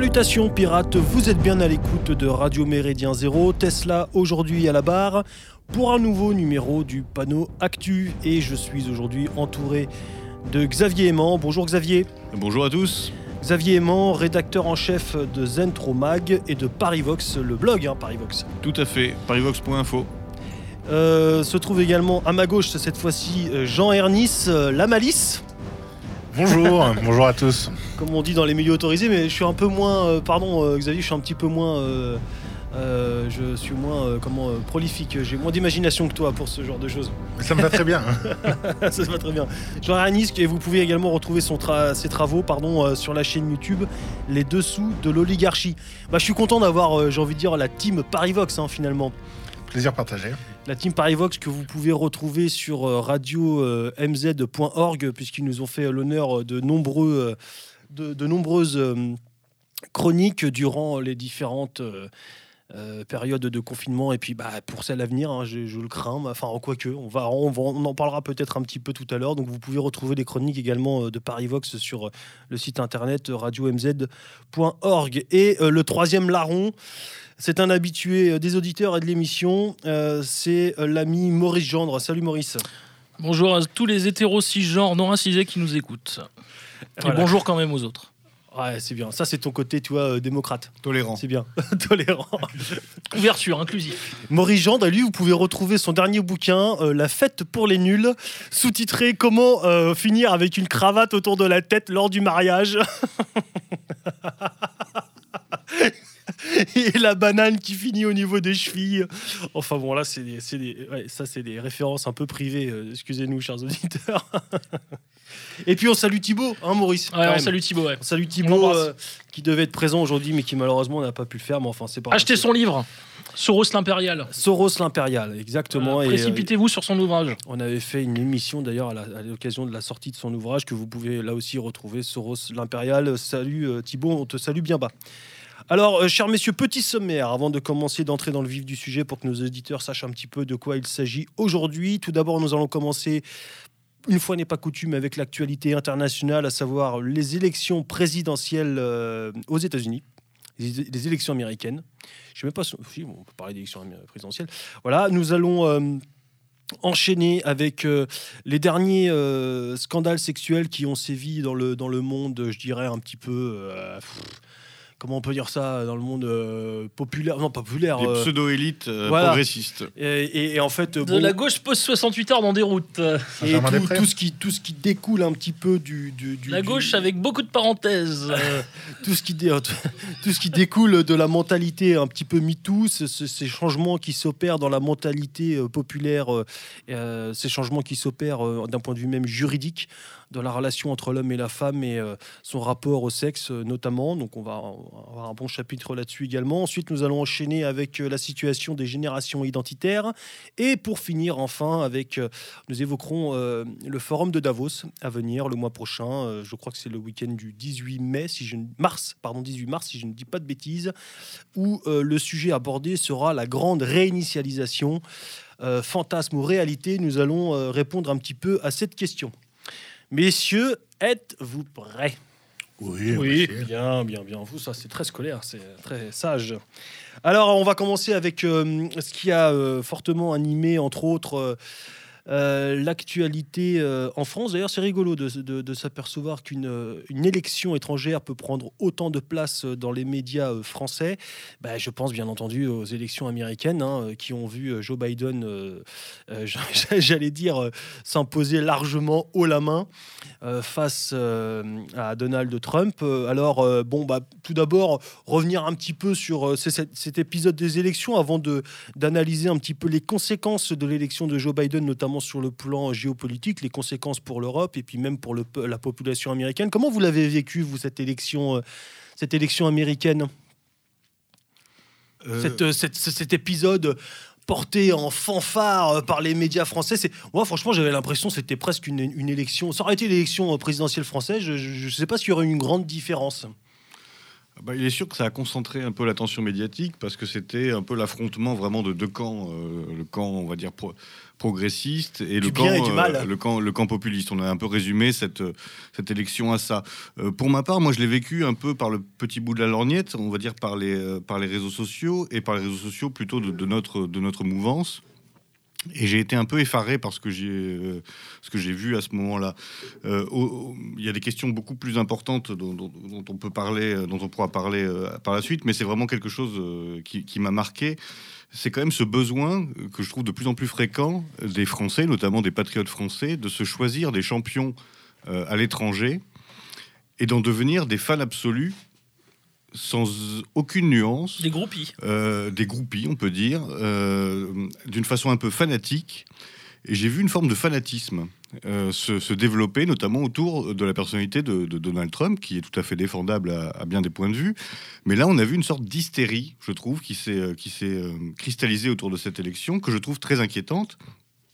Salutations pirates, vous êtes bien à l'écoute de Radio Méridien Zéro, Tesla aujourd'hui à la barre pour un nouveau numéro du panneau Actu et je suis aujourd'hui entouré de Xavier Aimant. Bonjour Xavier. Bonjour à tous. Xavier Aimant, rédacteur en chef de Zentro Mag et de Parivox, le blog hein, Parivox. Tout à fait, parivox.info. Euh, se trouve également à ma gauche cette fois-ci Jean Ernis, euh, la malice. Bonjour, bonjour à tous. Comme on dit dans les milieux autorisés, mais je suis un peu moins, euh, pardon euh, Xavier, je suis un petit peu moins, euh, je suis moins, comment, prolifique. J'ai moins d'imagination que toi pour ce genre de choses. Ça me va très bien. Ça se va très bien. Jean Ernis, et vous pouvez également retrouver son tra- ses travaux, pardon, sur la chaîne YouTube, les dessous de l'oligarchie. Bah, je suis content d'avoir, j'ai envie de dire, la team Parivox hein, finalement. Plaisir partagé. La team Parivox que vous pouvez retrouver sur euh, radio-mz.org puisqu'ils nous ont fait l'honneur de nombreux, euh, de, nombreuses euh, chroniques durant les différentes euh, euh, périodes de confinement et puis bah, pour celle à venir, hein, je, le crains, enfin quoique, on, va, on, en parlera peut-être un petit peu tout à l'heure, donc vous pouvez retrouver les chroniques également euh, de Parivox sur euh, le site internet euh, radio-mz.org. Et euh, le troisième larron, c'est un habitué euh, des auditeurs et de l'émission. euh, c'est euh, l'ami Maurice Gendre. Salut Maurice. Bonjour à tous les hétéros cisgenres non racisés qui nous écoutent. Voilà. Et bonjour quand même aux autres. Ouais, c'est bien. Ça, c'est ton côté, tu vois, euh, démocrate. Tolérant. C'est bien. Tolérant. Ouverture, inclusif. Maurice Gendre, lui, vous pouvez retrouver son dernier bouquin, euh, La fête pour les nuls, sous-titré Comment euh, finir avec une cravate autour de la tête lors du mariage. Et la banane qui finit au niveau des chevilles. Enfin bon, là, c'est des, c'est des- ouais, ça, c'est des références un peu privées. euh, Excusez-nous, chers auditeurs. Et puis, on salue Thibaut, hein, Maurice. Ouais, on salue Thibaut. Ouais. On salue Thibaut, euh, qui devait être présent aujourd'hui, mais qui malheureusement n'a pas pu le faire. Mais enfin, c'est pas Achetez son livre, Soros l'impérial. Soros l'impérial, exactement. Euh, Précipitez-vous sur son ouvrage. on avait fait une émission d'ailleurs à la- à l'occasion de la sortie de son ouvrage que vous pouvez là aussi retrouver, Soros l'impérial. Salut euh, Thibaut, on te salue bien bas. Alors, euh, chers messieurs, petit sommaire avant de commencer d'entrer dans le vif du sujet pour que nos auditeurs sachent un petit peu de quoi il s'agit aujourd'hui. Tout d'abord, nous allons commencer, une fois n'est pas coutume, avec l'actualité internationale, à savoir les élections présidentielles euh, aux États-Unis, les, élections américaines. Je sais même pas si on peut parler d'élections présidentielles. Voilà, nous allons euh, enchaîner avec les derniers scandales sexuels qui ont sévi dans le, monde, je dirais un petit peu. Comment on peut dire ça Dans le monde euh, populaire. Non, pas populaire. Des euh, pseudo-élites euh, voilà. progressistes. et, et- et en fait. De bon, la gauche post 68 heures dans des routes. et Benjamin tout, ce qui, tout ce qui découle un petit peu du. du, du- La du- gauche avec beaucoup de parenthèses. Euh, tout ce qui dé- tout ce qui découle de la mentalité un petit peu MeToo, ce- ce- ces changements qui s'opèrent dans la mentalité euh, populaire, euh, euh, ces changements qui s'opèrent euh, d'un point de vue même juridique dans la relation entre l'homme et la femme et euh, son rapport au sexe euh, notamment. Donc on va, avoir un bon chapitre là-dessus également. Ensuite, nous allons enchaîner avec euh, la situation des générations identitaires et pour finir enfin avec, nous évoquerons le forum de Davos à venir le mois prochain. Je crois que c'est le week-end du 18 mai, si je mars, pardon, 18 mars, si je ne dis pas de bêtises, où le sujet abordé sera la grande réinitialisation. Fantasme ou réalité, nous allons répondre un petit peu à cette question. Messieurs, êtes-vous prêts? Oui. Bien, bien, bien. Vous, ça, c'est très scolaire, c'est très sage. Alors, on va commencer avec euh, ce qui a euh, fortement animé, entre autres, euh, l'actualité euh, en France. D'ailleurs, c'est rigolo de, s'apercevoir qu'une euh, une élection étrangère peut prendre autant de place euh, dans les médias euh, français. Ben, je pense bien entendu aux élections américaines hein, euh, qui ont vu euh, Joe Biden, euh, euh, j'allais dire, euh, s'imposer largement haut la main euh, face euh, à Donald Trump. Euh, alors, euh, bon, bah, tout d'abord, revenir un petit peu sur euh, ce- cet, cet épisode des élections avant d'analyser un petit peu les conséquences de l'élection de Joe Biden, notamment sur le plan géopolitique, les conséquences pour l'Europe et puis même pour le la population américaine. Comment vous l'avez vécu, vous, cette élection, euh, cette élection américaine? Euh, Cette, euh, cette- cet épisode porté en fanfare par les médias français. C'est moi, franchement, j'avais l'impression que c'était presque une, une élection. Ça aurait été l'élection présidentielle française. Je ne sais pas s'il y aurait une grande différence. Bah, il est sûr que ça a concentré un peu l'attention médiatique parce que c'était un peu l'affrontement vraiment de deux camps, euh, le camp on va dire pro- progressiste et Du le camp, et le camp le camp populiste. On a un peu résumé cette cette élection à ça. Euh, pour ma part, moi je l'ai vécu un peu par le petit bout de la lorgnette, on va dire par les euh, par les réseaux sociaux et par les réseaux sociaux plutôt de, de notre de notre mouvance. Et j'ai été un peu effaré par ce que j'ai euh, ce que j'ai vu à ce moment-là. Euh, Il y a des questions beaucoup plus importantes dont, on peut parler, euh, dont on pourra parler par la suite, mais c'est vraiment quelque chose qui, qui m'a marqué. C'est quand même ce besoin que je trouve de plus en plus fréquent des Français, notamment des patriotes français, de se choisir des champions à l'étranger et d'en devenir des fans absolus sans aucune nuance Des groupies. euh, des groupies, on peut dire, euh, d'une façon un peu fanatique. Et j'ai vu une forme de fanatisme euh, se, se développer, notamment autour de la personnalité de, de Donald Trump, qui est tout à fait défendable à, à bien des points de vue. Mais là, on a vu une sorte d'hystérie, je trouve, qui s'est qui s'est cristallisée autour de cette élection, que je trouve très inquiétante.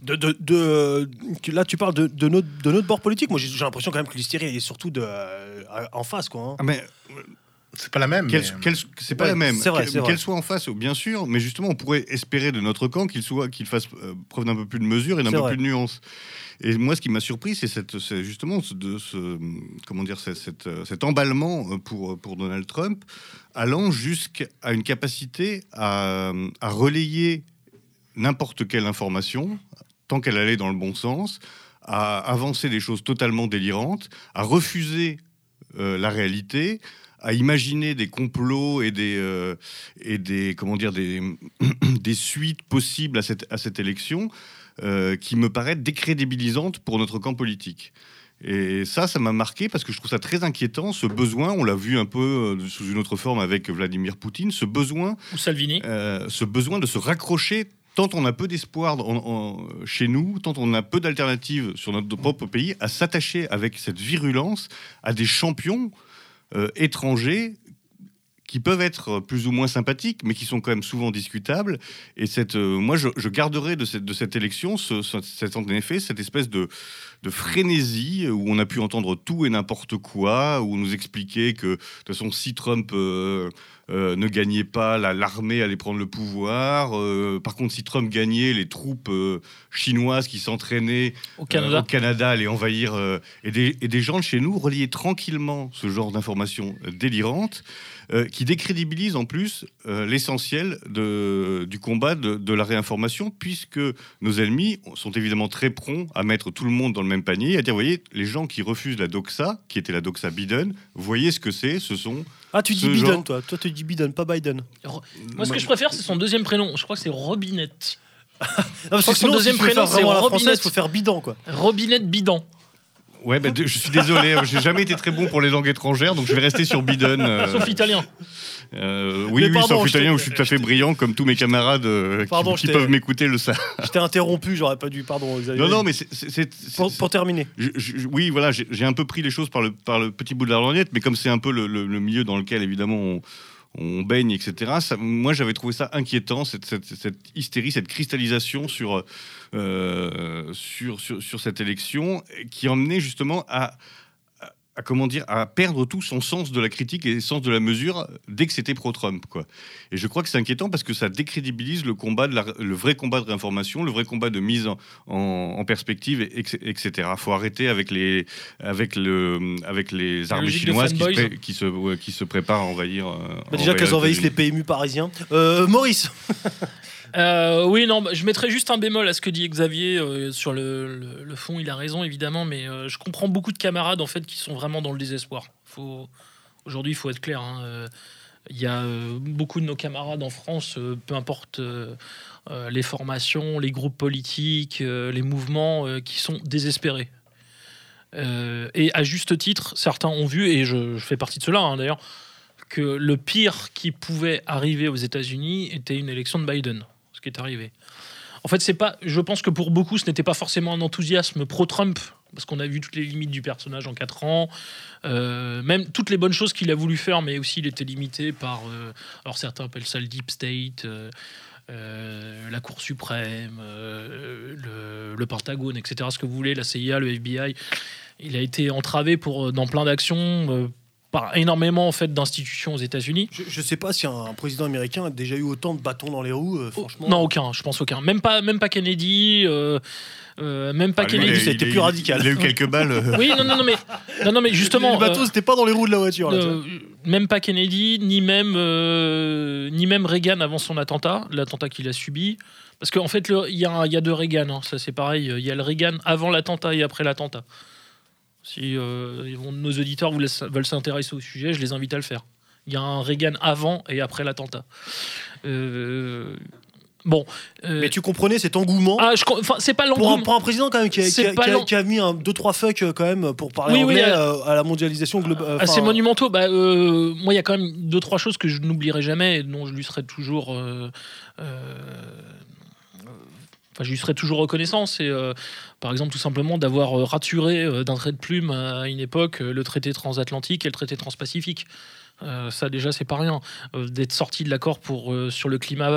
De, de, de- que là, tu parles de, de, notre, de notre bord politique. Moi, j'ai j'ai l'impression quand même que l'hystérie est surtout de, euh, en face. Quoi, hein. Ah, mais C'est pas la même. Quelle- mais- quelle- c'est pas Ouais, la même. c'est vrai, Qu'elle- c'est vrai. Qu'elle soit en face, bien sûr, mais justement, on pourrait espérer de notre camp qu'il soit, qu'il fasse euh, preuve d'un peu plus de mesure et d'un C'est peu vrai. plus de nuance. Et moi, ce qui m'a surpris, c'est cette, c'est justement de ce, comment dire, cette, euh, cet emballement euh, pour pour Donald Trump, allant jusqu'à une capacité à, à relayer n'importe quelle information, tant qu'elle allait dans le bon sens, à avancer des choses totalement délirantes, à refuser euh, la réalité, à imaginer des complots et des euh, et des comment dire des des suites possibles à cette à cette élection euh, qui me paraissent décrédibilisantes pour notre camp politique. Et ça, ça m'a marqué parce que je trouve ça très inquiétant, ce besoin, on l'a vu un peu euh, sous une autre forme avec Vladimir Poutine, ce besoin Ou Salvini. euh, ce besoin de se raccrocher tant on a peu d'espoir chez nous, tant on a peu d'alternatives sur notre propre pays, à s'attacher avec cette virulence à des champions étrangers qui peuvent être plus ou moins sympathiques, mais qui sont quand même souvent discutables. Et cette, euh, moi, je, je garderai de cette, de cette élection, ce, ce- cette, en effet, cette espèce de, de frénésie où on a pu entendre tout et n'importe quoi, où on nous expliquait que, de toute façon, si Trump euh, euh, ne gagnait pas, la- l'armée allait prendre le pouvoir. Euh, par contre, si Trump gagnait, les troupes euh, chinoises qui s'entraînaient Au euh, Canada. au Canada allaient envahir. euh, et, des, et des gens de chez nous reliaient tranquillement ce genre d'informations euh, délirantes euh, qui décrédibilisent en plus euh, l'essentiel du combat de, de la réinformation, puisque nos ennemis sont évidemment très prompts à mettre tout le monde dans le même panier, à dire, vous voyez, les gens qui refusent la doxa, qui était la doxa Biden, voyez ce que c'est, ce sont... Ah, tu dis Biden, genre- toi. Toi, tu dis Biden, pas Biden. Moi, ce que je préfère, c'est son deuxième prénom. Je crois que c'est Robinette. Non, parce que son sinon, deuxième si prénom, c'est Robinette. faut faire Bidan, quoi. Robinette Bidan. Ouais, ben, je suis désolé, euh, j'ai jamais été très bon pour les langues étrangères, donc je vais rester sur Biden. euh, Sauf italien. euh, oui, oui, pardon, sauf italien, où je suis tout à fait brillant, comme tous mes camarades euh, qui- Pardon, peuvent m'écouter le savent. Je t'ai interrompu, j'aurais pas dû. Pardon, Xavier. Non, non, mais c'est- Pour, terminer. Je- je- oui, voilà, j'ai j'ai un peu pris les choses par le, par le petit bout de la lorgnette, mais comme c'est un peu le, le- le milieu dans lequel, évidemment, on, on baigne, etc., ça- moi, j'avais trouvé ça inquiétant, cette, hystérie, cette cristallisation sur, euh, sur, sur, sur cette élection, qui emmenait justement à, à- comment dire, à perdre tout son sens de la critique et le sens de la mesure dès que c'était pro-Trump. quoi. Et je crois que c'est inquiétant parce que ça décrédibilise le combat, de la- le vrai combat de réinformation, le vrai combat de mise en, en, en perspective, et- etc. Il faut arrêter avec les, avec le, avec les armées chinoises qui se, pré- qui, se, ouais, qui se préparent à envahir. euh, Bah, déjà qu'elles envahissent les. PMU parisiens. Euh, Maurice. Euh, oui, non, bah, je mettrais juste un bémol à ce que dit Xavier euh, sur le, fond. Il a raison, évidemment, mais euh, je comprends beaucoup de camarades en fait qui sont vraiment dans le désespoir. Aujourd'hui, il faut être clair. hein, Il y a beaucoup de nos camarades en France, peu importe les formations, les groupes politiques, les mouvements, qui sont désespérés. Et à juste titre, certains ont vu, et je, fais partie de cela hein, d'ailleurs, que le pire qui pouvait arriver aux États-Unis était une élection de Biden, est arrivé. En fait, c'est pas. Je pense que pour beaucoup, ce n'était pas forcément un enthousiasme pro-Trump, parce qu'on a vu toutes les limites du personnage en quatre ans, euh, même toutes les bonnes choses qu'il a voulu faire, mais aussi il était limité par. euh, alors certains appellent ça le deep state. euh, la Cour suprême, le, le Pentagone, etc. Ce que vous voulez, la CIA, le FBI, il a été entravé pour, dans plein d'actions par énormément en fait d'institutions aux États-Unis. Je, je sais pas si un, président américain a déjà eu autant de bâtons dans les roues, euh, franchement. Non, aucun, je pense aucun. Même pas, même pas Kennedy, euh, euh, même pas Ah, Kennedy. a- plus radical. Il a eu quelques balles. Oui, non, non, non, mais, non, non, mais justement. le bateau, euh, c'était pas dans les roues de la voiture. Là. Euh, même pas Kennedy, ni même, euh, ni même Reagan avant son attentat, l'attentat qu'il a subi. Parce qu'en fait, il y, a un- il y a deux Reagan, hein, ça c'est pareil. Il y a le Reagan avant l'attentat et après l'attentat. Si euh, nos auditeurs veulent, s'intéresser au sujet, je les invite à le faire. Il y a un Reagan avant et après l'attentat. Euh, bon. euh, Mais tu comprenais cet engouement ah, je com- enfin, c'est pas pour un, pour un président quand même qui a, qui a- qui a- qui a mis un 2-3 fuck euh, quand même pour parler Oui, anglais euh, à la mondialisation globale. assez monumentaux. Bah, euh, moi, il y a quand même deux, trois choses que je n'oublierai jamais et dont je lui serai toujours. Enfin, je lui serai toujours reconnaissant. C'est, par exemple, tout simplement d'avoir euh, raturé euh, d'un trait de plume à une époque euh, le traité transatlantique et le traité transpacifique. Euh, ça déjà c'est pas rien Euh, d'être sorti de l'accord pour euh, sur le climat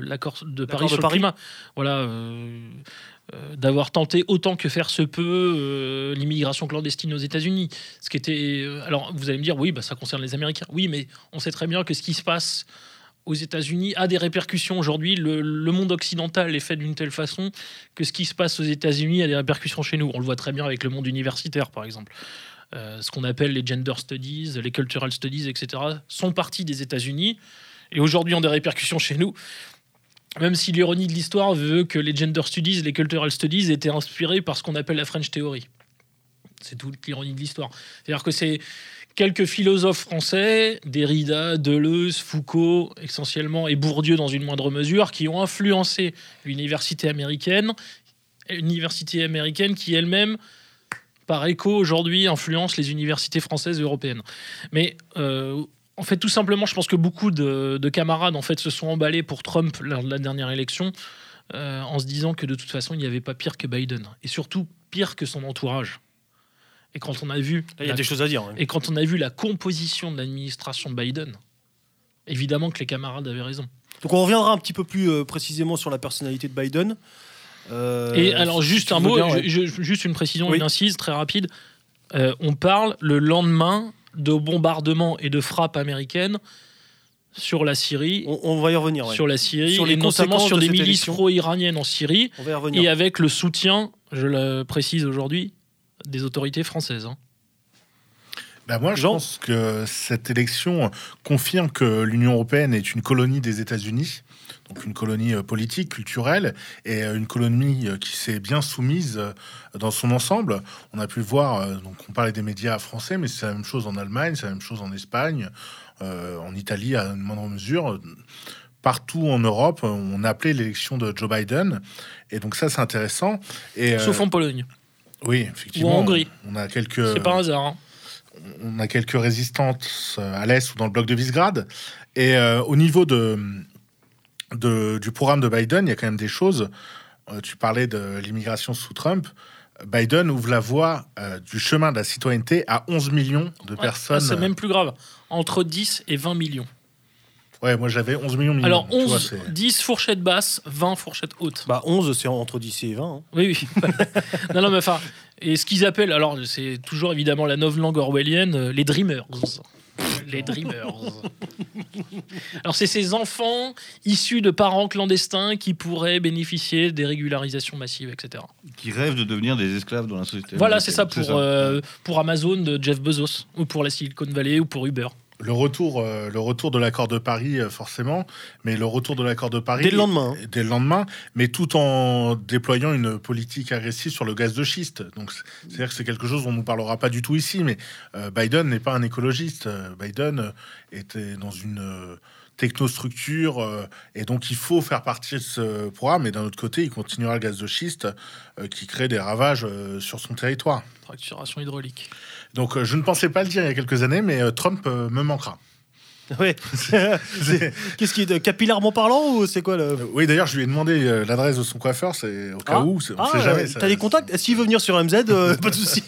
l'accord de Paris de sur Paris. le climat voilà d'avoir tenté autant que faire se peut l'immigration clandestine aux États-Unis ce qui était alors vous allez me dire oui bah ça concerne les Américains oui mais on sait très bien que ce qui se passe aux États-Unis a des répercussions aujourd'hui. Le, monde occidental est fait d'une telle façon que ce qui se passe aux États-Unis a des répercussions chez nous. On le voit très bien avec le monde universitaire, par exemple. Euh, ce qu'on appelle les gender studies, les cultural studies, etc., sont partis des États-Unis et aujourd'hui ont des répercussions chez nous. Même si l'ironie de l'histoire veut que les gender studies, les cultural studies étaient inspirés par ce qu'on appelle la French Theory. C'est toute l'ironie de l'histoire. C'est-à-dire que c'est quelques philosophes français, Derrida, Deleuze, Foucault, essentiellement, et Bourdieu dans une moindre mesure, qui ont influencé l'université américaine, université américaine qui elle-même, par écho aujourd'hui, influence les universités françaises et européennes. Mais euh, en fait, tout simplement, je pense que beaucoup de, de camarades en fait se sont emballés pour Trump lors de la dernière élection, euh, en se disant que de toute façon, il n'y avait pas pire que Biden, et surtout pire que son entourage. Et quand on a vu il y a la des choses à dire. hein. et quand on a vu la composition de l'administration Biden, évidemment que les camarades avaient raison. Donc on reviendra un petit peu plus euh, précisément sur la personnalité de Biden. Euh, et alors, juste un mot, bien, ouais. je- je- juste une précision, Oui. une incise très rapide. Euh, on parle le lendemain de bombardements et de frappes américaines sur la Syrie, on, on va y revenir. ouais. sur la Syrie, Sur les et notamment sur de des milices pro-iraniennes en Syrie, On va y revenir. et avec le soutien, je le précise aujourd'hui, des autorités françaises. hein. Bah, moi, je Jean pense que cette élection confirme que l'Union européenne est une colonie des États-Unis, donc une colonie euh, politique, culturelle, et euh, une colonie euh, qui s'est bien soumise dans son ensemble. On a pu le voir, donc on parlait des médias français, mais c'est la même chose en Allemagne, c'est la même chose en Espagne, euh, en Italie à une moindre mesure. Partout en Europe, on appelait l'élection de Joe Biden, et donc ça c'est intéressant. Et, Sauf euh, en Pologne. Oui, effectivement, ou en Hongrie. on a quelques C'est pas un hasard. hein. on a quelques résistances euh, à l'Est ou dans le bloc de Visegrad. Et euh, au niveau de, de- du programme de Biden, il y a quand même des choses. Euh, tu parlais de l'immigration sous Trump. Biden ouvre la voie euh, du chemin de la citoyenneté à 11 millions de Ouais, personnes. c'est même plus grave. Entre 10 et 20 millions. Ouais, moi j'avais 11 millions minimum. Alors tu vois, 11, c'est- 10 fourchettes basses, 20 fourchettes hautes. Bah 11, c'est entre 10 et 20. hein. Oui, oui. non, non, mais enfin, et ce qu'ils appellent, alors c'est toujours évidemment la nouvelle langue orwellienne, euh, les dreamers. Les dreamers. Alors c'est ces enfants issus de parents clandestins qui pourraient bénéficier des régularisations massives, etc. qui rêvent de devenir des esclaves dans la société. Voilà, c'est ça pour, euh, pour Amazon de Jeff Bezos, ou pour la Silicon Valley, ou pour Uber. Le retour, euh, le retour de l'accord de Paris, euh, forcément, mais le retour de l'accord de Paris. Dès le lendemain, hein. Dès le lendemain, mais tout en déployant une politique agressive sur le gaz de schiste. Donc, c'est- c'est-à-dire que c'est quelque chose dont on ne parlera pas du tout ici, mais euh, Biden n'est pas un écologiste. Euh, Biden était dans une euh, technostructure, euh, et donc il faut faire partie de ce programme. Et d'un autre côté, il continuera le gaz de schiste euh, qui crée des ravages euh, sur son territoire. Fracturation hydraulique. Donc, euh, je ne pensais pas le dire il y a quelques années, mais euh, Trump euh, me manquera. C'est- Qu'est-ce qui est capillairement parlant ou c'est quoi le oui, d'ailleurs, je lui ai demandé euh, l'adresse de son coiffeur, c'est au cas Ah. où, c'est- on Ah, sait jamais. euh, T'as des contacts? S'il veut venir sur MZ, euh, pas de souci.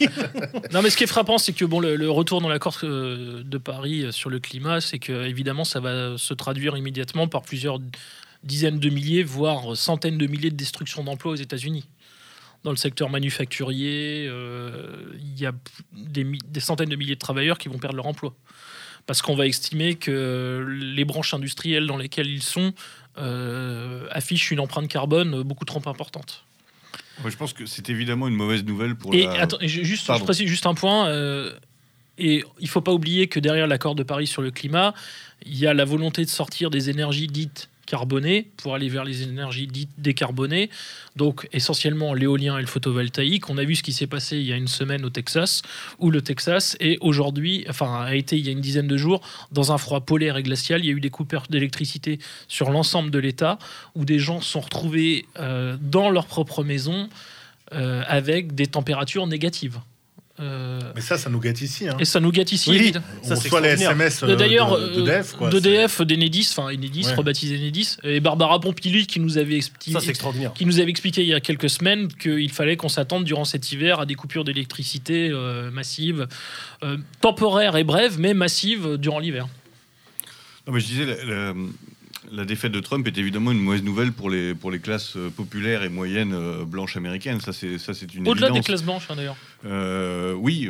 Non, mais ce qui est frappant, c'est que bon, le, le retour dans l'accord euh, de Paris sur le climat, c'est que évidemment, ça va se traduire immédiatement par plusieurs dizaines de milliers, voire centaines de milliers de destructions d'emplois aux États-Unis. Dans le secteur manufacturier, euh, il y a des, des, centaines de milliers de travailleurs qui vont perdre leur emploi. Parce qu'on va estimer que les branches industrielles dans lesquelles ils sont euh, affichent une empreinte carbone beaucoup trop importante. je pense que c'est évidemment une mauvaise nouvelle pour et, la... juste, je précise juste un point. Euh, et il ne faut pas oublier que derrière l'accord de Paris sur le climat, il y a la volonté de sortir des énergies dites carbonées pour aller vers les énergies dites décarbonées. Donc essentiellement l'éolien et le photovoltaïque. On a vu ce qui s'est passé il y a une semaine au Texas, où le Texas est aujourd'hui, enfin a été il y a une dizaine de jours, dans un froid polaire et glacial. Il y a eu des coupures d'électricité sur l'ensemble de l'État, où des gens sont retrouvés euh, dans leur propre maison euh, avec des températures négatives. Euh, Mais ça, ça nous gâte ici. Hein. Et ça nous gâte ici. Oui, on reçoit les SMS euh, d'ailleurs d'EDF, de, d'EDF, d'Enedis, enfin Enedis, rebaptisé Enedis, et Barbara Pompili qui nous avait expliqué, qui nous avait expliqué il y a quelques semaines qu'il fallait qu'on s'attende durant cet hiver à des coupures d'électricité euh, massives, temporaires et brèves, mais massives durant l'hiver. Non, mais je disais, la défaite de Trump est évidemment une mauvaise nouvelle pour les, pour les classes euh, populaires et moyennes euh, blanches américaines. Ça, c'est, ça, c'est une Au-delà des classes blanches, hein, d'ailleurs. Euh, oui.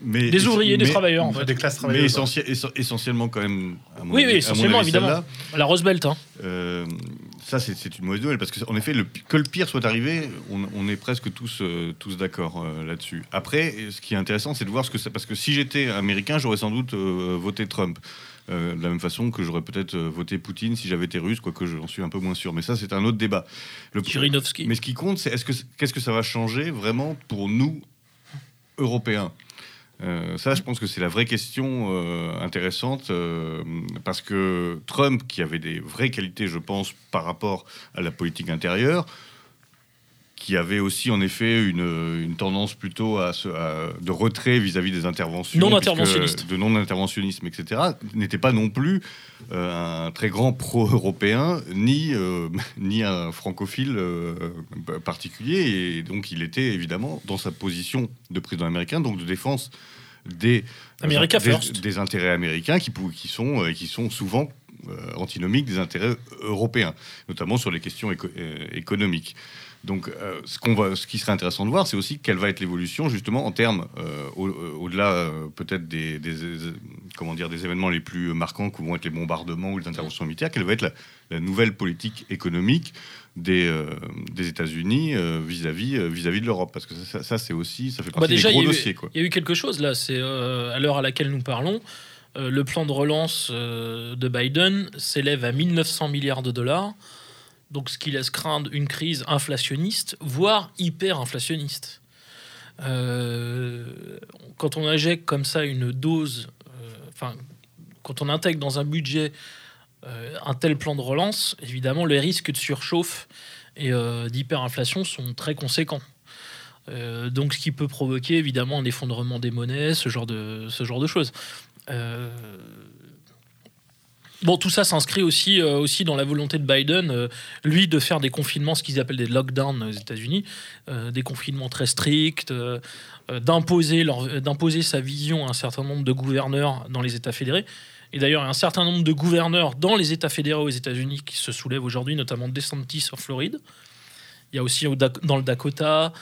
mais, des ouvriers, des travailleurs, en fait. Des classes Mais essentiellement, quand même. À mon oui, oui, essentiellement, évidemment. La Rose Belt. Hein. Ça, c'est, une mauvaise nouvelle parce qu'en effet, le, que le pire soit arrivé, on, est presque tous, tous d'accord là-dessus. Après, ce qui est intéressant, c'est de voir ce que c'est. Parce que si j'étais américain, j'aurais sans doute voté Trump. Euh, de la même façon que j'aurais peut-être euh, voté Poutine si j'avais été russe, quoique j'en suis un peu moins sûr. Mais ça, c'est un autre débat. Le... Mais ce qui compte, c'est que qu'est-ce que ça va changer vraiment pour nous Européens? Euh, ça, je pense que c'est la vraie question intéressante parce que Trump, qui avait des vraies qualités, je pense, par rapport à la politique intérieure, qui avait aussi en effet une, tendance plutôt à, de retrait vis-à-vis des interventions, non interventionnistes, de non interventionnisme, etc., n'était pas non plus euh, un très grand pro-européen ni euh, ni un francophile euh, particulier, et donc il était évidemment dans sa position de président américain, donc de défense des, des, intérêts américains qui, qui sont qui sont souvent antinomiques des intérêts européens, notamment sur les questions économiques. Donc, euh, ce, qu'on va, ce qui serait intéressant de voir, c'est aussi quelle va être l'évolution, justement, en termes, euh, euh, au-delà peut-être des, comment dire, des événements les plus marquants, que vont être les bombardements ou les interventions militaires, quelle va être la, nouvelle politique économique des, des États-Unis vis-à-vis vis-à-vis de l'Europe? Parce que ça, c'est aussi, ça fait bah, partie des gros dossiers. Il y a eu quelque chose, là, c'est à l'heure à laquelle nous parlons. le plan de relance de Biden s'élève à 1900 milliards de dollars donc ce qui laisse craindre une crise inflationniste, voire hyper-inflationniste. Euh, quand on injecte comme ça une dose, euh, quand on intègre dans un budget euh, un tel plan de relance, évidemment, les risques de surchauffe et d'hyperinflation sont très conséquents. donc, ce qui peut provoquer évidemment un effondrement des monnaies, ce genre de choses. Bon, tout ça s'inscrit aussi, euh, aussi dans la volonté de Biden, euh, lui, de faire des confinements, ce qu'ils appellent des lockdowns aux États-Unis, euh, des confinements très stricts, d'imposer, d'imposer sa vision à un certain nombre de gouverneurs dans les États fédérés. Et d'ailleurs, il y a un certain nombre de gouverneurs dans les États fédéraux aux États-Unis qui se soulèvent aujourd'hui, notamment DeSantis en Floride. Il y a aussi dans le Dakota.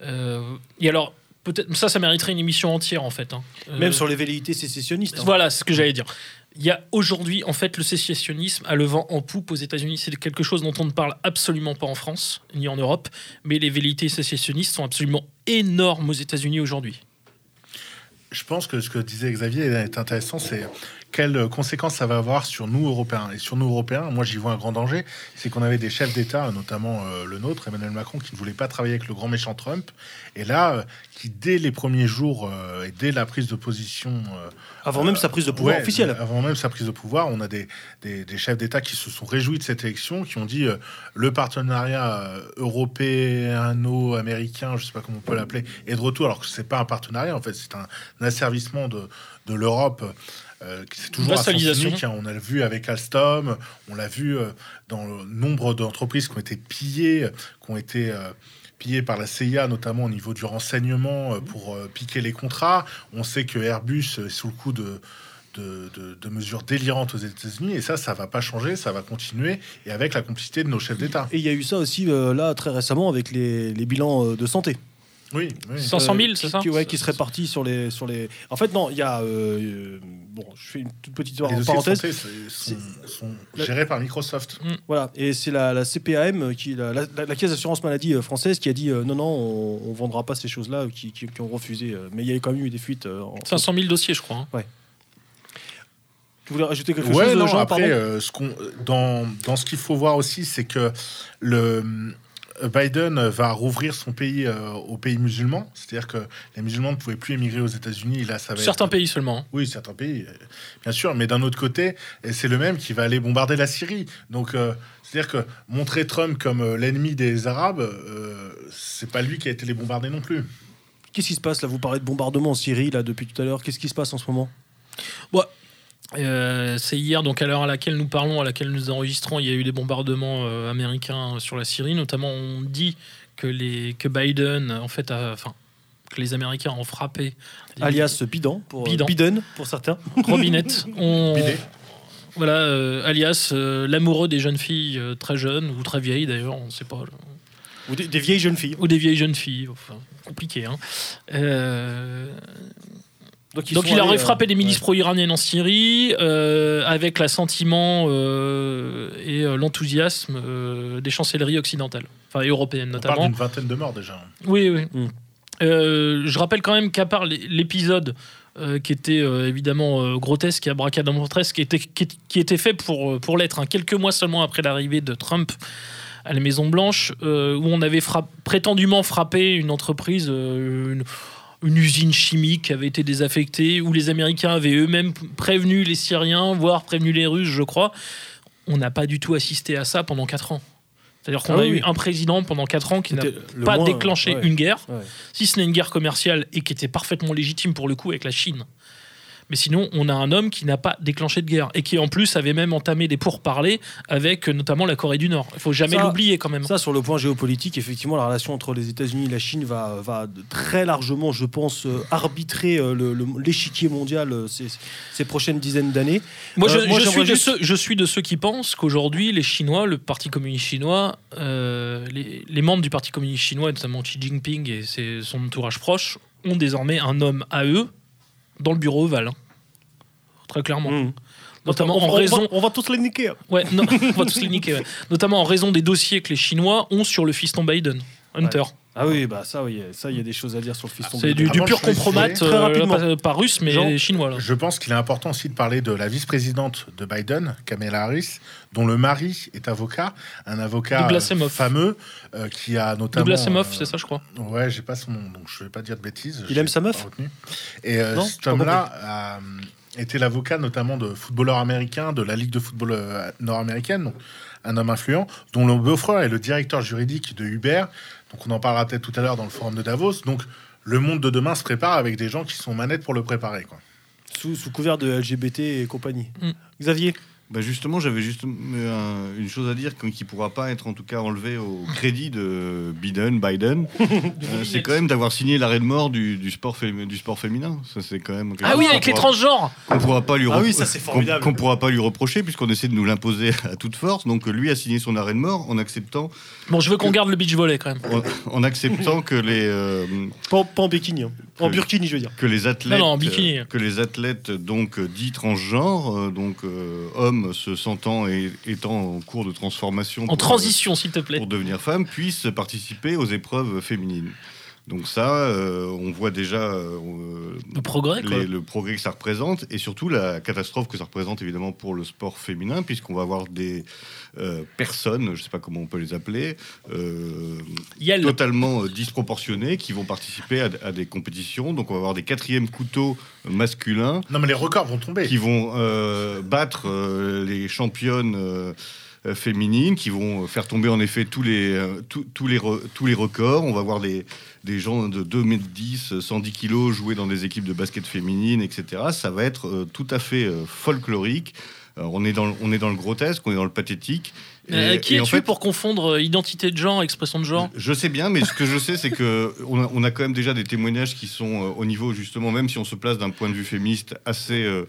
et alors, peut-être ça, ça mériterait une émission entière en fait. Hein. Même sur les velléités sécessionnistes. Hein. Voilà, ce que j'allais dire il y a aujourd'hui, en fait, le sécessionnisme a le vent en poupe aux États-Unis. C'est quelque chose dont on ne parle absolument pas en France, ni en Europe, mais les velléités sécessionnistes sont absolument énormes aux États-Unis aujourd'hui. Je pense que ce que disait Xavier est intéressant, c'est quelles conséquences ça va avoir sur nous Européens. Et sur nous Européens, moi j'y vois un grand danger, c'est qu'on avait des chefs d'État, notamment euh, le nôtre, Emmanuel Macron, qui ne voulait pas travailler avec le grand méchant Trump, et là, euh, qui dès les premiers jours euh, et dès la prise de position... avant même sa prise de pouvoir officielle. Avant même sa prise de pouvoir, on a des, des, chefs d'État qui se sont réjouis de cette élection, qui ont dit le partenariat européano-américain, je sais pas comment on peut l'appeler, est de retour, alors que c'est pas un partenariat, en fait, c'est un, un asservissement de, de l'Europe euh, c'est toujours à On a vu avec Alstom, on l'a vu euh, dans le nombre d'entreprises qui ont été pillées, qui ont été euh, pillées par la CIA, notamment au niveau du renseignement pour piquer les contrats. On sait que Airbus est sous le coup de de, de- de mesures délirantes aux États-Unis. Et ça, ça va pas changer, ça va continuer. Et avec la complicité de nos chefs d'État. Et il y a eu ça aussi euh, là très récemment avec les, les bilans euh, de santé. Oui, oui. 500 000, Euh, c'est ça qui, ouais, qui se répartissent sur les, sur les. En fait, non, il y a. euh, bon, je fais une toute petite Les parenthèse. c'est- sont, gérés par Microsoft. Voilà, et c'est la, la CPAM, qui, la, la- la caisse d'assurance maladie euh, française, qui a dit euh, non, non, on, on vendra pas ces choses-là, qui, qui- qui ont refusé. mais il y a quand même eu des fuites. euh, en- 500 000 dossiers, je crois. hein. Tu voulais rajouter quelque Ouais, chose, non, Jean, après, pardon? euh, ce qu'on, dans, dans ce qu'il faut voir aussi, c'est que le euh, Biden va rouvrir son pays euh, aux pays musulmans. C'est-à-dire que les musulmans ne pouvaient plus émigrer aux États-Unis. Là, ça va Certains être- pays seulement. Oui, certains pays, euh, bien sûr. Mais d'un autre côté, c'est le même qui va aller bombarder la Syrie. Donc, euh, c'est-à-dire que montrer Trump comme euh, l'ennemi des Arabes, euh, c'est pas lui qui a été les bombarder non plus. Qu'est-ce qui se passe là? Vous parlez de bombardement en Syrie là depuis tout à l'heure. Qu'est-ce qui se passe en ce moment? Euh, c'est hier, donc à l'heure à laquelle nous parlons, à laquelle nous enregistrons, il y a eu des bombardements euh, américains sur la Syrie. Notamment, on dit que, les, que Biden, en fait, a- enfin, que les Américains ont frappé. Alias Bidan pour euh, Bidan. Biden pour certains. Robinette. Bidet. Voilà, euh, alias euh, l'amoureux des jeunes filles euh, très jeunes ou très vieilles d'ailleurs, on ne sait pas. Ou des, des vieilles jeunes filles. Ou des vieilles jeunes filles, enfin, compliqué. Hein. Donc il aurait allés, euh, frappé des milices ouais. pro-iraniennes en Syrie euh, avec l'assentiment euh, et euh, l'enthousiasme euh, des chancelleries occidentales, enfin et européennes On parle notamment. d'une vingtaine de morts déjà. Oui, oui. Mm. Euh, je rappelle quand même qu'à part l'é- l'épisode euh, qui était euh, évidemment euh, grotesque et abracadabrantesque, qui était, qui, qui était fait pour, pour l'être, hein, quelques mois seulement après l'arrivée de Trump à la Maison Blanche, euh, où on avait frapp- prétendument frappé une entreprise, euh, une, une usine chimique avait été désaffectée, où les Américains avaient eux-mêmes prévenu les Syriens, voire prévenu les Russes, je crois. On n'a pas du tout assisté à ça pendant 4 ans. C'est-à-dire qu'on Ah a eu un président pendant 4 ans qui n'a pas moins, déclenché ouais. une guerre, Ouais. si ce n'est une guerre commerciale et qui était parfaitement légitime pour le coup avec la Chine. Mais sinon, on a un homme qui n'a pas déclenché de guerre et qui en plus avait même entamé des pourparlers avec euh, notamment la Corée du Nord. Il faut jamais l'oublier quand même. Ça, sur le point géopolitique, effectivement, la relation entre les États-Unis et la Chine va, va très largement, je pense, euh, arbitrer euh, l'échiquier mondial ces, ces prochaines dizaines d'années. Moi, je, Euh, moi, je suis de juste- ceux, je suis de ceux qui pensent qu'aujourd'hui, les Chinois, le Parti communiste chinois, euh, les, les membres du Parti communiste chinois, notamment Xi Jinping et ses- son entourage proche, ont désormais un homme à eux dans le bureau ovale. hein. Très clairement. Mmh. Notamment on, en on va- raison. on va tous les niquer. hein. Ouais, non, on va tous les niquer, ouais. Notamment en raison des dossiers que les Chinois ont sur le fiston Biden, Hunter. Ah oui, bah ça, oui, ça, il y a des choses à dire sur le fiston. C'est du, pur compromat, essayer. Très euh, rapidement. pas, pas russe, mais Jean chinois. Là. Je pense qu'il est important aussi de parler de la vice-présidente de Biden, Kamala Harris, dont le mari est avocat, un avocat euh, fameux euh, qui a notamment. Douglas euh, c'est ça, je crois. Ouais, j'ai pas son nom, donc je vais pas dire de bêtises. Il aime sa meuf retenu. Et euh, Non, cet homme-là a euh, été l'avocat notamment de footballeurs américains de la Ligue de football euh, nord-américaine, donc un homme influent, dont le beau-frère est le directeur juridique de Uber. Donc on en parlera peut-être tout à l'heure dans le forum de Davos. Donc le monde de demain se prépare avec des gens qui sont manettes pour le préparer. Quoi. Sous, sous couvert de LGBT et compagnie. Mm. Xavier? Bah justement, j'avais juste euh, une chose à dire qui ne pourra pas être en tout cas enlevée au crédit de Biden. Biden, Euh, c'est quand même d'avoir signé l'arrêt de mort du, du sport, fé- du sport féminin. Ça, c'est quand même. Ah oui, avec les transgenres qu'on pourra pas lui Ah oui, ça, c'est qu'on- formidable. qu'on pourra pas lui reprocher puisqu'on essaie de nous l'imposer à toute force. Donc lui a signé son arrêt de mort en acceptant Bon, je veux qu'on garde le beach volley quand même. en, en acceptant que les euh, pas, pas en bikini, hein. en Que- burkini, je veux dire. que les athlètes Non, non, en bikini. que les athlètes donc dits transgenres donc euh, se sentant et étant en cours de transformation En pour, transition, s'il te euh, plaît. pour devenir femmes puissent participer aux épreuves féminines. Donc ça, euh, on voit déjà euh, Le progrès, quoi. les- le progrès que ça représente et surtout la catastrophe que ça représente évidemment pour le sport féminin puisqu'on va avoir des euh, personnes, je ne sais pas comment on peut les appeler, euh, totalement disproportionnées qui vont participer à, à des compétitions. Donc on va avoir des quatrièmes couteaux masculins Non, mais les records vont tomber. qui vont euh, battre euh, les championnes féminines, qui vont faire tomber en effet tous les, euh, tous- tous les, re- tous les records. On va voir des, des gens de 2 m 10, 110 kilos jouer dans des équipes de basket féminine, etc. Ça va être euh, tout à fait euh, folklorique. On, est dans, le- on est dans le grotesque, on est dans le pathétique. Euh, Et- qui et est en fait, pour confondre euh, identité de genre, expression de genre? Je sais bien, mais ce que je sais, c'est que on a, on a quand même déjà des témoignages qui sont euh, au niveau justement, même si on se place d'un point de vue féministe assez euh,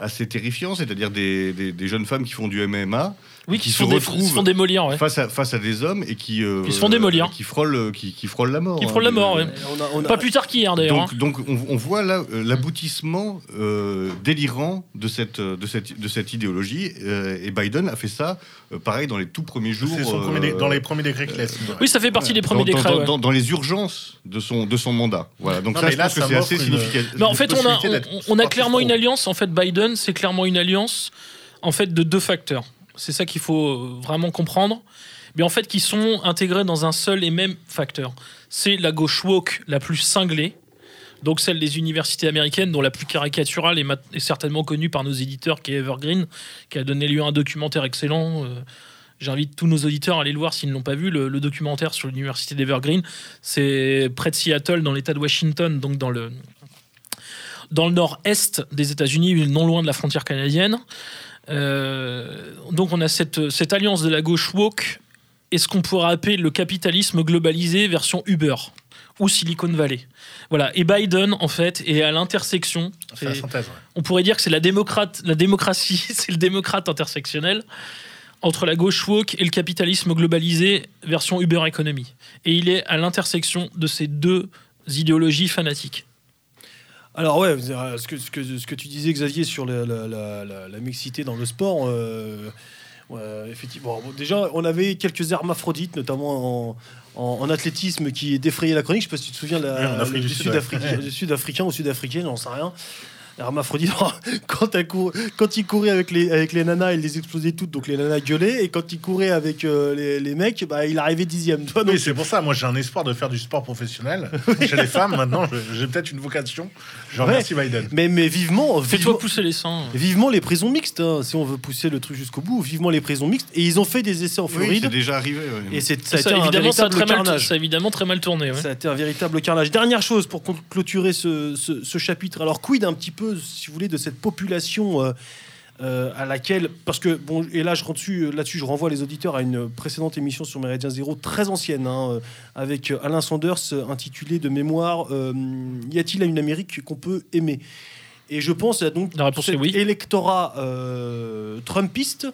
assez terrifiants, c'est-à-dire des, des- des jeunes femmes qui font du MMA Oui, qui, qui se se font, se font démolir, ouais. face, à, face à des hommes et qui, euh, Qui se font démolir. qui frôlent, qui, qui frôlent la mort. Qui frôlent la mort, ouais. On a- on a- Pas plus tard qu'hier d'ailleurs. Donc, donc on, on voit là euh, l'aboutissement euh, délirant de cette, de cette, de cette idéologie. euh, et Biden a fait ça, euh, pareil, dans les tout premiers jours. C'est son euh, premier dé- dans les premiers décrets qu'il a signés. Oui, ça fait partie des premiers dans, décrets. dans- ouais. dans- dans les urgences de son, de son mandat. Voilà. Donc Non, ça, je là, pense que c'est assez une- significatif. Mais en fait, on a, on, on clairement une alliance. En fait, Biden, c'est clairement une alliance en fait de deux facteurs. C'est ça qu'il faut euh, vraiment comprendre. Mais en fait, qui sont intégrés dans un seul et même facteur. C'est la gauche woke la plus cinglée. Donc celle des universités américaines, dont la plus caricaturale est, certainement connue par nos éditeurs, qui est Evergreen, qui a donné lieu à un documentaire excellent. Euh, J'invite tous nos auditeurs à aller le voir s'ils ne l'ont pas vu. Le, le documentaire sur l'université d'Evergreen, c'est près de Seattle, dans l'État de Washington, donc dans le dans le nord-est des États-Unis, non loin de la frontière canadienne. Euh, donc on a cette, cette alliance de la gauche woke et ce qu'on pourrait appeler le capitalisme globalisé version Uber ou Silicon Valley. Voilà. Et Biden, en fait, est à l'intersection. C'est la synthèse. ouais. On pourrait dire que c'est la, démocrate, la démocratie, c'est le démocrate intersectionnel entre la gauche woke et le capitalisme globalisé version Uber Economy. Et il est à l'intersection de ces deux idéologies fanatiques. Alors ouais, euh, ce que, ce, que, ce que tu disais Xavier sur la, la, la, la- la mixité dans le sport, euh, ouais, effectivement. Bon, déjà, on avait quelques hermaphrodites, notamment en, en, en athlétisme, qui défrayaient la chronique. Je sais pas si tu te souviens la- Oui, du Sud, Sud-Africain ouais. Sud-Africain ou Sud-Africaine, j'en sais rien. Hermaphrodite, quand, quand il courait avec les, avec les nanas, il les explosait toutes, donc les nanas gueulaient. Et quand il courait avec euh, les, les mecs, bah, il arrivait dixième. Toi, donc, Oui, c'est pour ça. Moi, j'ai un espoir de faire du sport professionnel. Chez les femmes, maintenant, j'ai peut-être une vocation. Je Ouais. remercie Biden. mais, mais vivement, Fais-toi vivement, pousser les seins. vivement les prisons mixtes, hein, si on veut pousser le truc jusqu'au bout, vivement les prisons mixtes. Et ils ont fait des essais en Oui, Floride. c'est déjà arrivé. ouais. et c'est, ça a Ça, été un évidemment, ça a, véritable très mal, carnage. ça a évidemment très mal tourné. ouais. Ça a été un véritable carnage. Dernière chose pour clôturer ce, ce- ce chapitre. Alors, quid un petit peu, si vous voulez, de cette population euh, euh, à laquelle. Parce que, bon, et là, je rentre dessus, là-dessus, je renvoie les auditeurs à une précédente émission sur Méridien Zéro, très ancienne, hein, euh, avec Alain Sanders, euh, intitulée de mémoire euh, Y a-t-il une Amérique qu'on peut aimer? Et je pense à donc cet oui. électorat euh, trumpiste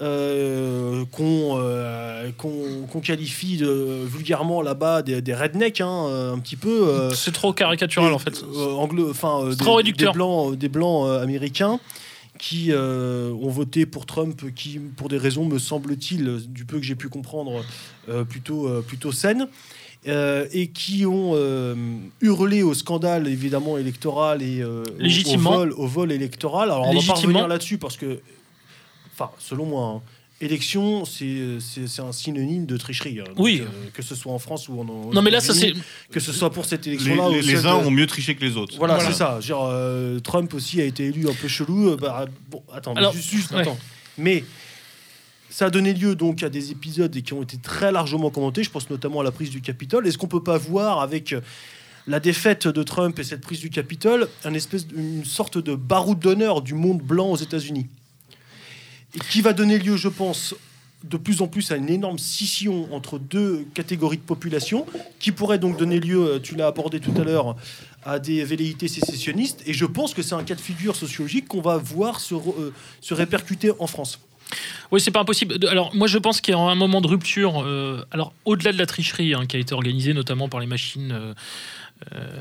euh, qu'on euh, qu'on- qualifie de, vulgairement là-bas des, des rednecks, hein, un petit peu. euh, C'est trop caricatural des- en fait. anglo- enfin, C'est des, trop réducteur. Des blancs, des blancs américains qui ont voté pour Trump, qui, pour des raisons, me semble-t-il, du peu que j'ai pu comprendre, plutôt, plutôt saines. euh, et qui ont euh, hurlé au scandale évidemment électoral et euh, au- Légitimement. Au, vol, au vol électoral. Alors on va pas revenir là-dessus parce que, enfin, selon moi, hein, élection c'est un synonyme de tricherie. hein. Donc, Oui. euh, que ce soit en France ou en Non mais là ça c'est que ce soit pour cette Les, élection-là. les- les celle uns de- ont mieux triché que les autres. Voilà, Voilà. c'est ça. Genre, euh, Trump aussi a été élu un peu chelou. euh, bah, bon, attends, mais Alors, juste, juste, ouais. attends. Mais ça a donné lieu donc à des épisodes qui ont été très largement commentés. Je pense notamment à la prise du Capitole. Est-ce qu'on peut pas voir avec la défaite de Trump et cette prise du Capitole un espèce, une sorte de baroud d'honneur du monde blanc aux États-Unis? Qui va donner lieu, je pense, de plus en plus à une énorme scission entre deux catégories de population, qui pourrait donc donner lieu, euh, tu l'as abordé tout à l'heure, à des velléités sécessionnistes. Et je pense que c'est un cas de figure sociologique qu'on va voir se, euh, répercuter en France. Oui, c'est pas impossible. Alors, moi, je pense qu'il y a un moment de rupture. euh, alors, au-delà de la tricherie hein, qui a été organisée, notamment par les machines,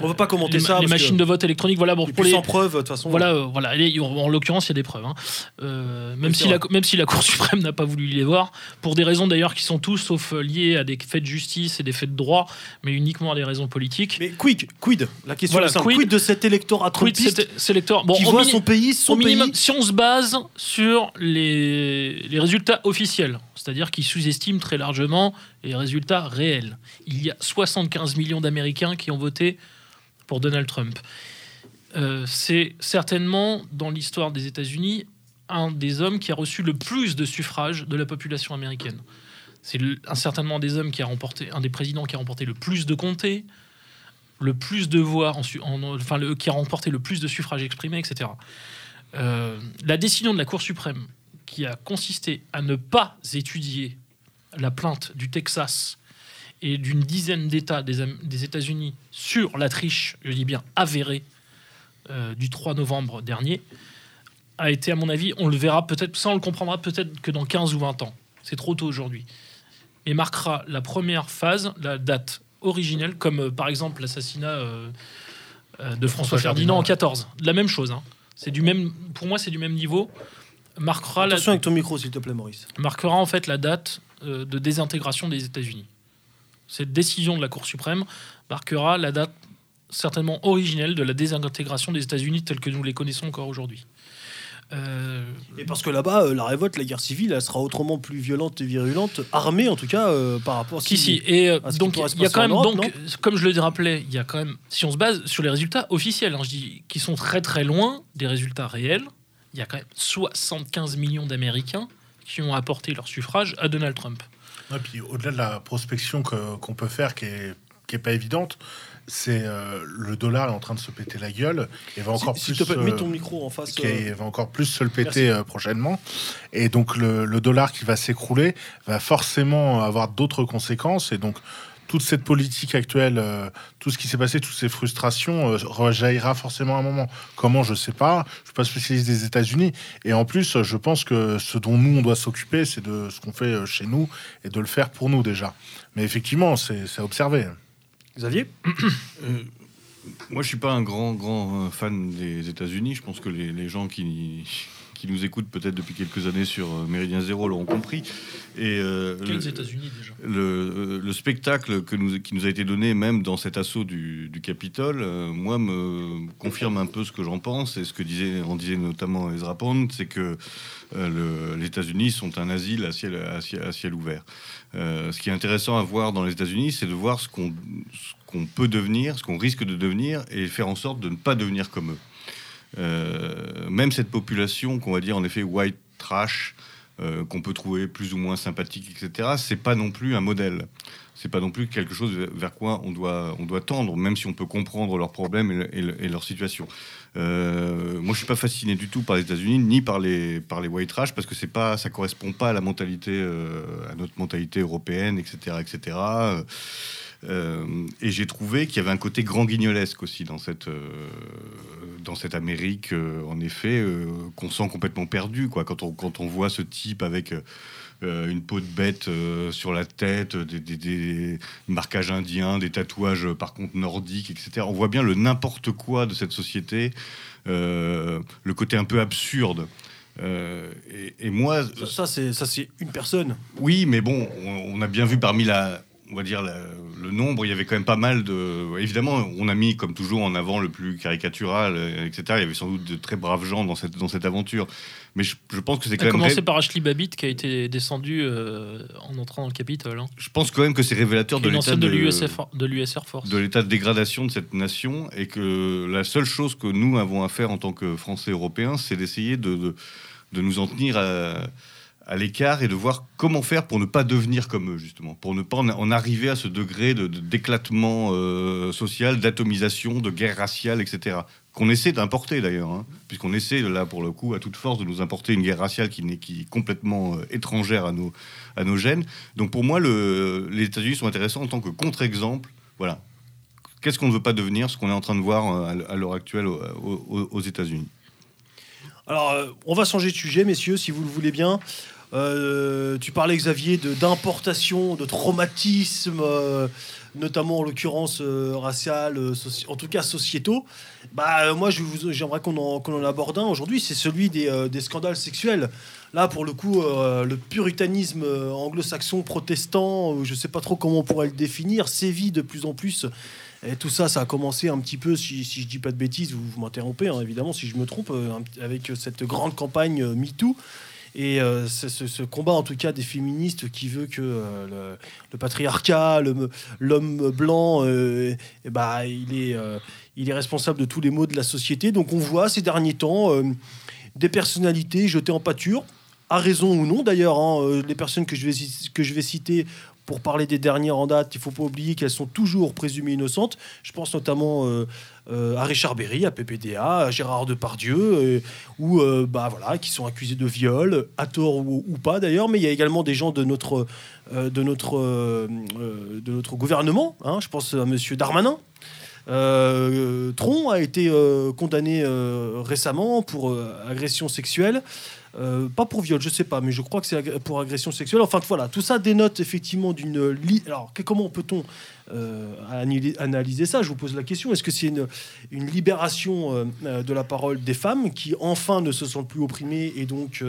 On va pas commenter les, ça. les machines de vote électronique. Voilà, bon, pour les, sans preuve, de toute façon. voilà, euh, voilà. Et en l'occurrence, il y a des preuves. hein. Euh, même, si la, même si la Cour suprême n'a pas voulu les voir, pour des raisons d'ailleurs qui sont tous sauf euh, liées à des faits de justice et des faits de droit, mais uniquement à des raisons politiques. Mais quid, quid? La question Voilà, est simple. quid- Quid, de cet électorat trumpiste cet- cet électeur Bon, qui voit son pays, son au minimum, pays si on se base sur les, les résultats officiels, c'est-à-dire qu'ils sous-estiment très largement les résultats réels, il y a 75 millions d'Américains qui ont voté pour Donald Trump. Euh, c'est certainement, dans l'histoire des États-Unis, un des hommes qui a reçu le plus de suffrages de la population américaine. C'est le- un certainement des hommes qui a remporté, un des présidents qui a remporté le plus de comtés, le plus de voix, en, en- enfin, le, qui a remporté le plus de suffrages exprimés, etc. Euh, la décision de la Cour suprême qui a consisté à ne pas étudier la plainte du Texas et d'une dizaine d'États des, États-Unis sur la triche, je dis bien avérée, euh, du 3 novembre dernier, a été, à mon avis, on le verra peut-être, ça on le comprendra peut-être que dans 15 ou 20 ans. C'est trop tôt aujourd'hui. Et marquera la première phase, la date originelle, comme euh, par exemple l'assassinat euh, de François, François Ferdinand en Ferdinand, 14. La même chose. hein. C'est du même, pour moi, c'est du même niveau. Marquera la, Attention avec ton micro, s'il te plaît, Maurice. marquera en fait la date de désintégration des États-Unis. Cette décision de la Cour suprême marquera la date certainement originelle de la désintégration des États-Unis tels que nous les connaissons encore aujourd'hui. Euh, Et parce que là-bas, euh, la révolte, la guerre civile, elle sera autrement plus violente et virulente, armée en tout cas, euh, par rapport à ce si, qui- si. Et euh, donc, il y a quand même, Europe, donc, comme je le rappelais, il y a quand même, si on se base sur les résultats officiels, hein, je dis, qui sont très très loin des résultats réels, il y a quand même 75 millions d'Américains qui ont apporté leur suffrage à Donald Trump. Et puis au-delà de la prospection que- qu'on peut faire, qui est, qui est pas évidente, c'est euh, le dollar est en train de se péter la gueule et va encore plus. te plaît, euh, mets ton micro en face. qui euh, va encore plus se le péter euh, prochainement. Et donc le, le dollar qui va s'écrouler va forcément avoir d'autres conséquences. Et donc toute cette politique actuelle, euh, tout ce qui s'est passé, toutes ces frustrations, euh, rejaillira forcément à un moment. Comment, je sais pas. Je suis pas spécialiste des États-Unis. Et en plus, je pense que ce dont nous, on doit s'occuper, c'est de ce qu'on fait euh, chez nous et de le faire pour nous déjà. Mais effectivement, c'est observer. Xavier Euh, moi, je suis pas un grand, grand fan des États-Unis. Je pense que les, les gens qui, qui nous écoutent peut-être depuis quelques années sur euh, Méridien Zéro l'auront compris. Et euh, le- États-Unis déjà le, euh, le spectacle que nous, qui nous a été donné même dans cet assaut du, du Capitole, euh, moi, me confirme un peu ce que j'en pense et ce que disait, en disait notamment Ezra Pound, c'est que euh, le- les États-Unis sont un asile à ciel, à ciel, à ciel ouvert. Ce qui est intéressant à voir dans les États-Unis, c'est de voir ce qu'on ce qu'on peut devenir, ce qu'on risque de devenir et faire en sorte de ne pas devenir comme eux. Euh, même cette population qu'on va dire en effet white trash, euh, qu'on peut trouver plus ou moins sympathique, etc., c'est pas non plus un modèle. C'est pas non plus quelque chose vers quoi on doit, on doit tendre, même si on peut comprendre leurs problèmes et, et et leur situation. Euh, moi, je suis pas fasciné du tout par les États-Unis ni par les, par les white trash parce que c'est pas, ça correspond pas à la mentalité, à notre mentalité européenne, etc., etc. Euh, et j'ai trouvé qu'il y avait un côté grand guignolesque aussi dans cette, euh, dans cette Amérique, euh, en effet, qu'on sent complètement perdu. Quoi. Quand, on, quand on voit ce type avec une peau de bête sur la tête, des, des- des marquages indiens, des tatouages par contre nordiques, etc., on voit bien le n'importe quoi de cette société, le côté un peu absurde. Euh, et, et moi, Ça, ça, c'est ça, c'est une personne. oui, mais bon, on, on a bien vu parmi la, on va dire la- le nombre, il y avait quand même pas mal de. Évidemment, on a mis comme toujours en avant le plus caricatural, euh, etc. Il y avait sans doute de très braves gens dans cette dans cette aventure, mais je, je pense que c'est quand a même. commencé ré- par Ashley Babbitt qui a été descendu euh, en entrant dans le Capitole. Hein. Je pense quand même que c'est révélateur de l'état de de, l'US de l'US Air Force. de l'état de dégradation de cette nation et que la seule chose que nous avons à faire en tant que Français européens, c'est d'essayer de, de, de nous en tenir à, à l'écart et de voir comment faire pour ne pas devenir comme eux, justement, pour ne pas en, arriver à ce degré de, d'éclatement euh, social, d'atomisation, de guerre raciale, etc. Qu'on essaie d'importer d'ailleurs, hein, puisqu'on essaie là pour le coup à toute force de nous importer une guerre raciale qui, n'est, qui est complètement euh, étrangère à nos, à nos gènes. Donc pour moi, le, les États-Unis sont intéressants en tant que contre-exemple. Voilà, qu'est-ce qu'on ne veut pas devenir, ce qu'on est en train de voir euh, à l'heure actuelle aux, États-Unis? Alors, on va changer de sujet, messieurs, si vous le voulez bien. Euh, tu parlais, Xavier, de- d'importation, de, traumatisme, euh, notamment en l'occurrence euh, racial, euh, en tout cas sociétaux. Bah, moi, j'aimerais qu'on en, qu'on en aborde un aujourd'hui, c'est celui des, des scandales sexuels. Là, pour le coup, le puritanisme anglo-saxon protestant, je ne sais pas trop comment on pourrait le définir, sévit de plus en plus. Et tout ça, ça a commencé un petit peu, si, si je dis pas de bêtises, vous, m'interrompez, hein, évidemment, si je me trompe, avec cette grande campagne MeToo. Et euh, ce, combat, en tout cas, des féministes qui veut que euh, le, patriarcat, l'homme blanc, euh, bah, il, est, il est responsable de tous les maux de la société. Donc on voit ces derniers temps des personnalités jetées en pâture, à raison ou non d'ailleurs. hein, les personnes que je, vais, que je vais citer pour parler des dernières en date, il faut pas oublier qu'elles sont toujours présumées innocentes. Je pense notamment euh, euh, à Richard Berry, à PPDA, à Gérard Depardieu, euh, ou bah voilà, qui sont accusés de viol, à tort ou, pas d'ailleurs. Mais il y a également des gens de notre de notre de notre gouvernement. hein. je pense à Monsieur Darmanin. Tron a été condamné récemment pour agression sexuelle. Euh, pas pour viol, je sais pas, mais je crois que c'est pour agression sexuelle. Enfin voilà, tout ça dénote effectivement d'une. Alors comment peut-on euh, analy- analyser ça. Je vous pose la question. Est-ce que c'est une, une libération euh, euh, de la parole des femmes qui enfin ne se sentent plus opprimées et donc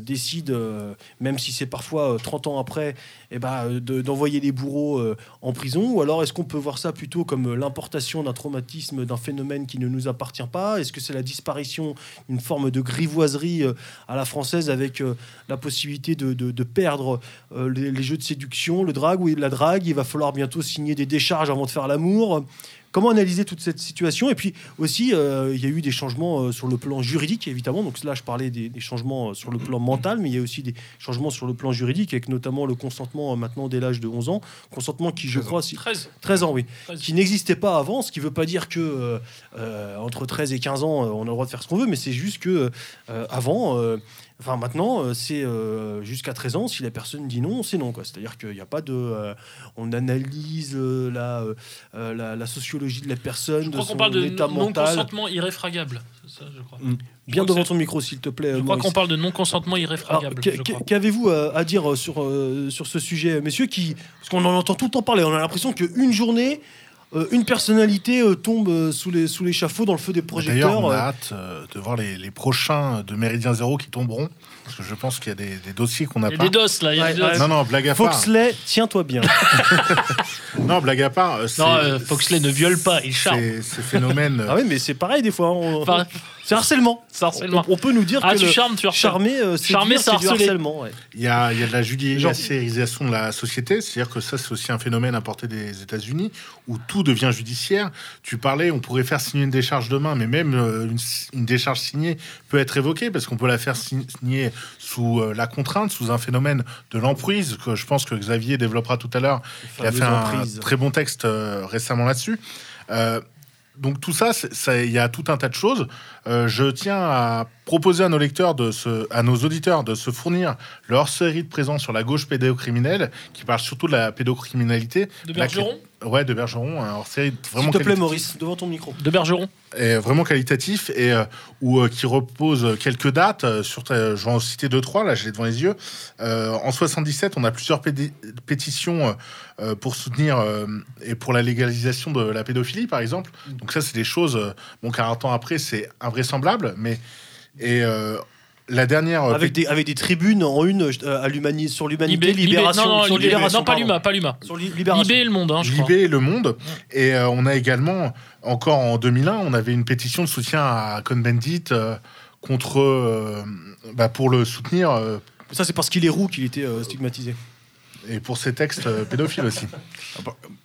décident, même si c'est parfois euh, 30 ans après, eh ben, euh, de- d'envoyer les bourreaux en prison? Ou alors est-ce qu'on peut voir ça plutôt comme l'importation d'un traumatisme, d'un phénomène qui ne nous appartient pas? Est-ce que c'est la disparition d'une forme de grivoiserie à la française avec la possibilité de, perdre les, les jeux de séduction, le drague ou la drague Il va falloir bientôt signer des décharges avant de faire l'amour. Comment analyser toute cette situation? Et puis aussi, euh, il y a eu des changements euh, sur le plan juridique, évidemment. Donc là, je parlais des, des changements euh, sur le plan mental, mais il y a aussi des changements sur le plan juridique, avec notamment le consentement euh, maintenant dès l'âge de 11 ans. Consentement qui, je 13 ans. crois, si- 13. 13 ans, oui. 13. Qui n'existait pas avant, ce qui ne veut pas dire que euh, euh, entre 13 et 15 ans, euh, on a le droit de faire ce qu'on veut, mais c'est juste que euh, avant, euh, enfin maintenant, euh, c'est euh, jusqu'à 13 ans, si la personne dit non, c'est non. C'est-à-dire qu'il n'y a pas de. euh, on analyse euh, la, la, la sociologie de la personne, Je de crois son qu'on parle de non-consentement irréfragable. C'est ça, je crois. Bien crois devant ton micro, s'il te plaît. Je crois qu'on parle de non-consentement irréfragable. Qu'avez-vous à, à dire sur, sur ce sujet, messieurs qui, Parce qu'on en entend tout le temps parler, on a l'impression qu'une journée, euh, une personnalité euh, tombe euh, sous les sous l'échafaud dans le feu des D'ailleurs, projecteurs. on a hâte euh, de voir les, les prochains de Méridien Zéro qui tomberont. Parce que je pense qu'il y a des, des dossiers qu'on n'a Il y a pas. Des doses là. il y a Ouais, des doses. ouais. Non, non, blague à part. Foxley, tiens-toi bien. Non, blague à part. Non, euh, Foxley ne viole pas, il charme. Ces, phénomènes. ah oui, mais c'est pareil des fois. hein, on- Enfin, c'est harcèlement. On, on peut nous dire Ah, que tu le charmes, tu charmer, euh, c'est Charmer, c'est du harcèlement. ouais. Il y a, il y a de la judiciarisation de la société, c'est-à-dire que ça, c'est aussi un phénomène importé des États-Unis où tout devient judiciaire. Tu parlais, on pourrait faire signer une décharge demain, mais même euh, une, une décharge signée peut être évoquée parce qu'on peut la faire signer sous euh, la contrainte, sous un phénomène de l'emprise que je pense que Xavier développera tout à l'heure. Il a fait un emprise. très bon texte euh, récemment là-dessus. Euh, donc tout ça, c'est- ça, il y a tout un tas de choses. Euh, je tiens à proposer à nos lecteurs, de se, à nos auditeurs, de se fournir leur série de présents sur la gauche pédocriminelle, qui parle surtout de la pédocriminalité. De La- Bergeron Ouais, de Bergeron, un hors-série vraiment S'il te plaît, Maurice, devant ton micro. De Bergeron. est vraiment qualitatif et euh, où, euh, qui repose quelques dates. euh, sur, je vais en citer deux, trois, là, je l'ai devant les yeux. Euh, en 77, on a plusieurs pédi- pétitions pour soutenir euh, et pour la légalisation de la pédophilie, par exemple. Donc, ça, c'est des choses. euh, bon, 40 ans après, c'est invraisemblable, mais. Et euh, la dernière. euh, Avec des, avec des tribunes en une euh, à sur l'humanité, Libé- Libé- libération. Non, non, sur Libé- libération, non, pas pardon. Luma, pas Luma. Sur li- libération. Libé et le monde, hein, je crois. Libé et Le Monde. Et euh, on a également, encore en 2001, on avait une pétition de soutien à Cohn-Bendit euh, contre, euh, bah, pour le soutenir euh, Ça, c'est parce qu'il est roux qu'il était euh, stigmatisé. et pour ses textes euh, pédophiles aussi.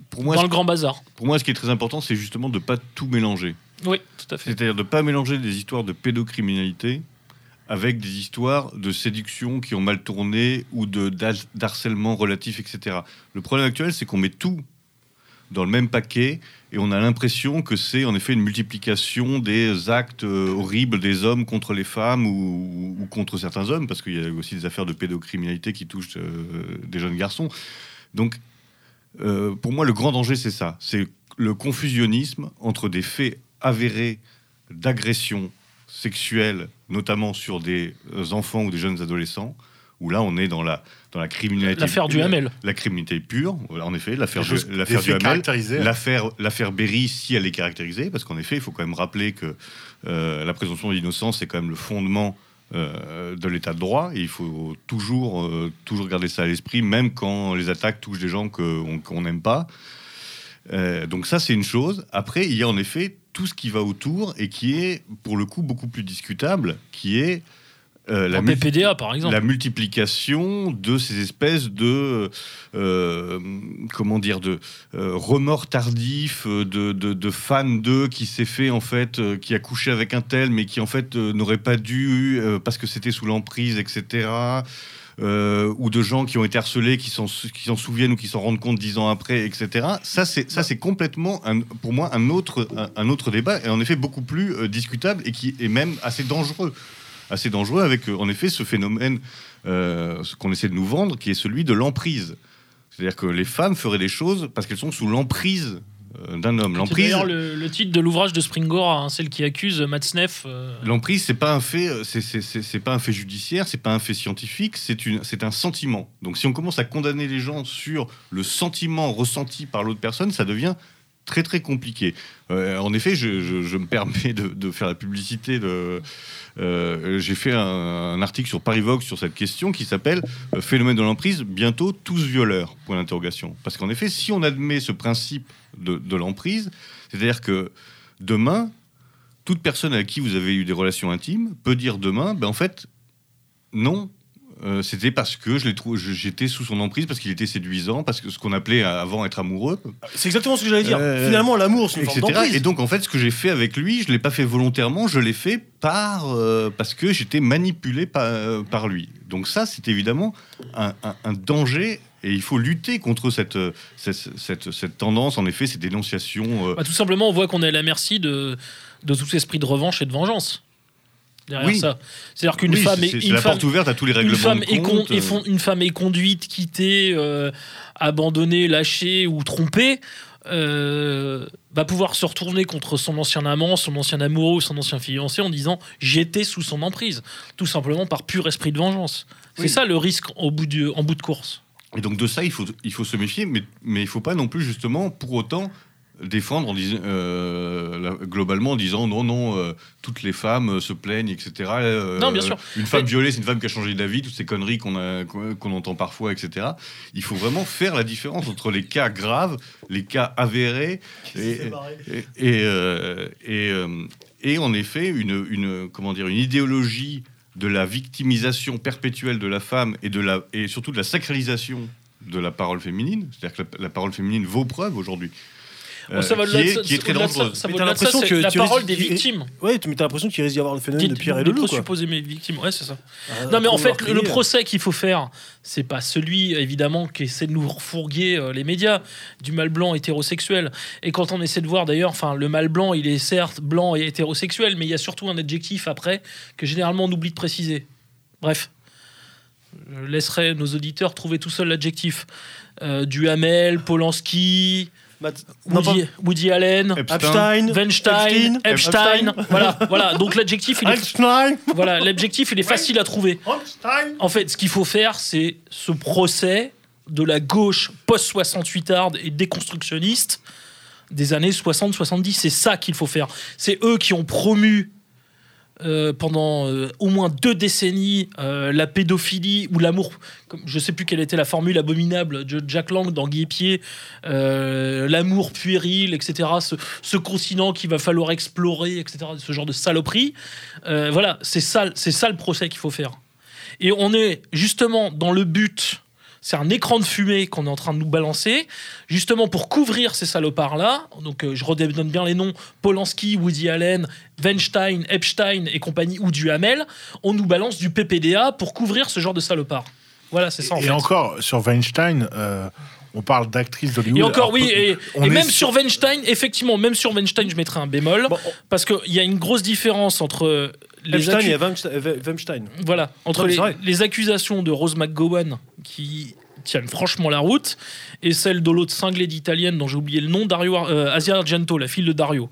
Pour moi, Dans le grand bazar. pour moi, ce qui est très important, c'est justement de ne pas tout mélanger. Oui, tout à fait. C'est-à-dire de ne pas mélanger des histoires de pédocriminalité avec des histoires de séduction qui ont mal tourné ou de d'har- d'harcèlement relatif, etc. Le problème actuel, c'est qu'on met tout dans le même paquet et on a l'impression que c'est en effet une multiplication des actes euh, horribles des hommes contre les femmes ou, ou contre certains hommes, parce qu'il y a aussi des affaires de pédocriminalité qui touchent euh, des jeunes garçons. Donc, euh, pour moi, le grand danger, c'est ça. C'est le confusionnisme entre des faits avérés d'agression sexuelle, notamment sur des euh, enfants ou des jeunes adolescents, où là, on est dans la, dans la criminalité. L'affaire du Hamel. La criminalité pure, en effet, l'affaire du, Hamel. L'affaire, l'affaire Berry, si elle est caractérisée, parce qu'en effet, il faut quand même rappeler que euh, la présomption d'innocence, c'est quand même le fondement euh, de l'état de droit, et il faut toujours, euh, toujours garder ça à l'esprit, même quand les attaques touchent des gens que- qu'on n'aime pas. Euh, donc ça, c'est une chose. Après, il y a en effet tout ce qui va autour et qui est, pour le coup, beaucoup plus discutable, qui est euh, la, PPDA, par exemple. la multiplication de ces espèces de euh, comment dire de euh, remords tardifs de, de, de fans d'eux qui s'est fait en fait qui a couché avec un tel mais qui en fait n'aurait pas dû parce que c'était sous l'emprise etc euh, ou de gens qui ont été harcelés, qui s'en souviennent ou qui s'en rendent compte dix ans après, etc. Ça, c'est complètement, pour moi, un autre, débat, et en effet beaucoup plus euh, discutable et qui est même assez dangereux, assez dangereux avec, euh, en effet, ce phénomène qu'on essaie de nous vendre, qui est celui de l'emprise. C'est-à-dire que les femmes feraient des choses parce qu'elles sont sous l'emprise d'un homme. C'est L'emprise, d'ailleurs le, le titre de l'ouvrage de Springora, hein, celle qui accuse Matzneff. euh, l'emprise, c'est pas un fait, euh, c'est- c'est c'est- c'est pas un fait judiciaire, c'est pas un fait scientifique, c'est une, c'est un sentiment. Donc, si on commence à condamner les gens sur le sentiment ressenti par l'autre personne, ça devient très très compliqué. Euh, en effet, je, me permets de, faire la publicité euh, J'ai fait un, article sur Paris sur cette question qui s'appelle euh, Phénomène de l'emprise, bientôt tous violeurs Point d'interrogation. Parce qu'en effet, si on admet ce principe de, de l'emprise, c'est-à-dire que demain, toute personne avec qui vous avez eu des relations intimes peut dire demain, ben en fait, non. Euh, c'était parce que je l'ai trouvé, je- j'étais sous son emprise, parce qu'il était séduisant, parce que ce qu'on appelait avant être amoureux, C'est exactement ce que j'allais dire. Euh, Finalement, l'amour, c'est une forme etc. d'emprise. Et donc en fait, ce que j'ai fait avec lui, je l'ai pas fait volontairement, je l'ai fait par euh, parce que j'étais manipulé par, euh, par lui. Donc ça, c'est évidemment un, un- un danger. Et il faut lutter contre cette, euh, cette, cette, cette tendance, en effet, ces dénonciations. euh, bah, tout simplement, on voit qu'on est à la merci de, de tout esprit de revanche et de vengeance. Derrière Oui. ça. C'est-à-dire qu'une oui, femme est, une la femme, porte ouverte à tous les une règlements femme de est, con- compte. euh, une femme est conduite, quittée, euh, abandonnée, lâchée ou trompée, euh, va pouvoir se retourner contre son ancien amant, son ancien amoureux ou son ancien fiancé en disant j'étais sous son emprise, tout simplement par pur esprit de vengeance. C'est Oui. ça le risque au bout du, en bout de course. Et donc de ça, il faut, il faut se méfier, mais, mais il faut pas non plus justement pour autant défendre en disant, euh, globalement en disant non, non, euh, toutes les femmes euh, se plaignent, etc. Euh, Non, bien sûr. Une femme Mais- violée, c'est une femme qui a changé d'avis, toutes ces conneries qu'on entend parfois, etc. Il faut vraiment faire la différence entre les cas graves, les cas avérés, et, et, et, euh, et, euh, et en effet une, une, comment dire, une idéologie de la victimisation perpétuelle de la femme et, de la, et surtout de la sacralisation de la parole féminine. C'est-à-dire que la, la parole féminine vaut preuve aujourd'hui. Bon, ça va Euh, qui, est, ça- qui est très ça- dangereuse. Ça Mais va t'as ça, l'impression que la tu parole des victimes. Ouais, mais t'as l'impression qu'il risque d'y avoir le phénomène de Pierre et des le loup. quoi. présupposées mes victimes, ouais, c'est ça. Ah, Non, mais en fait, le crier. procès qu'il faut faire, c'est pas celui, évidemment, qui essaie de nous refourguer euh, les médias du mal blanc hétérosexuel. Et quand on essaie de voir, d'ailleurs, enfin, le mal blanc, il est certes blanc et hétérosexuel, mais il y a surtout un adjectif après que généralement on oublie de préciser. Bref. Je laisserai nos auditeurs trouver tout seul l'adjectif. Euh, Duhamel, Polanski, Woody, Woody Allen, Epstein, Weinstein, Epstein, Epstein. voilà, voilà. Donc l'adjectif, il est, Einstein, voilà, l'adjectif, il est facile à trouver. En fait, ce qu'il faut faire, c'est ce procès de la gauche post-68 hard et déconstructionniste des années 60-70. C'est ça qu'il faut faire. C'est eux qui ont promu euh, pendant euh, au moins deux décennies euh, la pédophilie ou l'amour. Je sais plus quelle était la formule abominable de Jack Lang dans Guy l'amour puéril, etc. Ce, continent qu'il va falloir explorer, etc. Ce genre de saloperie. Voilà, c'est ça le procès qu'il faut faire. Et on est justement dans le but, c'est un écran de fumée qu'on est en train de nous balancer, justement pour couvrir ces salopards-là. Donc euh, je redonne bien les noms Polanski, Woody Allen, Weinstein, Epstein et compagnie, ou Duhamel. On nous balance du PPDA pour couvrir ce genre de salopards. Voilà, c'est ça en et fait. encore, sur Weinstein, euh, on parle d'actrice d'Hollywood. Et encore, oui, et, même sur- sur Weinstein, effectivement, même sur Weinstein, je mettrais un bémol, Bon, parce qu'il y a une grosse différence entre les Epstein et Weinstein- Weinstein. Voilà, entre les, accusations de Rose McGowan qui tiennent franchement la route et celle de l'autre cinglée d'italienne dont j'ai oublié le nom, Dario Ar- euh, Asia Argento, la fille de Dario.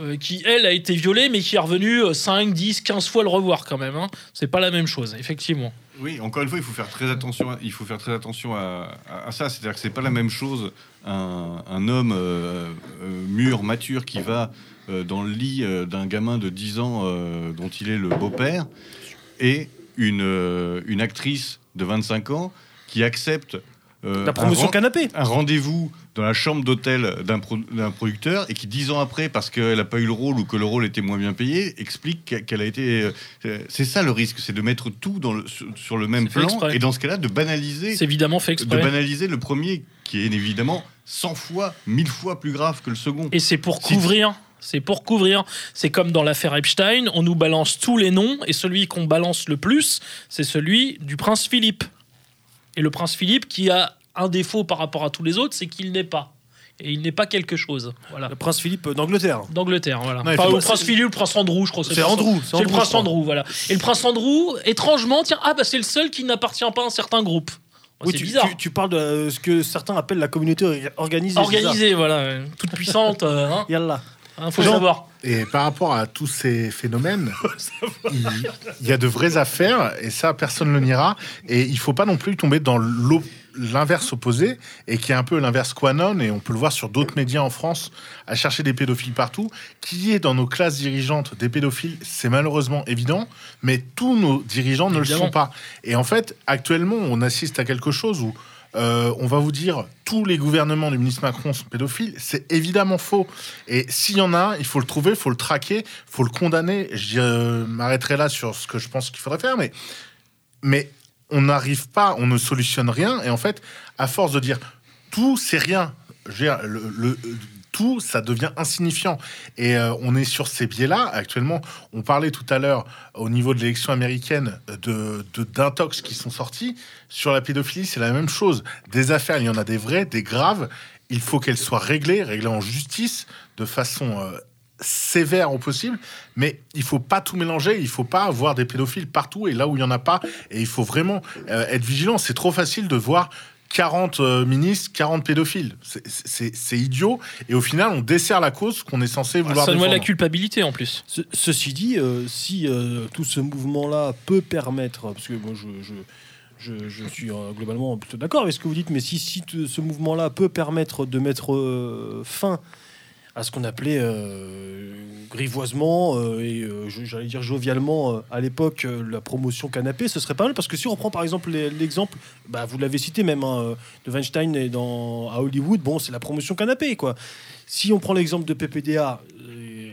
euh, qui elle a été violée mais qui est revenue euh, 5, 10, 15 fois le revoir quand même. hein. C'est pas la même chose, effectivement. Oui, encore une fois, il faut faire très attention. À, il faut faire très attention à, à- à ça. C'est-à-dire que c'est pas la même chose un, un homme euh, euh, mûr, mature, qui va euh, dans le lit euh, d'un gamin de 10 ans euh, dont il est le beau-père, et une, euh, une actrice de 25 ans qui accepte euh, La promotion un, canapé. un rendez-vous dans la chambre d'hôtel d'un pro- producteur et qui dix ans après, parce qu'elle n'a pas eu le rôle ou que le rôle était moins bien payé, explique qu'elle- a été. euh, C'est ça le risque, c'est de mettre tout dans le- sur, le même plan et dans ce cas-là de banaliser, C'est évidemment fait de exprès. banaliser le premier qui est évidemment 100 fois, 1000 fois plus grave que le second. Et c'est pour couvrir. C'est pour couvrir. C'est comme dans l'affaire Epstein, on nous balance tous les noms et celui qu'on balance le plus, c'est celui du prince Philippe. Et le prince Philippe qui a un défaut par rapport à tous les autres, c'est qu'il n'est pas. Et il n'est pas quelque chose. Voilà. Le prince Philippe d'Angleterre. D'Angleterre, voilà. Non, Enfin, le prince Philippe, le prince Andrew, je crois. que C'est Andrew, c'est le prince. Andrew, voilà. Et le prince Andrew, étrangement, tiens, ah bah c'est le seul qui n'appartient pas à un certain groupe. c'est tu, bizarre. tu- tu parles de euh, ce que certains appellent la communauté or- organisée. Organisée, voilà, toute puissante. euh, hein. Yallah. Hein, faut savoir. Et par rapport à tous ces phénomènes, il, il y a de vraies affaires, et ça, personne ne le niera. Et il faut pas non plus tomber dans l'inverse opposé, et qui est un peu l'inverse quanon, et on peut le voir sur d'autres médias en France, à chercher des pédophiles partout. Qui est dans nos classes dirigeantes des pédophiles, c'est malheureusement évident, mais tous nos dirigeants ne Évidemment. le sont pas. Et en fait, actuellement, on assiste à quelque chose où euh, on va vous dire tous les gouvernements du ministre Macron sont pédophiles. C'est évidemment faux. Et s'il y en a il faut le trouver, il faut le traquer, il faut le condamner. Je euh, m'arrêterai là sur ce que je pense qu'il faudrait faire, mais, mais on n'arrive pas, on ne solutionne rien. Et en fait, à force de dire tout, c'est rien, le- tout, ça devient insignifiant. Et euh, on est sur ces biais-là. Actuellement, on parlait tout à l'heure au niveau de l'élection américaine de d'intox qui sont sortis. Sur la pédophilie, c'est la même chose. Des affaires, il y en a des vraies, des graves. Il faut qu'elles soient réglées, réglées en justice, de façon euh, sévère au possible. Mais il faut pas tout mélanger. Il faut pas avoir des pédophiles partout et là où il y en a pas. Et il faut vraiment euh, être vigilant. C'est trop facile de voir 40 euh, ministres, 40 pédophiles. C'est- idiot. Et au final, on dessert la cause qu'on est censé vouloir Ça noie la défendre. culpabilité en plus. Ce- ceci dit, euh, si euh, tout ce mouvement-là peut permettre, parce que moi je, je, je, je suis euh, globalement plutôt d'accord avec ce que vous dites, mais si, ce mouvement-là peut permettre de mettre euh, fin à ce qu'on appelait euh, grivoisement euh, et euh, j'allais dire jovialement à l'époque la promotion canapé, ce serait pas mal parce que si on prend par exemple l'exemple, bah, vous l'avez cité même hein, de Weinstein et dans, à Hollywood, bon c'est la promotion canapé quoi. Si on prend l'exemple de PPDA,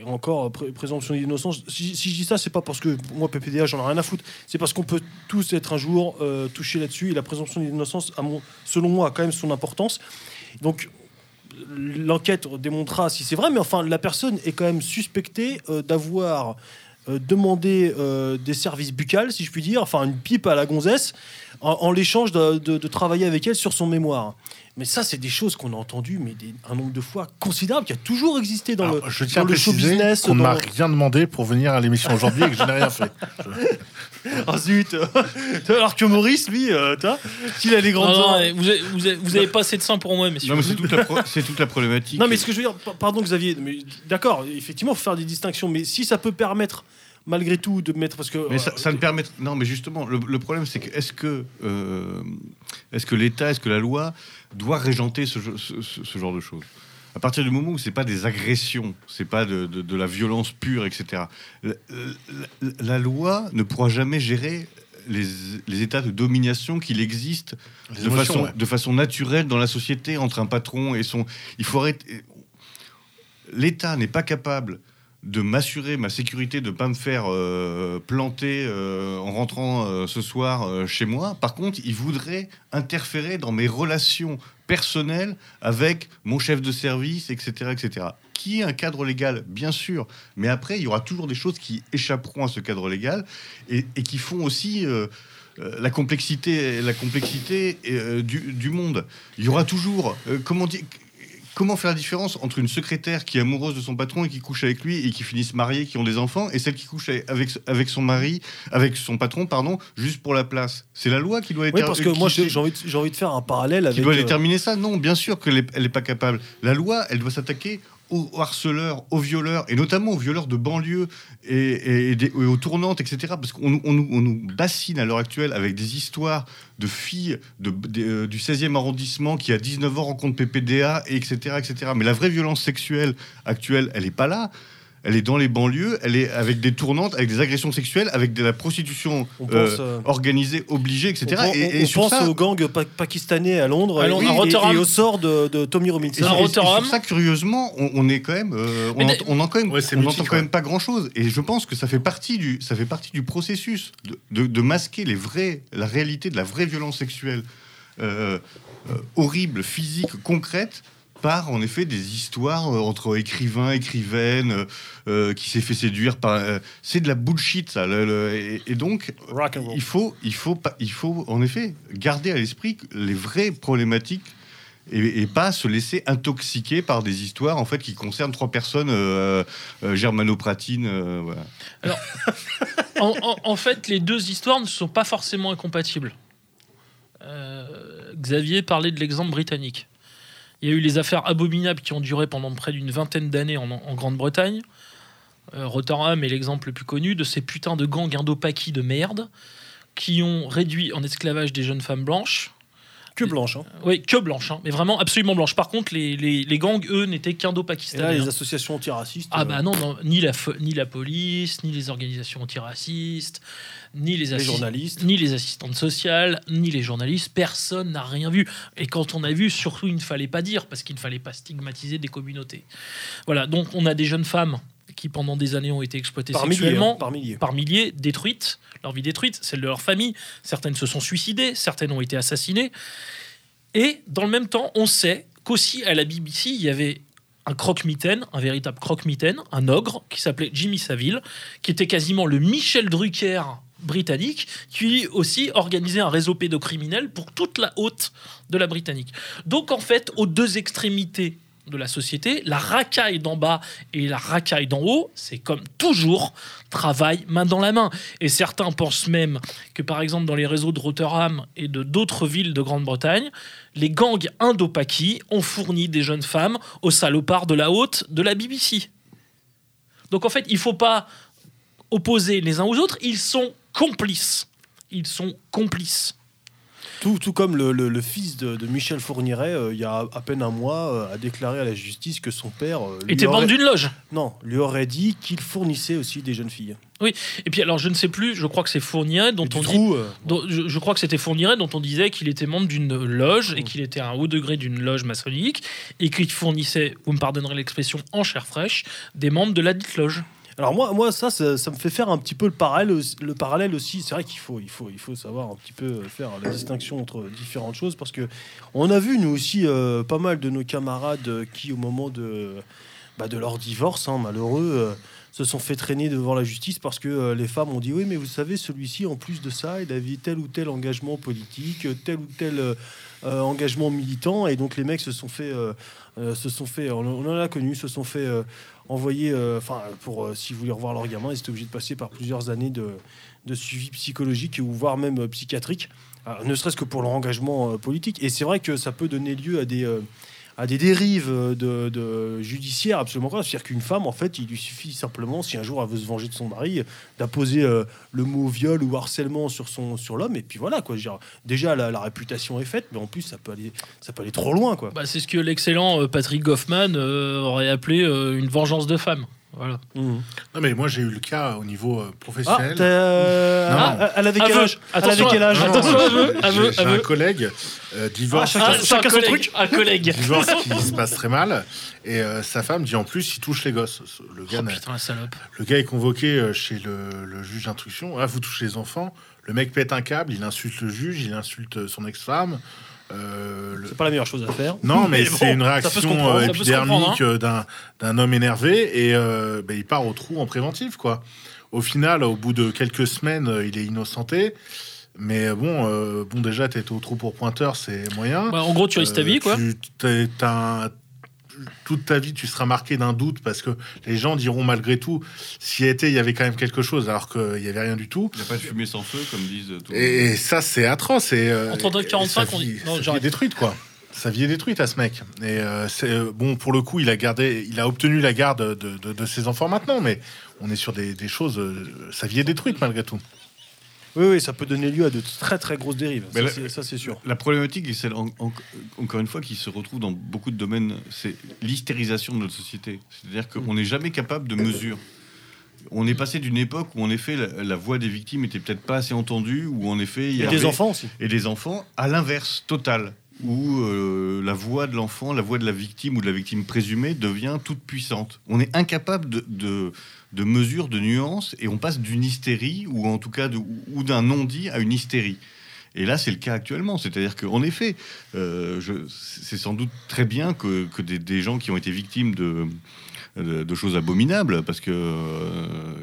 encore pré- présomption d'innocence, si, je dis ça, c'est pas parce que moi PPDA j'en ai rien à foutre, c'est parce qu'on peut tous être un jour euh, touchés là-dessus et la présomption d'innocence, selon moi, a quand même son importance. Donc l'enquête démontrera si c'est vrai, mais enfin la personne est quand même suspectée euh, d'avoir euh, demandé euh, des services buccales, si je puis dire, enfin une pipe à la gonzesse, en, l'échange de travailler avec elle sur son mémoire. Mais ça, c'est des choses qu'on a entendues, mais des- un nombre de fois considérable, qui a toujours existé dans Alors, le, je tiens dans à le show business. qu'on ne dans- m'a rien demandé pour venir à l'émission aujourd'hui et que je n'ai rien fait. Ah zut Alors que Maurice, lui, euh, a les grandes... Non, vous, avez, vous, avez, vous avez pas assez de sang pour moi, messieurs. Non, mais c'est toute, la pro- c'est toute la problématique. Non, mais ce que je veux dire, pa- pardon Xavier, mais d'accord, effectivement, faut faire des distinctions, mais si ça peut permettre, malgré tout, de mettre. Parce que. Mais ça, euh, ça ne permet. Non, mais justement, le, le problème, c'est que est-ce que, euh, est-ce que l'État, est-ce que la loi doit régenter ce, genre de choses À partir du moment où c'est pas des agressions, c'est pas de, de- de la violence pure, etc. La, la- la loi ne pourra jamais gérer les, les états de domination qu'il existe Les de émotions, façon, ouais. de façon naturelle dans la société entre un patron et son. Il faut arrêter. L'État n'est pas capable de m'assurer ma sécurité, de ne pas me faire euh, planter euh, en rentrant euh, ce soir chez moi. Par contre, il voudrait interférer dans mes relations personnelles avec mon chef de service, etc., etc. Qui est un cadre légal, bien sûr, mais après, il y aura toujours des choses qui échapperont à ce cadre légal et, qui font aussi la complexité, la complexité du, du monde. Il y aura toujours, comment dire, comment faire la différence entre une secrétaire qui est amoureuse de son patron et qui couche avec lui et qui finissent mariés, qui ont des enfants, et celle qui couche avec, avec son mari, avec son patron, pardon, juste pour la place? C'est la loi qui doit être Oui, parce que moi, j'ai envie, de- envie de faire un parallèle avec. qui doit euh, déterminer ça? Non, bien sûr qu'elle n'est pas capable. La loi, elle doit s'attaquer aux harceleurs, aux violeurs, et notamment aux violeurs de banlieue et, aux tournantes, etc. Parce qu'on nous- bassine à l'heure actuelle avec des histoires de filles euh, du 16e arrondissement qui, à 19 ans, rencontrent PPDA, et etc., etc. Mais la vraie violence sexuelle actuelle, elle n'est pas là. Elle est dans les banlieues, elle est avec des tournantes, avec des agressions sexuelles, avec de la prostitution On euh, pense, euh, organisée, obligée, etc. On, on- et, et on sur pense ça, au gang pa- pakistanais à Londres, À et- Londres, et, à Rotterdam. et au sort de, de Tommy Robinson. À et- et Rotterdam. sur ça, curieusement, on, on est quand même, euh, on, de- ent- on en quand même, Ouais, mythique, entend quand ouais. même pas grand chose. Et je pense que ça fait partie du, ça fait partie du processus de, de- de masquer les vrais, la réalité de la vraie violence sexuelle euh, euh, horrible, physique, concrète par en effet des histoires euh, entre écrivains, écrivaines, euh, euh, qui s'est fait séduire par. euh, c'est de la bullshit ça. le- le- et, et donc Rock and roll. il faut, il faut, pas, il faut en effet garder à l'esprit les vraies problématiques et, et pas se laisser intoxiquer par des histoires en fait qui concernent trois personnes euh, euh, germanopratines. euh, voilà. en, en- en fait, les deux histoires ne sont pas forcément incompatibles. Euh, Xavier parlait de l'exemple britannique. Il y a eu les affaires abominables qui ont duré pendant près d'une vingtaine d'années en, Grande-Bretagne. Euh, Rotherham est l'exemple le plus connu de ces putains de gangs indo-paquis de merde qui ont réduit en esclavage des jeunes femmes blanches. Que blanche. Hein. Oui, que blanches, hein, mais vraiment absolument blanches. Par contre, les, les, les gangs, eux, n'étaient qu'indo-pakistanais. les hein. associations antiracistes. Ah euh, bah non, non, ni, la, ni la police, ni les organisations antiracistes, ni les, journalistes. ni les assistantes sociales, ni les journalistes, personne n'a rien vu. Et quand on a vu, surtout, il ne fallait pas dire, parce qu'il ne fallait pas stigmatiser des communautés. Voilà, donc on a des jeunes femmes qui, pendant des années, ont été exploitées Par milliers. sexuellement, hein, par milliers. par milliers, détruites, leur vie détruite, celle de leur famille. Certaines se sont suicidées, certaines ont été assassinées. Et dans le même temps, on sait qu'aussi à la BBC, il y avait un croque-mitaine, un véritable croque-mitaine, un ogre qui s'appelait Jimmy Savile, qui était quasiment le Michel Drucker britannique, qui lui aussi organisait un réseau pédocriminel pour toute la haute de la Britannique. Donc en fait, aux deux extrémités de la société, la racaille d'en bas et la racaille d'en haut, c'est comme toujours, travail main dans la main. Et certains pensent même que par exemple dans les réseaux de Rotterdam et de d'autres villes de Grande-Bretagne, les gangs indo-paquis ont fourni des jeunes femmes aux salopards de la haute de la BBC. Donc en fait, il faut pas opposer les uns aux autres, ils sont complices. Ils sont complices. Tout, tout comme le, le- le fils de, de Michel Fourniret, euh, il y a à peine un mois, euh, a déclaré à la justice que son père euh, lui Était aurait- membre d'une loge. non, lui aurait dit qu'il fournissait aussi des jeunes filles. Et puis alors je ne sais plus, je crois que c'est Fourniret dont Et on dit trou, dont- je, je crois que c'était Fourniret dont on disait qu'il était membre d'une loge et Mm. qu'il était à un haut degré d'une loge maçonnique et qu'il fournissait, vous me pardonnerez l'expression, en chair fraîche, des membres de la dite loge. Alors moi, moi ça, ça, me fait faire un petit peu le parallèle, le parallèle aussi. C'est vrai qu'il faut, il faut, il faut savoir un petit peu faire la distinction entre différentes choses parce que on a vu nous aussi euh, pas mal de nos camarades euh, qui, au moment de, bah, de leur divorce, hein, malheureux, euh, se sont fait traîner devant la justice parce que les femmes ont dit oui, mais vous savez, celui-ci, en plus de ça, il avait tel ou tel engagement politique, tel ou tel engagement militant, et donc les mecs se sont fait, se sont fait, on, on en a connu, se sont fait envoyer, euh, enfin, pour euh, si vous voulez revoir leur gamin, ils étaient obligés de passer par plusieurs années de, de suivi psychologique ou voire même euh, psychiatrique, ne serait-ce que pour leur engagement euh, politique. Et c'est vrai que ça peut donner lieu à des à des dérives de, judiciaires absolument graves. C'est-à-dire qu'une femme, en fait, il lui suffit simplement, si un jour elle veut se venger de son mari, d'apposer euh, le mot viol ou harcèlement sur son sur l'homme, et puis voilà quoi. Déjà la, réputation est faite, mais en plus ça peut aller ça peut aller trop loin quoi. Bah, c'est ce que l'excellent euh, Patrick Goffman euh, aurait appelé une vengeance de femme. Voilà. Mhm. Non, mais moi, j'ai eu le cas au niveau euh, Ah, professionnel. t'as- euh, Non. ah, elle avait quel âge? Elle avait quel âge? un collègue, euh, divorce, Ah, chacun- c'est chacun un son collègue, truc. Un collègue. divorce qui se passe très mal. Et euh, sa femme dit en plus, il touche les gosses. Le gars, Oh n'a- putain, la salope. le gars est convoqué euh, chez le, le juge d'instruction. Ah, vous touchez les enfants. Le mec pète un câble, il insulte le juge, il insulte son ex-femme. Euh, le- C'est pas la meilleure chose à faire. Non, mais, Mais bon, c'est une réaction euh, épidermique euh, d'un homme énervé et euh, ben, il part au trou en préventif, quoi. Au final, au bout de quelques semaines, il est innocenté. Mais bon, euh, bon déjà, t'es au trou pour pointeur, c'est moyen. Bah, en gros, tu risques ta vie, quoi. tu- t'es- t'as un- toute ta vie, tu seras marqué d'un doute parce que les gens diront malgré tout, s'il y était, il y avait quand même quelque chose, alors qu'il n'y avait rien du tout. Il n'y a pas de fumée sans feu, comme disent monde. Et, et ça, c'est atroce. Et, euh, En 39, et 45, sa on dit- non, est détruite, quoi. Sa vie est détruite à ce mec. Et euh, c'est euh, bon pour le coup, il a gardé, il a obtenu la garde de, de- de ses enfants maintenant, mais on est sur des, des choses. euh, sa vie est détruite malgré tout. Oui, oui, ça peut donner lieu à de très très grosses dérives. Mais Ça, c'est- sûr. La problématique est celle, en- en- encore une fois, qui se retrouve dans beaucoup de domaines, c'est l'hystérisation de notre société. C'est-à-dire qu'on n'est jamais capable de mesure. On est passé d'une époque où, en effet, la, la voix des victimes était peut-être pas assez entendue, où, en effet, il y a avait... des enfants aussi. Et des enfants, à l'inverse, total, où euh, la voix de l'enfant, la voix de la victime ou de la victime présumée devient toute puissante. On est incapable de, de, de mesure, de nuances, et on passe d'une hystérie, ou en tout cas de- ou d'un non-dit, à une hystérie. Et là, c'est le cas actuellement. C'est-à-dire qu'en effet, euh, c'est sans doute très bien que, que des, gens qui ont été victimes de, de, choses abominables, parce que euh,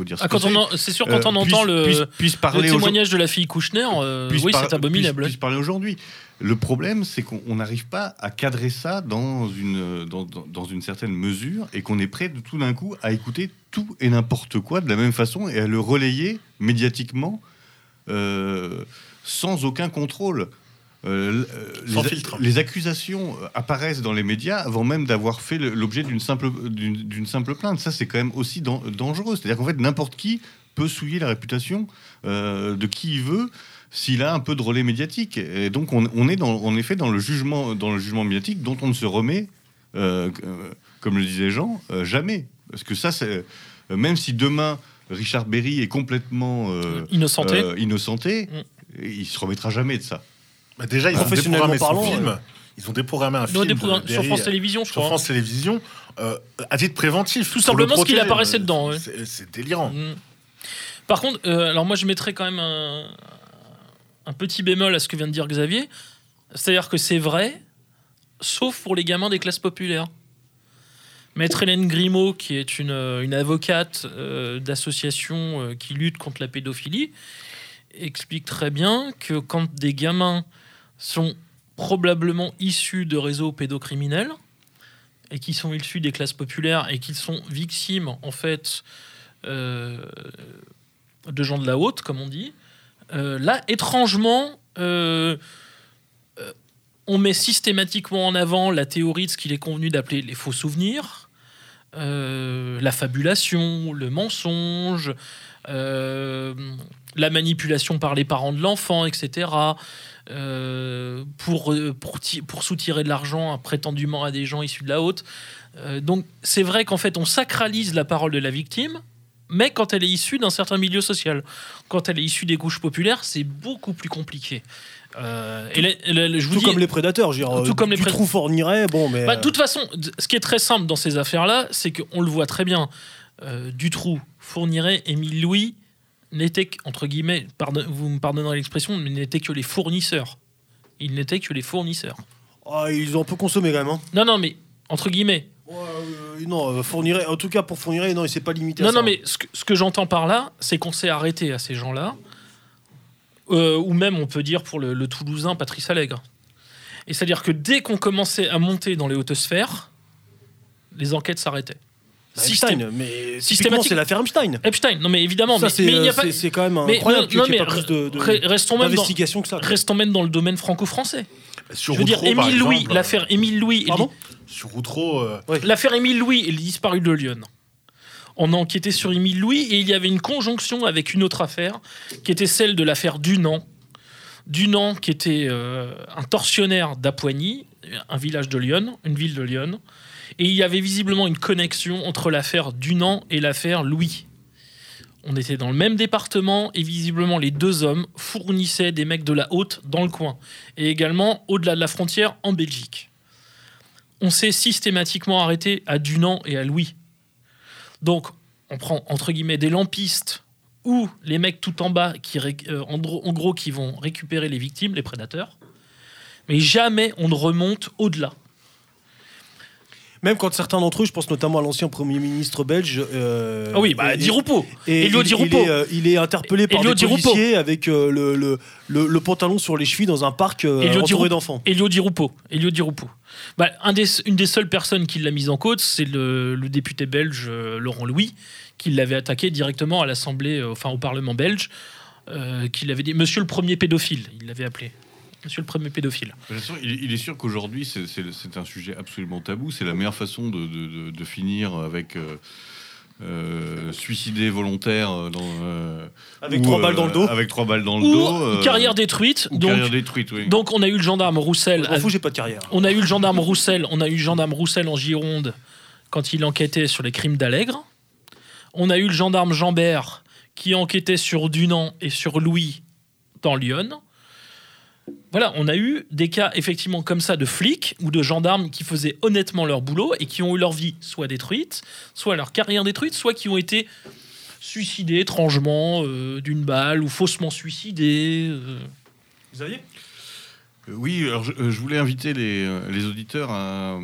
faut dire ce Ah, quand on c'est, sûr, quand euh, on entend le, parler témoignage de la fille Kouchner, euh, oui, c'est abominable. puisse- parler aujourd'hui. Le problème, c'est qu'on on n'arrive pas à cadrer ça dans une, dans, dans- dans une certaine mesure et qu'on est prêt de tout d'un coup à écouter tout et n'importe quoi de la même façon et à le relayer médiatiquement euh, sans aucun contrôle. Euh, les, filtre. les accusations euh, apparaissent dans les médias avant même d'avoir fait l'objet d'une simple, d'une simple plainte. Ça, c'est quand même aussi dan- dangereux. C'est-à-dire qu'en fait, n'importe qui peut souiller la réputation euh, de qui il veut s'il a un peu de relais médiatique. Et donc, on, on est dans, en effet dans le jugement, dans le jugement médiatique dont on ne se remet, euh, euh, comme le disait Jean, euh, jamais. Parce que ça, c'est euh, même si demain Richard Berry est complètement euh, Innocenté. euh, innocenté, Mm. il se remettra jamais de ça. Bah, déjà, ils ont déprogrammé son film. euh. Ils ont déprogrammé un film sur France Télévisions, je sur crois. France Télévisions, euh, à titre préventif. Tout simplement ce qu'il apparaissait dedans, ouais. C'est délirant. Mm. Par contre, euh, alors moi je mettrais quand même un, un petit bémol à ce que vient de dire Xavier. C'est-à-dire que c'est vrai, sauf pour les gamins des classes populaires. Maître Hélène Grimaud, qui est une, une avocate euh, d'association euh, qui lutte contre la pédophilie, explique très bien que quand des gamins sont probablement issus de réseaux pédocriminels et qui sont issus des classes populaires et qui sont victimes en fait euh, de gens de la haute, comme on dit. Euh, là, étrangement, euh, on met systématiquement en avant la théorie de ce qu'il est convenu d'appeler les faux souvenirs, la fabulation, le mensonge, la manipulation par les parents de l'enfant, etc. euh, pour, euh, pour, ti- pour soutirer de l'argent prétendument à des gens issus de la haute. Euh, donc c'est vrai qu'en fait on sacralise la parole de la victime, mais quand elle est issue d'un certain milieu social, quand elle est issue des couches populaires, c'est beaucoup plus compliqué. Euh, et là- là- je vous Tout dis, comme les prédateurs, dire, Tout comme les du pré- trou fournirait, bon, mais. bah, de toute façon, ce qui est très simple dans ces affaires-là, c'est qu'on le voit très bien. Euh, Dutroux, Fourniret, Émile Louis n'étaient, entre guillemets, pardon- vous me pardonnerez l'expression, mais n'étaient que les fournisseurs. Ils n'étaient que les fournisseurs. ah, ils ont un peu consommé quand même. hein. Non, non, mais entre guillemets. Ouais, euh, non, euh, fournirait, en tout cas pour fournirait, non, il s'est pas limité à Non, ça. non, mais ce que, ce que j'entends par là, c'est qu'on s'est arrêté à ces gens-là. Euh, ou même, on peut dire pour le, le Toulousain Patrice Allègre. Et c'est-à-dire que dès qu'on commençait à monter dans les hautes sphères, les enquêtes s'arrêtaient. Bah, Systém- Epstein, mais systématique- systématique, c'est l'affaire Epstein. Epstein, non mais évidemment, ça, mais, mais il n'y a euh, pas. c'est- quand même mais incroyable non, qu'il n'y ait pas plus de, de- re- restons même dans, d'investigation que ça. restons même dans le domaine franco-français. Sur Je veux dire, Émile Louis, l'affaire Émile Louis, et Pardon Sur Outreau, euh, Ouais. L'affaire Émile Louis et les disparus de Lyon. On a enquêté sur Émile Louis et il y avait une conjonction avec une autre affaire qui était celle de l'affaire Dunant. Dunant qui était euh, un tortionnaire d'Apoigny, un village de Lyon, une ville de Lyon. Et il y avait visiblement une connexion entre l'affaire Dunant et l'affaire Louis. On était dans le même département et visiblement les deux hommes fournissaient des mecs de la haute dans le coin. Et également au-delà de la frontière en Belgique on s'est systématiquement arrêté à Dunant et à Louis. Donc, on prend entre guillemets des lampistes ou les mecs tout en bas qui, euh, en gros, qui vont récupérer les victimes, les prédateurs. Mais jamais on ne remonte au-delà. Même quand certains d'entre eux, je pense notamment à l'ancien Premier ministre belge. euh, Ah oui, bah, Di Rupo. et Elio il, Di il est, il est interpellé par Elio des policiers avec euh, le, le, le- le pantalon sur les chevilles dans un parc euh, entouré d'enfants. Elio Di Rupo. Elio Di Rupo. Bah, un des, une des seules personnes qui l'a mise en cause, c'est le, le député belge euh, Laurent Louis, qui l'avait attaqué directement à l'Assemblée, enfin au Parlement belge, euh, qui l'avait dit Monsieur le premier pédophile, il l'avait appelé. Monsieur le premier pédophile. Il, il est sûr qu'aujourd'hui, c'est- un sujet absolument tabou. C'est la meilleure façon de, de- de- de finir avec euh, euh, suicidé volontaire euh, dans, euh, Avec ou, trois balles dans le dos. Avec trois balles dans le Ou dos. euh, carrière détruite. ou donc, carrière détruite, oui. donc on a eu le gendarme Roussel. M'en fous, j'ai pas de carrière. On a eu le gendarme Roussel, on a eu le gendarme Roussel en Gironde quand il enquêtait sur les crimes d'Allègre. On a eu le gendarme Jambert qui enquêtait sur Dunant et sur Louis dans Lyon. Voilà, on a eu des cas effectivement comme ça de flics ou de gendarmes qui faisaient honnêtement leur boulot et qui ont eu leur vie soit détruite, soit leur carrière détruite, soit qui ont été suicidés étrangement euh, d'une balle ou faussement suicidés. euh. Xavier? Euh, Oui, alors je, euh, je voulais inviter les, auditeurs à,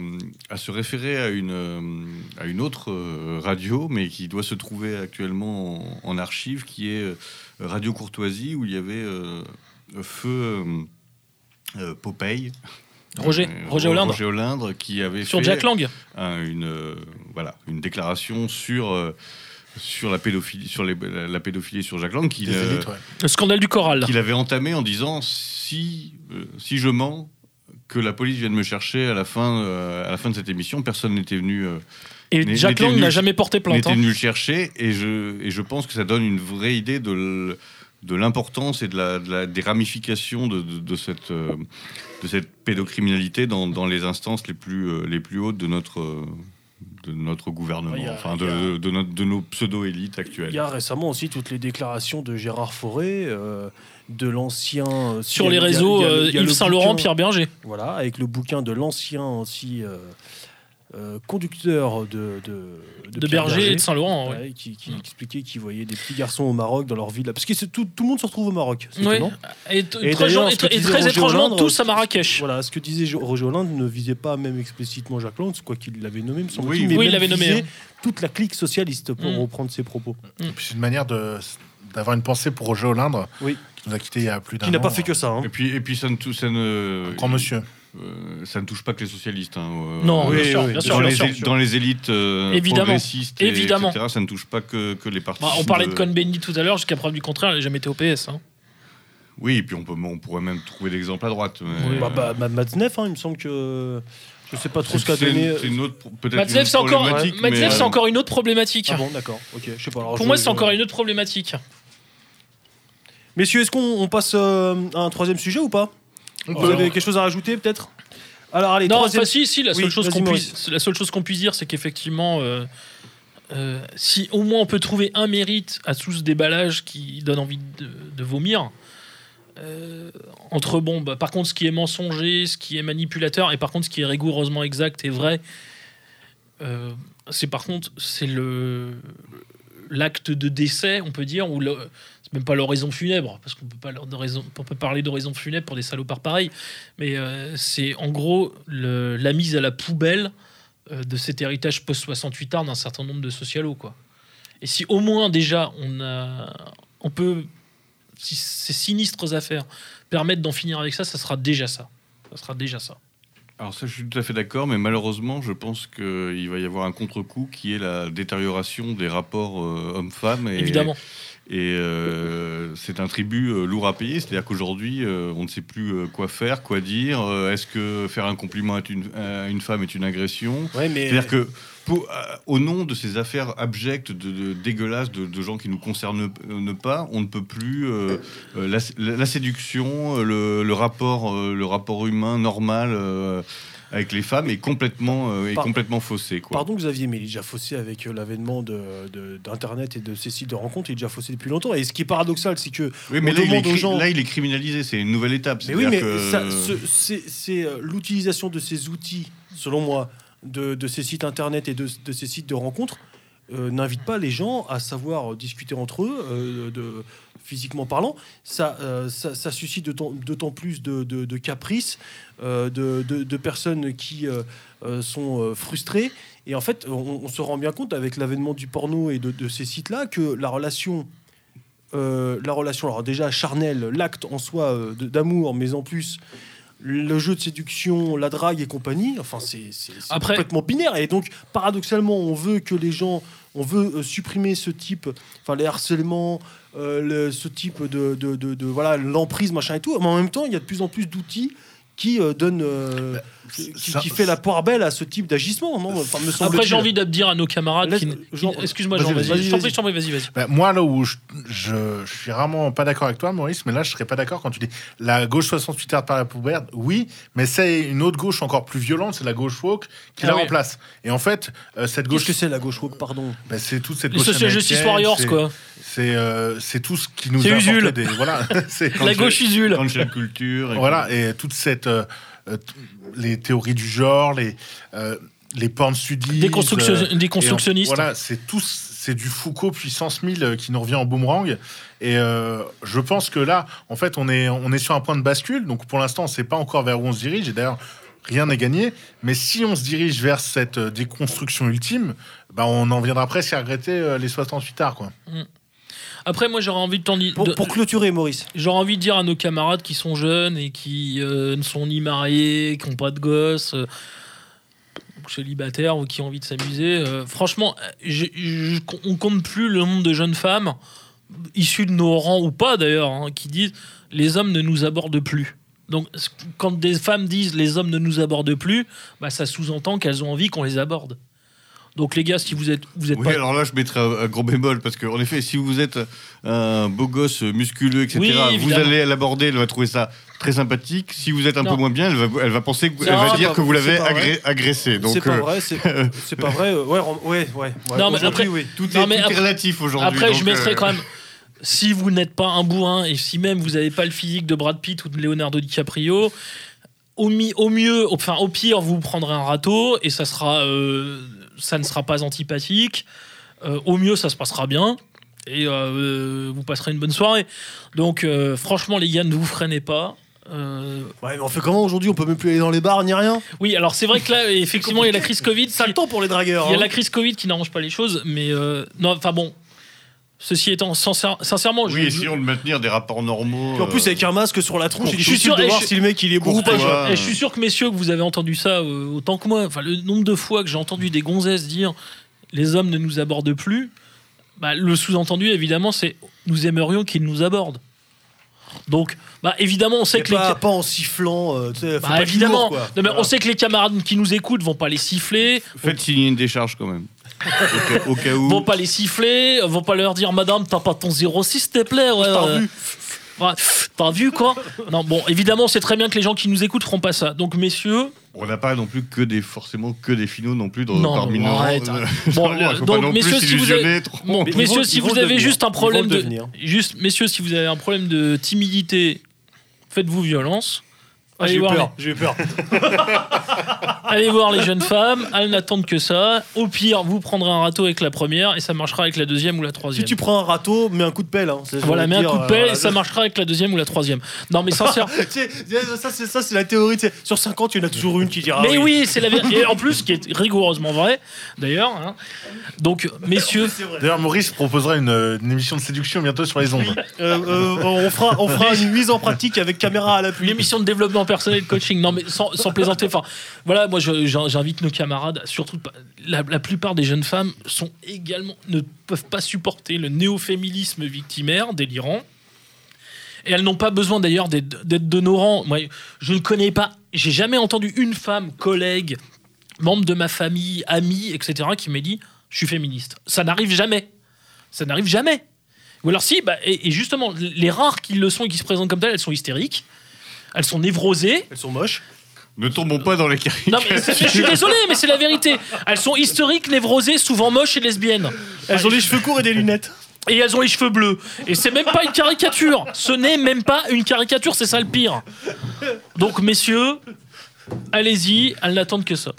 se référer à une, à une autre radio, mais qui doit se trouver actuellement en, archive, qui est Radio Courtoisie, où il y avait Feu euh, Popeye. Roger, Euh, Roger Hollande. Roger Hollande, qui avait Sur fait Jack Lang. un- une, euh, voilà, une déclaration sur euh, sur la pédophilie, sur les- la, la pédophilie sur Jacques Lang, qu'il euh, ouais. Le scandale du choral. qu'il avait entamé en disant si, euh, si je mens, que la police vienne me chercher à la fin, euh, à la fin de cette émission, personne n'était venu, euh, Et n'était Lang n'a jamais porté plainte. n'était hein. venu le chercher, et je, et je pense que ça donne une vraie idée de, de l'importance et de la, de la- des ramifications de, de- de cette, euh, de cette pédocriminalité dans, dans les instances les plus, euh, les plus hautes de notre, euh, de notre gouvernement, Il a- enfin il de, a- de, notre- de nos pseudo-élites Il actuelles. y a récemment aussi toutes les déclarations de Gérard Forêt, euh, de l'ancien. euh, Sur il les il réseaux, il a euh, il Yves le Saint-Laurent, Pierre Berger. Voilà, avec le bouquin de l'ancien aussi euh, conducteur de, de, Berger et de Saint-Laurent. ouais. ouais, qui, qui Mm. expliquait qu'il voyait des petits garçons au Maroc dans leur ville. Parce que c'est tout, tout le monde se retrouve au Maroc. Ouais. Et, Et très, et et étrangement, Hollande, tous à Marrakech. Voilà, ce que disait Roger Hollande ne visait pas même explicitement Jacques Lang, quoi qu'il l'avait nommé, me semble-t-il, Oui, mais oui, il même l'avait nommé, visait hein. toute la clique socialiste, pour Mm. reprendre ses propos. Puis c'est une manière de d'avoir une pensée pour Roger Hollande, Oui. qui nous a quittés il y a plus d'un Qui n'a an, pas fait que ça. hein. Et puis, et puis ça ne, ça ne, Grand monsieur. Euh, ça ne touche pas que les socialistes. hein, euh, Non, Oui, bien sûr, oui, bien sûr, dans, bien les, sûr. é- dans les élites euh, Évidemment. progressistes, et- Évidemment. etc., ça ne touche pas que, que les partis. Bah, on parlait de Cohn-Bendit tout à l'heure, jusqu'à preuve du contraire, elle n'a jamais été au PS. hein. Oui, et puis on, peut, on pourrait même trouver l'exemple à droite. mais- Oui. Bah, bah, bah, Matzneff, hein, il me semble que. Je sais pas trop ce qu'a C'est- donné. C'est une autre, peut-être une Matzneff, c'est encore, c'est euh, encore une autre problématique. Ah bon, d'accord. Ok, je sais pas. alors Pour je- moi, c'est encore une autre problématique. Messieurs, est-ce qu'on on passe euh, à un troisième sujet ou pas? Vous peut. avez quelque chose à rajouter, peut-être Alors, allez, Non, troisième. enfin, si, si, la seule, Oui, chose qu'on puisse, la seule chose qu'on puisse dire, c'est qu'effectivement, euh, euh, si au moins on peut trouver un mérite à tout ce déballage qui donne envie de, de vomir, euh, entre bon, bah, par contre, ce qui est mensonger, ce qui est manipulateur, et par contre, ce qui est rigoureusement exact et vrai, euh, c'est par contre, c'est le l'acte de décès, on peut dire, ou le- c'est même pas l'horizon funèbre, parce qu'on peut pas on peut parler d'horizon funèbre pour des salopards pareils, mais euh, c'est en gros le- la mise à la poubelle euh, de cet héritage post-68 art d'un certain nombre de socialos, quoi. Et si au moins déjà on a, on peut, si ces sinistres affaires permettent d'en finir avec ça, ça sera déjà ça. Ça sera déjà ça. Alors ça, je suis tout à fait d'accord, mais malheureusement, je pense qu'il va y avoir un contre-coup qui est la détérioration des rapports euh, hommes-femmes. Évidemment. Et euh, c'est un tribut euh, lourd à payer, c'est-à-dire qu'aujourd'hui, euh, on ne sait plus quoi faire, quoi dire. Est-ce que faire un compliment à une, à une femme est une agression Ouais, mais. C'est-à-dire que pour- au nom de ces affaires abjectes, de, de- dégueulasses, de, de gens qui nous concernent ne pas, on ne peut plus la, séduction, le, le rapport, le rapport humain normal avec les femmes est complètement, euh, est Par- complètement faussé. Quoi. Pardon Xavier, mais il est déjà faussé avec euh, l'avènement de- de- d'Internet et de ces sites de rencontres, il est déjà faussé depuis longtemps. Et ce qui est paradoxal, c'est que Oui, mais on là il, est demande aux cri- gens- là, il est criminalisé, c'est une nouvelle étape. Mais oui, mais que- c'est euh, l'utilisation de ces outils, selon moi, de, de ces sites internet et de, de ces sites de rencontres, euh, n'invite pas les gens à savoir discuter entre eux, euh, de, physiquement parlant. Ça, euh, ça, ça suscite d'autant plus de, de- de caprices, euh, de, personnes qui euh, sont frustrées. Et en fait, on, on se rend bien compte avec l'avènement du porno et de, ces sites-là que la relation la relation, alors déjà charnelle, l'acte en soi d'amour, mais en plus le jeu de séduction, la drague et compagnie, enfin c'est c'est- c'est Après- complètement binaire. Et donc paradoxalement, on veut que les gens, on veut euh, supprimer ce type, enfin les harcèlements, euh, ce type de- voilà l'emprise machin et tout. Mais en même temps, il y a de plus en plus d'outils qui euh, donnent, euh, qui, ça- qui fait la poire belle à ce type d'agissement, non Enfin, me Après, j'ai envie de dire à nos camarades. Excuse-moi, Jean, vas-y, vas-y. Vas-y. Ben, moi, là où je, je, je suis vraiment pas d'accord avec toi, Maurice, mais là, je serais pas d'accord quand tu dis la gauche 68 heures par la poubelle. Oui, mais c'est une autre gauche encore plus violente, c'est la gauche woke qui Ah la oui. remplace. Et en fait, euh, cette Qu'est-ce gauche, que c'est la gauche woke, pardon ben, c'est toute cette Les gauche social justice warriors, quoi. C'est euh, c'est tout ce qui nous C'est a apporté Usul. des voilà. c'est La gauche usule. culture. et voilà et toute cette euh, euh, les théories du genre, les euh, les pornes sudistes, Des, construction- des constructionnistes. on- voilà, c'est tout, c'est du Foucault puissance 1000 euh, qui nous revient en boomerang. Et euh, je pense que là, en fait, on est, on est sur un point de bascule. Donc pour l'instant, on ne sait pas encore vers où on se dirige. Et d'ailleurs, rien n'est gagné. Mais si on se dirige vers cette déconstruction ultime, bah, on en viendra presque à regretter les 68 arts. Quoi. Après, moi, j'aurais envie de t'en dire. pour, pour clôturer, Maurice. J'aurais envie de dire à nos camarades qui sont jeunes et qui euh, ne sont ni mariés, qui n'ont pas de gosses, euh, célibataires ou qui ont envie de s'amuser. euh, franchement, je- on compte plus le nombre de jeunes femmes issues de nos rangs ou pas d'ailleurs hein, qui disent les hommes ne nous abordent plus. Donc quand des femmes disent les hommes ne nous abordent plus, bah, ça sous-entend qu'elles ont envie qu'on les aborde. Donc les gars, si vous êtes vous êtes Oui, pas alors là, je mettrais un, un gros bémol parce qu'en effet, si vous êtes un beau gosse musculeux, etc., Oui, vous allez l'aborder, elle va trouver ça très sympathique. Si vous êtes un Non. peu moins bien, elle va, elle va penser, que- elle va dire pas- que vous l'avez agré- agressé. Donc, C'est pas euh, vrai, c'est c'est pas vrai. euh, Ouais, ouais, ouais. Non, mais après- oui. tout, Non, est, mais tout est après- relatif aujourd'hui. Après, je donc, mettrais euh, quand même. Si vous n'êtes pas un bourrin et si même vous n'avez pas le physique de Brad Pitt ou de Leonardo DiCaprio, au, mi- au mieux, enfin au pire, vous prendrez un râteau et ça sera, euh, ça ne sera pas antipathique. Euh, au mieux, ça se passera bien et euh, vous passerez une bonne soirée. Donc, euh, franchement, les gars, ne vous freinez pas. Euh, Ouais, mais on fait comment aujourd'hui? On peut même plus aller dans les bars ni rien? oui, alors c'est vrai que là, effectivement, il y a la crise Covid. Ça le temps pour les dragueurs. Il y a hein. la crise Covid qui n'arrange pas les choses, mais euh, non, enfin bon. Ceci étant, sincère- sincèrement, je- Oui, je, essayons de maintenir des rapports normaux. Puis en plus, avec un masque sur la tronche, il est Je suis difficile sûr- de voir je- si le mec il est ou pas. Genre. Et je suis sûr que messieurs, que vous avez entendu ça euh, autant que moi. Enfin, le nombre de fois que j'ai entendu des gonzesses dire les hommes ne nous abordent plus, bah, le sous-entendu évidemment c'est nous aimerions qu'ils nous abordent. Donc, bah, évidemment, on sait Mais que les pas, en sifflant. euh, tu sais, faut bah, pas évidemment. Non, mais Voilà. on sait que les camarades qui nous écoutent vont pas les siffler, Faites signer une décharge quand même. Au, cas, au cas où. vont pas les siffler, vont pas leur dire Madame, t'as pas ton 06 s'il te plaît. ouais, T'as euh, vu ouais, T'as vu quoi Non, bon, évidemment, c'est très bien que les gens qui nous écoutent feront pas ça. Donc, messieurs, On n'a pas non plus que des forcément que des finaux non plus dans, Non, parmi arrête, euh, Bon, le- donc, non messieurs, si vous avez- messieurs, vont- si vous avez devenir. juste un problème de, juste, messieurs, si vous avez un problème de timidité, faites-vous violence. Ah, Allez J'ai eu. J'ai eu peur. les, allez voir les jeunes femmes, elles n'attendent que ça. Au pire, vous prendrez un râteau avec la première et ça marchera avec la deuxième ou la Si troisième. tu prends un râteau, mets un coup de pelle. hein. C'est- Voilà, mets un coup de euh, pelle et ça marchera avec la deuxième ou la troisième. Non, mais sincèrement. Ça, c'est ça, c'est la théorie. Sur 50, il y en a toujours une qui dira. mais oui, c'est la vérité. Et en plus, qui est rigoureusement vrai, d'ailleurs. hein. Donc, messieurs. D'ailleurs, Maurice proposera une, euh, une émission de séduction bientôt sur les ondes. Euh, euh, on fera, on fera une mise en pratique avec caméra à l'appui. Une émission de développement personnel coaching. Non, mais sans, plaisanter. Enfin, voilà, moi, j'invite nos camarades, surtout la, la plupart des jeunes femmes sont également ne peuvent pas supporter le néo-féminisme victimaire délirant. Et elles n'ont pas besoin d'ailleurs d'être de nos rangs. Moi, je ne connais pas, j'ai jamais entendu une femme, collègue, membre de ma famille, amie, etc., qui m'ait dit je suis féministe. Ça n'arrive jamais. Ça n'arrive jamais. Ou alors si, bah, et, et justement, les rares qui le sont et qui se présentent comme telles, elles sont hystériques, elles sont névrosées. Elles sont moches. Ne tombons pas dans les caricatures. Non mais c'est- je suis désolé, mais c'est la vérité. Elles sont historiques, névrosées, souvent moches et lesbiennes. Elles ont les cheveux courts et des lunettes. Et elles ont les cheveux bleus. Et c'est même pas une caricature. Ce n'est même pas une caricature, c'est ça le pire. Donc messieurs, allez-y, elles n'attendent que ça.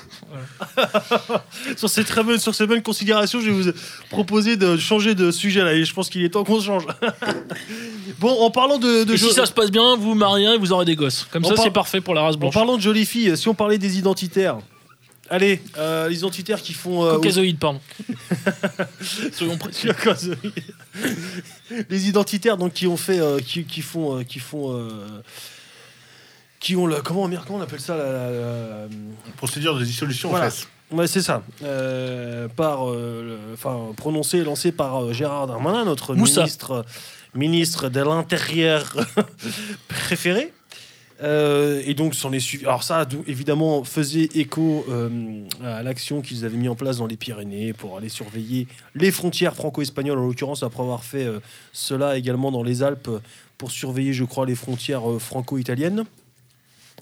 Sur ces très bonnes, sur ces bonnes considérations, je vais vous proposer de changer de sujet là. Et je pense qu'il est temps qu'on change. bon, en parlant de, de Et jo- si ça se passe bien, vous mariez et vous aurez des gosses. Comme ça, par- c'est parfait pour la race en blanche. parlant de jolies filles, si on parlait des identitaires. Allez, euh, les identitaires qui font. euh, Caucasoïde, pardon. Soyons précis. les identitaires donc qui ont fait euh, qui, qui font euh, qui font qui ont le comment merde, comment on appelle ça la- la- la- Procédure de dissolution Voilà. aux fesses. ouais c'est ça Euh, par euh, enfin prononcé et lancé par euh, Gérard Darmanin notre Moussa. ministre ministre de l'intérieur préféré Euh, et donc s'en est suivi. Alors ça, évidemment, faisait écho euh, à l'action qu'ils avaient mis en place dans les Pyrénées pour aller surveiller les frontières franco-espagnoles, en l'occurrence après avoir fait euh, cela également dans les Alpes pour surveiller, je crois, les frontières euh, franco-italiennes.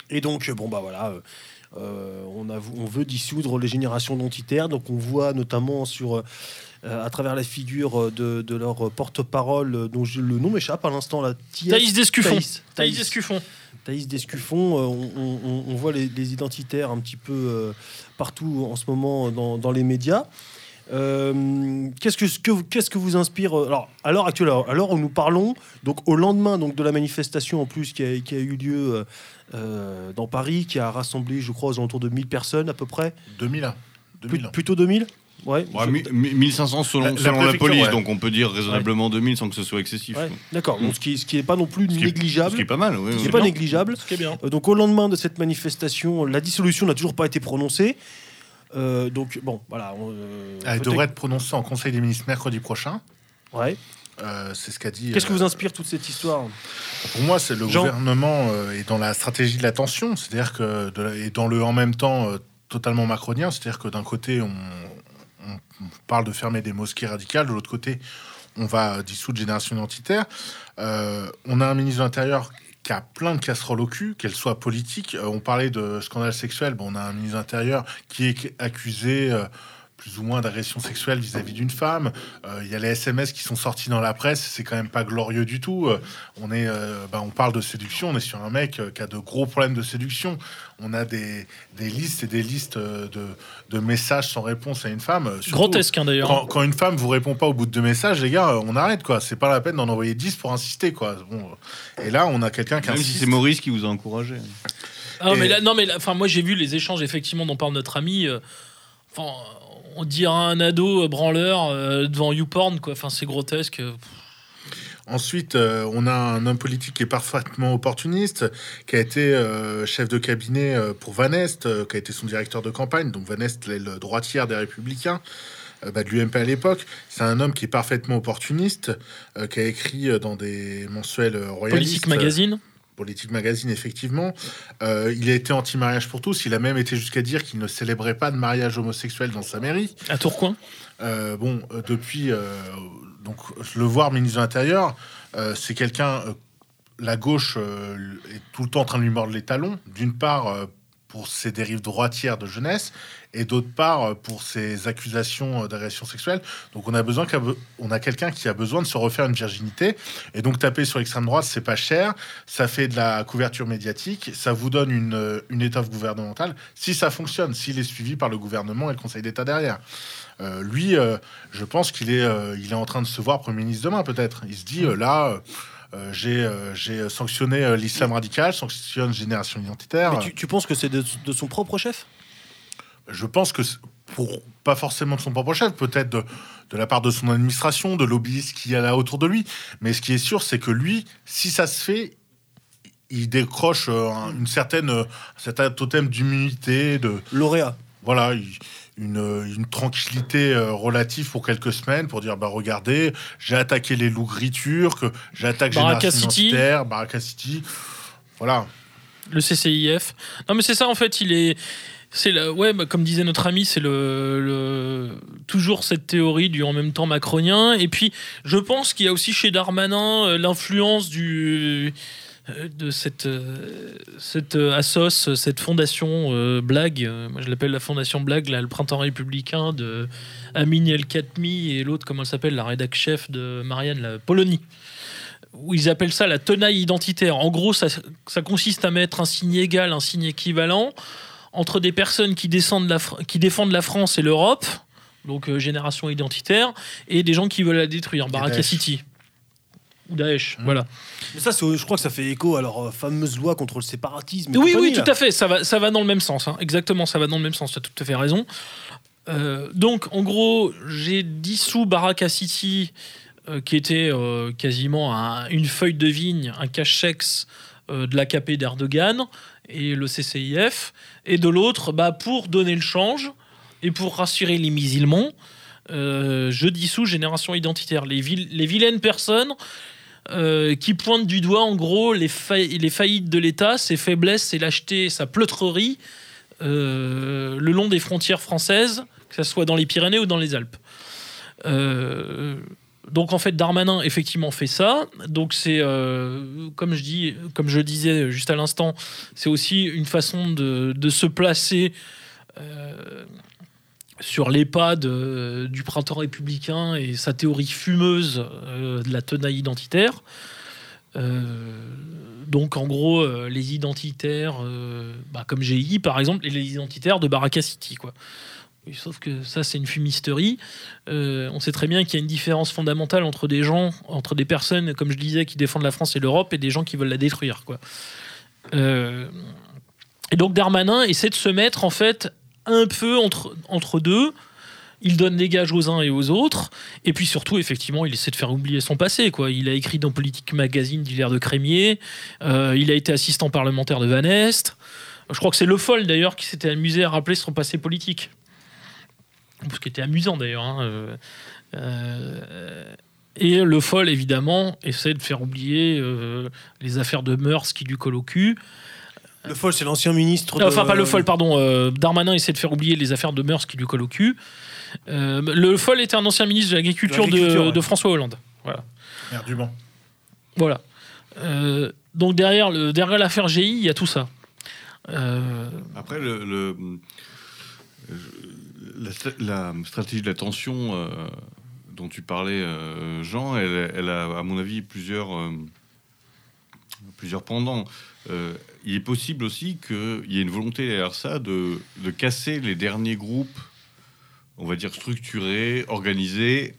Et donc, bon bah voilà. euh, euh, on, a, on veut dissoudre les générations identitaires, donc on voit notamment sur, euh, à travers la figure de, de leur porte-parole, dont je- le nom m'échappe à l'instant, la Thaïs Descuffon. Thaïs. Descuffon. Thaïs Descuffon, euh, on, on- on- on voit les, les identitaires un petit peu partout en ce moment dans, dans les médias. Euh, qu'est-ce que, ce que- qu'est-ce que vous inspire euh, Alors, à l'heure actuelle, alors, à l'heure où nous parlons, donc au lendemain donc de la manifestation en plus qui a, qui a eu lieu euh, dans Paris, qui a rassemblé, je crois, aux alentours de 1000 personnes à peu près, 2000 ans. Plus- 2000 ans. plutôt 2000 Ouais. Ouais, mi- 1500 selon, La- selon la, police, ouais. donc on peut dire raisonnablement 2000 sans que ce soit excessif. Ouais, D'accord. Donc, ce qui, ce qui est pas non plus Ce qui est- négligeable. Ce qui est pas mal, oui. Ce qui oui. n'est pas bien. négligeable. Ce qui est bien. Euh, Donc au lendemain de cette manifestation, la dissolution n'a toujours pas été prononcée. Euh, donc, bon, voilà. on, euh, Elle devrait être prononcée en Conseil des ministres mercredi prochain. Ouais. Euh, c'est ce qu'a dit. Qu'est-ce que euh, vous inspire toute cette histoire? Pour moi, c'est le Jean gouvernement est dans la stratégie de la tension, c'est-à-dire que de la- et dans le en même temps totalement macronien, c'est-à-dire que d'un côté on, parle de fermer des mosquées radicales, de l'autre côté on va dissoudre Génération Identitaire. On a un ministre de l'Intérieur qui a plein de casseroles au cul, qu'elles soient politiques. Euh, on parlait de scandale sexuel, bon, on a un ministre de l'Intérieur qui est accusé. Plus ou moins d'agression sexuelle vis-à-vis d'une femme. Euh, Il y a les SMS qui sont sortis dans la presse, c'est quand même pas glorieux du tout. Euh, on est, euh, bah, on parle de séduction, on est sur un mec euh, qui a de gros problèmes de séduction. On a des, des listes et des listes de, de messages sans réponse à une femme. Surtout, Grotesque, hein, d'ailleurs. Quand, quand une femme vous répond pas au bout de deux messages, les gars, on arrête quoi. C'est pas la peine d'en envoyer 10 pour insister quoi. Bon, et là, on a quelqu'un qui Même si c'est Maurice qui vous a encouragé. Ah, mais là, non, mais là, enfin, moi j'ai vu les échanges effectivement dont parle notre ami. euh, on dirait un ado euh, branleur euh, devant YouPorn, quoi. Enfin, c'est grotesque. Ensuite, euh, on a un homme politique qui est parfaitement opportuniste, qui a été euh, chef de cabinet euh, pour Van Est, qui a été son directeur de campagne. Donc Van Est, l'aile droitière des Républicains, bah, de l'UMP à l'époque. C'est un homme qui est parfaitement opportuniste, qui a écrit dans des mensuels royalistes. Politique Magazine. Politique Magazine, effectivement. Euh, il a été anti-mariage pour tous. Il a même été jusqu'à dire qu'il ne célébrait pas de mariage homosexuel dans sa mairie. À Tourcoing. Euh, bon, euh, depuis, euh, donc le voir ministre de l'Intérieur, c'est quelqu'un. la gauche est tout le temps en train de lui mordre les talons. D'une part, pour ses dérives droitières de jeunesse, et d'autre part, euh, pour ses accusations euh, d'agression sexuelle. Donc, on a besoin be- on a quelqu'un qui a besoin de se refaire une virginité. Et donc, taper sur l'extrême droite, c'est pas cher. Ça fait de la couverture médiatique. Ça vous donne une, euh, une étoffe gouvernementale. Si ça fonctionne, s'il est suivi par le gouvernement et le Conseil d'État derrière. Lui, je pense qu'il est, est en train de se voir Premier ministre demain, peut-être. Il se dit, là, j'ai euh, j'ai sanctionné euh, l'islam radical, sanctionne Génération Identitaire. Mais tu, tu penses que c'est de, de son propre chef? Je pense que, pour pas forcément de son propre chef, peut-être de, de la part de son administration, de lobbyistes qui y a là autour de lui. Mais ce qui est sûr, c'est que lui, si ça se fait, il décroche euh, un- une certaine, euh, un certain totem d'immunité, de, Lauréat. voilà, il- une, une tranquillité euh, relative pour quelques semaines pour dire bah regardez, j'ai attaqué les loups turcs, j'attaque Baraka Génération City. Baraka City. Voilà. Le CCIF. Non, mais c'est ça en fait. Il est. C'est la, ouais, bah, comme disait notre ami, c'est le, le- toujours cette théorie du en même temps macronien. Et puis, je pense qu'il y a aussi chez Darmanin euh, l'influence du de cette euh, cette euh, assos, cette fondation euh, Blague. euh, moi, je l'appelle la fondation Blague, là, le printemps républicain de Amine El Khatmi et l'autre, comment elle s'appelle, la rédac chef de Marianne, la Polonie où ils appellent ça la tenaille identitaire. En gros, ça, ça consiste à mettre un signe égal, un signe équivalent entre des personnes qui, descendent la qui défendent la France et l'Europe, donc euh, génération identitaire, et des gens qui veulent la détruire, Baraka. City. Ou Daesh, Mmh. voilà. Mais ça, je crois que ça fait écho à leur euh, fameuse loi contre le séparatisme. et Oui, compagnie, oui, là. tout à fait. Ça va, ça va dans le même sens. hein. Exactement, ça va dans le même sens. Tu as tout à fait raison. Euh, donc, en gros, j'ai dissous Baraka City, euh, qui était euh, quasiment un- une feuille de vigne, un cachex euh, de l'AKP d'Erdogan et le CCIF. Et de l'autre, bah, pour donner le change et pour rassurer les musulmans, euh, je dissous Génération Identitaire. Les, vil- les vilaines personnes euh, qui pointent du doigt, en gros, les, faillites de l'État, ses faiblesses, ses lâchetés, sa pleutrerie euh, le long des frontières françaises, que ce soit dans les Pyrénées ou dans les Alpes. Euh, donc en fait, Darmanin effectivement fait ça. Donc c'est comme je disais juste à l'instant, c'est aussi une façon de, se placer sur les pas de- du printemps républicain et sa théorie fumeuse euh, de la tenaille identitaire. Euh, donc en gros, euh, les identitaires, euh, bah, comme GI par exemple, et les identitaires de Baraka City, quoi. Sauf que ça, c'est une fumisterie. Euh, on sait très bien qu'il y a une différence fondamentale entre des gens, entre des personnes, comme je disais, qui défendent la France et l'Europe, et des gens qui veulent la détruire, quoi. Euh, et donc Darmanin essaie de se mettre en fait un peu entre, entre deux. Il donne des gages aux uns et aux autres. Et puis surtout, effectivement, il essaie de faire oublier son passé. Quoi. Il a écrit dans Politique Magazine d'Hilaire de Crémier. Euh, il a été assistant parlementaire de Van Est. Je crois que c'est Le Foll, d'ailleurs, qui s'était amusé à rappeler son passé politique. ce qui était amusant d'ailleurs. hein, euh, euh, et le FOL, évidemment, essaie de faire oublier les affaires de mœurs qui lui collent au cul. Le FOL, c'est l'ancien ministre. Euh, Enfin, de- pas le FOL, pardon. euh, Darmanin essaie de faire oublier les affaires de mœurs qui lui collent au cul. Euh, le FOL était un ancien ministre de l'Agriculture De de, ouais. de François Hollande. Merde du banc. Voilà. Euh, donc derrière, le, derrière l'affaire GI, il y a tout ça. Euh, Après, le, le- la, stratégie de la tension euh, dont tu parlais, euh, Jean, elle, elle a, à mon avis, plusieurs, euh, plusieurs pendants. Il est possible aussi qu'il y ait une volonté derrière ça de, de casser les derniers groupes, on va dire structurés, organisés,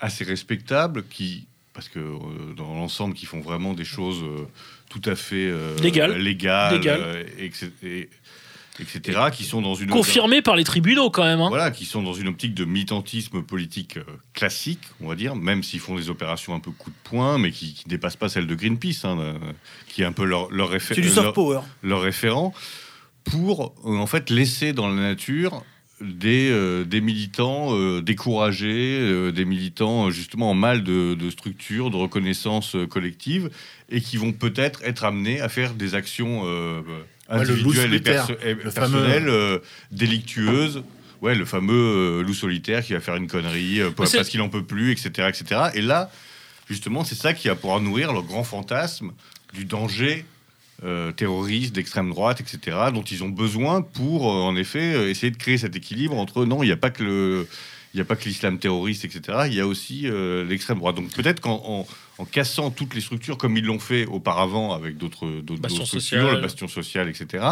assez respectables, qui, parce que euh, dans l'ensemble, qui font vraiment des choses euh, tout à fait euh, Légales. légales, Légales. euh, et- etc., qui sont dans une confirmé par les tribunaux quand même. hein. voilà, qui sont dans une optique de militantisme politique euh, classique, on va dire, même s'ils font des opérations un peu coup de poing, mais qui ne dépassent pas celle de Greenpeace, hein, euh, qui est un peu leur, leur, réfé- C'est du soft leur- power. leur référent, pour euh, en fait laisser dans la nature des, euh, des militants euh, découragés, euh, des militants justement en mal de, de structure, de reconnaissance collective, et qui vont peut-être être amenés à faire des actions euh, Ouais, le loup individuelles et, solitaire, perso- et le personnelles, euh, délictueuses. Ouais, le fameux euh, loup solitaire qui va faire une connerie euh, parce qu'il en peut plus, etc., etc. Et là, justement, c'est ça qui va pouvoir nourrir leur grand fantasme du danger euh, terroristes, d'extrême droite, etc., dont ils ont besoin pour, euh, en effet, euh, essayer de créer cet équilibre entre non, il n'y a pas que le. Il n'y a pas que l'islam terroriste, etc. Il y a aussi euh, l'extrême droite. Donc peut-être qu'en en, en cassant toutes les structures comme ils l'ont fait auparavant avec d'autres structures, le bastion social, etc.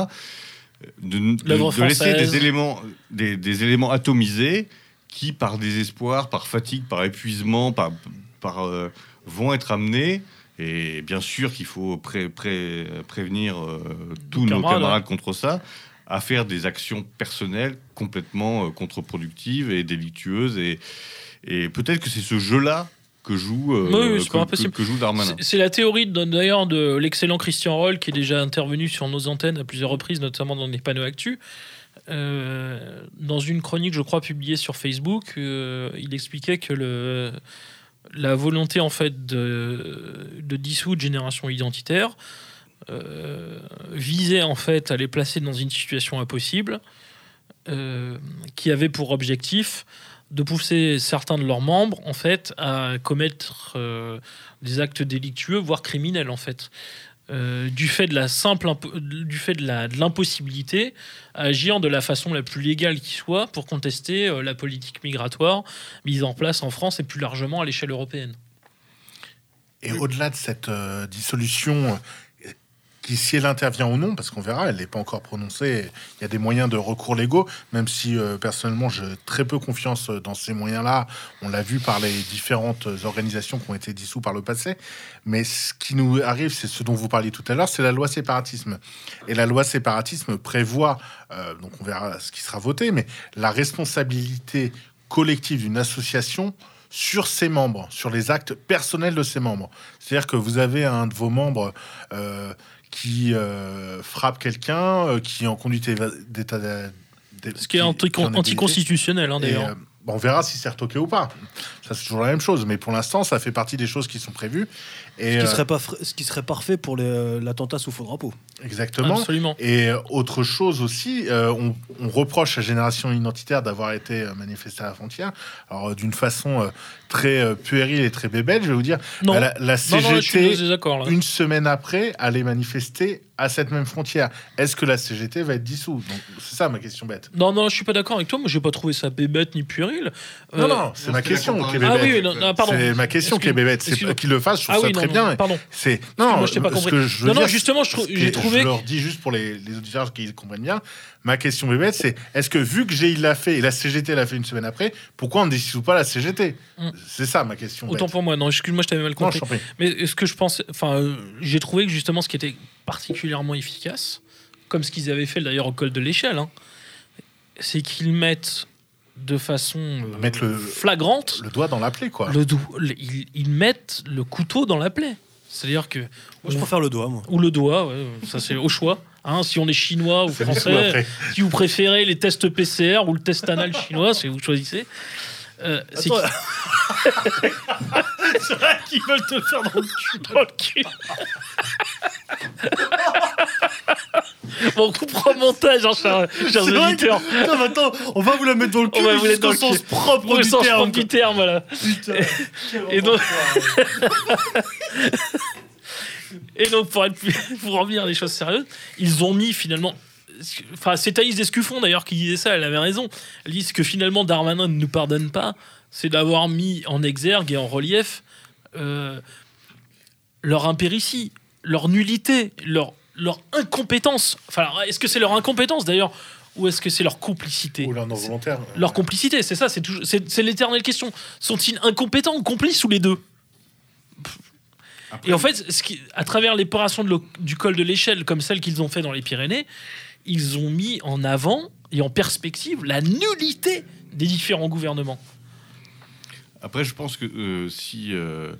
De, de- de laisser des éléments, des, des éléments atomisés qui, par désespoir, par fatigue, par épuisement, par, par, euh, vont être amenés. Et bien sûr qu'il faut pré- pré- prévenir euh, tous nos camarades, camarades contre ça, à faire des actions personnelles complètement euh, contre-productives et délictueuses. Et, et peut-être que c'est ce jeu-là que joue, euh, Oui, oui, que, pas que- que joue Darmanin. C'est- la théorie d'ailleurs de l'excellent Christian Roll qui est déjà intervenu sur nos antennes à plusieurs reprises, notamment dans les panneaux actus. Euh, dans une chronique, je crois, publiée sur Facebook, euh, il expliquait que le, la volonté en fait de, de dissoudre Génération Identitaire euh, visait en fait à les placer dans une situation impossible, euh, qui avait pour objectif de pousser certains de leurs membres en fait à commettre euh, des actes délictueux, voire criminels en fait. Du fait de la simple du fait de l'impossibilité à agir de la façon la plus légale qui soit pour contester la politique migratoire mise en place en France et plus largement à l'échelle européenne. Et au-delà de cette dissolution, si elle intervient ou non, parce qu'on verra, elle n'est pas encore prononcée, il y a des moyens de recours légaux, même si euh, personnellement j'ai très peu confiance dans ces moyens-là. On l'a vu par les différentes organisations qui ont été dissoutes par le passé. Mais ce qui nous arrive, c'est ce dont vous parliez tout à l'heure, c'est la loi séparatisme. Et la loi séparatisme prévoit, euh, donc on verra ce qui sera voté, mais la responsabilité collective d'une association sur ses membres, sur les actes personnels de ses membres. C'est-à-dire que vous avez un de vos membres euh, qui euh, frappe quelqu'un, euh, qui est en conduite d'état Ce qui est anti- anticonstitutionnel hein, Et, d'ailleurs. euh, on verra si c'est retoqué ou pas. Ça, c'est toujours la même chose. Mais pour l'instant, ça fait partie des choses qui sont prévues. Et, Ce qui, euh, serait pas ce qui serait parfait pour les- l'attentat sous faux drapeau. exactement. Absolument. Et autre chose aussi, euh, on, on reproche à Génération Identitaire d'avoir été manifestée à la frontière. Alors, d'une façon euh, très euh, puérile et très bébête, je vais vous dire. Non, bah, la, la non, non, là, je suis CGT, une semaine après, allait manifester à cette même frontière. Est-ce que la CGT va être dissoute? C'est ça ma question bête. Non, non, je suis pas d'accord avec toi. Moi, j'ai pas trouvé ça bébête ni puéril. Non, Euh, non, c'est non, ma question qui est. Ah bébête. oui, non, non, pardon. C'est ma question qui est bébête. C'est qu'il le fasse, je trouve Ah ça oui, très non, bien. non, pardon. C'est non, Excuse-moi, je t'ai pas compris. que je Non, non, justement, je trou- j'ai trouvé- Je leur dis juste pour les, les auditeurs qui comprennent bien. Ma question bébête, c'est est-ce que vu que GI l'a fait et la CGT l'a fait une semaine après, pourquoi on ne dissout pas la CGT Mm. C'est ça ma question. Autant bête. pour moi. Non, excuse-moi, je t'avais mal Non, je compris. t'en prie. Mais ce que je pense, enfin, euh, j'ai trouvé que justement, ce qui était particulièrement efficace, comme ce qu'ils avaient fait d'ailleurs au col de l'échelle, hein, c'est qu'ils mettent de façon euh, Mettre le- flagrante Le doigt dans la plaie, quoi. le le- ils, ils mettent le couteau dans la plaie. C'est-à-dire que. Moi, je préfère le doigt, moi. Ou le doigt, ouais, ça c'est au choix. Hein, si on est chinois ou français, si vous préférez les tests PCR ou le test anal chinois, c'est vous choisissez. Euh, c'est vrai qu'ils veulent te faire dans le cul. Dans le cul. bon, on coupera au montage, hein, chers, chers auditeurs. que- mais attends, on va vous la mettre dans le cul, On va vous mettre dans le sens propre Au du sens terme. propre du terme, voilà. Putain, Et donc-. Et donc, pour, être plus- pour revenir à des choses sérieuses, ils ont mis finalement. Enfin, c'est Thaïs Descuffon d'ailleurs qui disait ça, elle avait raison. Elle dit ce que finalement Darmanin ne nous pardonne pas, c'est d'avoir mis en exergue et en relief euh, leur impéritie, leur nullité, leur, leur incompétence. Enfin, est-ce que c'est leur incompétence d'ailleurs ou est-ce que c'est leur complicité? Ou leur non volontaire. Leur complicité, c'est ça, c'est toujours- c'est c'est l'éternelle question. Sont-ils incompétents ou complices ou les deux? Et en fait, ce qui, à travers l'épuration du col de l'échelle, comme celle qu'ils ont fait dans les Pyrénées, ils ont mis en avant et en perspective la nullité des différents gouvernements. Après, je pense que euh, si euh,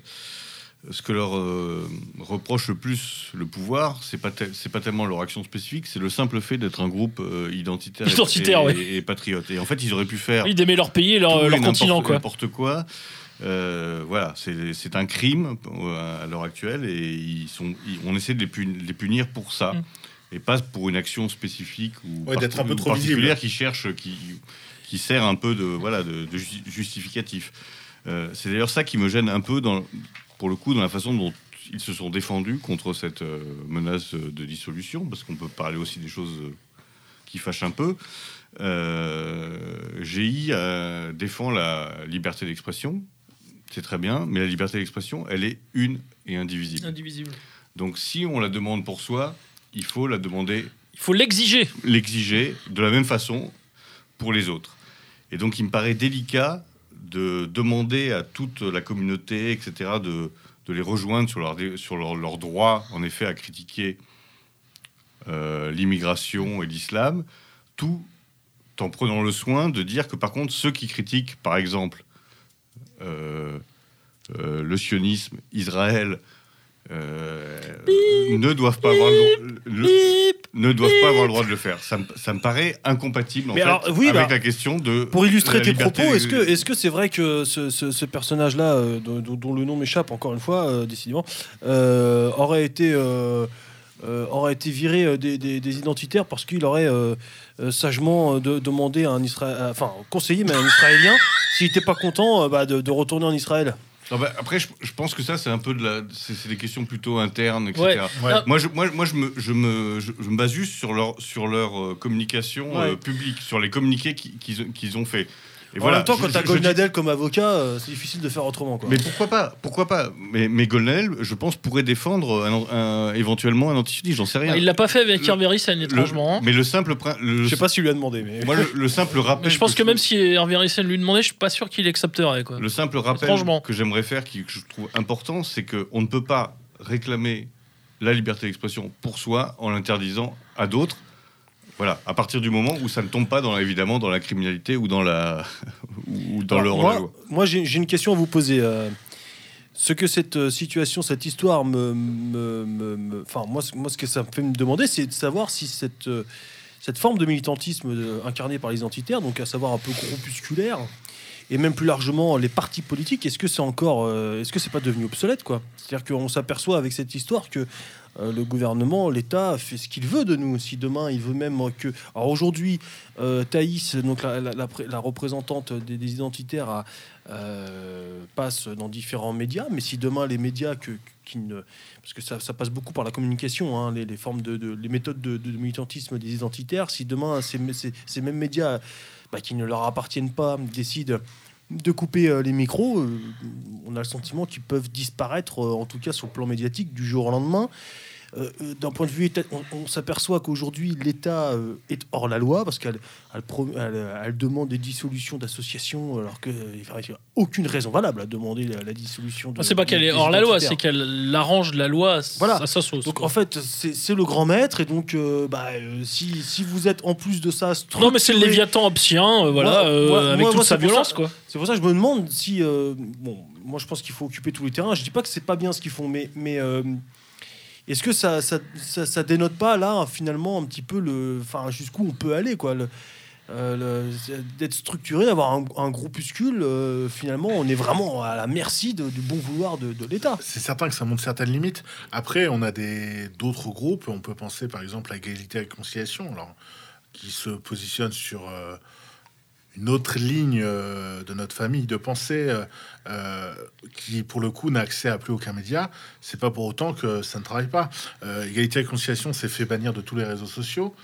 ce que leur euh, reproche le plus le pouvoir, c'est pas c'est pas tellement leur action spécifique, c'est le simple fait d'être un groupe identitaire, et- Identitaire, et, ouais. et patriote. Et en fait, ils auraient pu faire Ils d'aimer leur pays et leur, continent, quoi. N'importe quoi. Euh, voilà, c'est un crime à l'heure actuelle et ils sont, ils- on essaie de les punir pour ça Mm. Et pas pour une action spécifique ou Ouais, d'être un peu trop particulière visible. qui cherche, qui, qui sert un peu de voilà de, de ju- justificatif. Euh, c'est d'ailleurs ça qui me gêne un peu dans, pour le coup dans la façon dont ils se sont défendus contre cette euh, menace de dissolution, parce qu'on peut parler aussi des choses euh, qui fâchent un peu. Euh, GI euh, défend la liberté d'expression, c'est très bien, mais la liberté d'expression, elle est une et indivisible. Indivisible. Donc si on la demande pour soi, il faut la demander, Il faut l'exiger. l'exiger de la même façon pour les autres. Et donc il me paraît délicat de demander à toute la communauté, etc., de, de les rejoindre sur leur, sur leur, leur droit, en effet, à critiquer euh, l'immigration et l'islam, tout en prenant le soin de dire que par contre, ceux qui critiquent, par exemple, euh, euh, le sionisme, Israël, euh, ne doivent pas avoir le, le- ne doivent pas avoir le droit de le faire. Ça me, ça me paraît incompatible en Mais fait, alors, oui, avec bah, la question de Pour illustrer tes propos, est-ce que est-ce que c'est vrai que ce, ce- ce personnage-là, euh, dont, le nom m'échappe encore une fois, euh, décidément, euh, aurait été euh, euh, aurait été viré des, des- des identitaires parce qu'il aurait euh, euh, sagement de- demandé à un Israël, enfin conseillé mais à un Israélien s'il n'était pas content euh, bah, de, de retourner en Israël? Non, bah, après, je, je pense que ça, c'est un peu de la, c'est des questions plutôt internes, etc. Ouais. Ouais. Moi, je, moi, moi, je me, je me, je, je me base juste sur leur, sur leur euh, communication Ouais. euh, publique, sur les communiqués qui- qu'ils qu'ils ont fait. Et en même temps, quand je- t'as je Goldnadel comme avocat, euh, c'est difficile de faire autrement. Quoi. Mais pourquoi pas Pourquoi pas? Mais, mais Golnadel, je pense, pourrait défendre un- un- éventuellement un antisémitisme, j'en sais rien. il l'a pas fait avec Le- Hervé Ryssen, Le- étrangement. hein. mais le simple, le- Je sais pas s'il lui a demandé, mais moi, le, le simple rappel. Mais je pense que même si Hervé Ryssen lui demandait, je suis pas sûr qu'il accepterait. Quoi. Le simple rappel que j'aimerais faire, qui, que je trouve important, c'est qu'on ne peut pas réclamer la liberté d'expression pour soi en l'interdisant à d'autres. Voilà, à partir du moment où ça ne tombe pas dans, évidemment dans la criminalité ou dans, la, ou dans le Alors, moi, moi, j'ai une question à vous poser. euh, ce que cette euh, situation, cette histoire me, enfin moi, ce- moi, ce que ça me fait me demander, c'est de savoir si cette euh, cette forme de militantisme euh, incarné par les identitaires, donc à savoir un peu groupusculaire, et même plus largement les partis politiques, est-ce que c'est encore, est-ce que c'est pas devenu obsolète quoi? C'est-à-dire qu'on s'aperçoit avec cette histoire que euh, le gouvernement, l'État fait ce qu'il veut de nous. Si demain il veut même que, alors aujourd'hui, euh, Thaïs, donc la, la- la pré- la représentante des, identitaires, euh, passe dans différents médias, mais si demain les médias qui ne, parce que ça, passe beaucoup par la communication, hein, les, formes de, les méthodes de, militantisme des identitaires, si demain ces, mêmes médias bah, qui ne leur appartiennent pas décident de couper euh, les micros, on a le sentiment qu'ils peuvent disparaître, en tout cas sur le plan médiatique, du jour au lendemain. Euh, euh, D'un point de vue on, on s'aperçoit qu'aujourd'hui l'État euh, est hors la loi parce qu'elle elle, pro- elle- elle demande des dissolutions d'associations alors qu'il n'y a aucune raison valable à demander la, la dissolution. De, Ah, c'est pas qu'elle est hors la loi, c'est qu'elle arrange la loi Voilà. à sa sauce. Donc quoi. en fait, c'est le grand maître et donc euh, bah, euh, si, si vous êtes en plus de ça non, mais c'est le structuré- Léviathan obsien, euh, voilà, Moi- moi- avec moi- toute sa violence, ça- quoi. C'est pour ça que je me demande si. bon, moi, je pense qu'il faut occuper tous les terrains. Je dis pas que c'est pas bien ce qu'ils font, mais, mais est-ce que ça ça, ça, dénote pas là finalement un petit peu le, enfin jusqu'où on peut aller quoi le, euh, d'être structuré, d'avoir un, un groupuscule, euh, finalement, on est vraiment à la merci du bon vouloir de, l'État. C'est certain que ça montre certaines limites. Après, on a des d'autres groupes. On peut penser par exemple à Égalité et Réconciliation, alors, qui se positionne sur euh, une autre ligne euh, de notre famille de pensée, euh, euh, qui pour le coup n'a accès à plus aucun média. C'est pas pour autant que ça ne travaille pas. Égalité et Réconciliation s'est fait bannir de tous les réseaux sociaux,